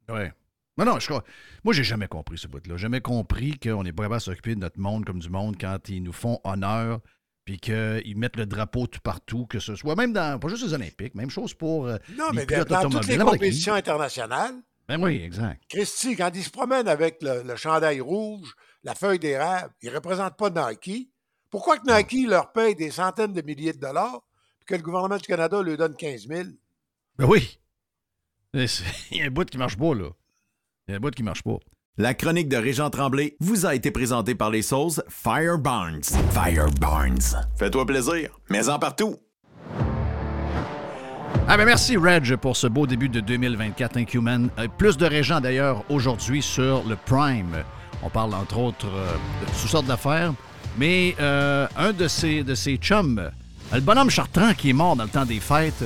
Ouais. Non, non, je crois. Moi, j'ai jamais compris ce bout-là. Jamais compris qu'on n'est pas capable de s'occuper de notre monde comme du monde quand ils nous font honneur, puis qu'ils mettent le drapeau tout partout, que ce soit même dans, pas juste les Olympiques, même chose pour euh, Non, les mais pilotes dans toutes les compétitions internationales, Ben oui, exact. Christy, quand ils se promènent avec le, le chandail rouge, la feuille d'érable, ils ne représentent pas Nike. Pourquoi que Nike leur paye des centaines de milliers de dollars, puis que le gouvernement du Canada leur donne 15 000? Ben oui. Il y a un bout qui marche pas, là. Il y a un bout qui marche pas. La chronique de Régent Tremblay vous a été présentée par les sauces Fire Barnes. Fire Barnes. Fais-toi plaisir, mais en partout. Ah ben merci Reg pour ce beau début de 2024 Inhuman. Euh, plus de régents d'ailleurs aujourd'hui sur le Prime. On parle entre autres euh, de toutes sortes d'affaires, mais euh, un de ses, de ses chums, euh, le bonhomme Chartrand qui est mort dans le temps des fêtes,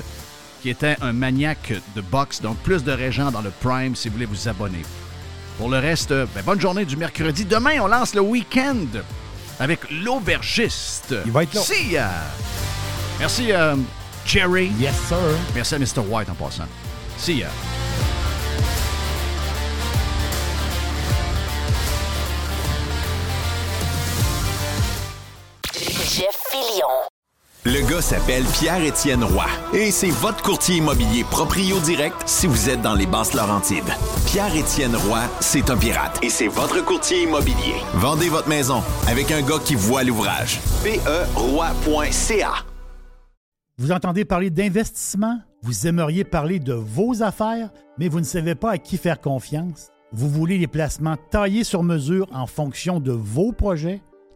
qui était un maniaque de boxe, donc plus de régents dans le Prime si vous voulez vous abonner. Pour le reste, euh, ben, bonne journée du mercredi. Demain, on lance le week-end avec l'aubergiste. Il va être là. Ya! Merci, euh, Jerry. Yes, sir. Merci à Mr. White en passant. See ya. Le gars s'appelle Pierre-Étienne Roy et c'est votre courtier immobilier proprio direct si vous êtes dans les basses Laurentides. Pierre-Étienne Roy, c'est un pirate et c'est votre courtier immobilier. Vendez votre maison avec un gars qui voit l'ouvrage. PERoy.ca Vous entendez parler d'investissement? Vous aimeriez parler de vos affaires, mais vous ne savez pas à qui faire confiance? Vous voulez les placements taillés sur mesure en fonction de vos projets?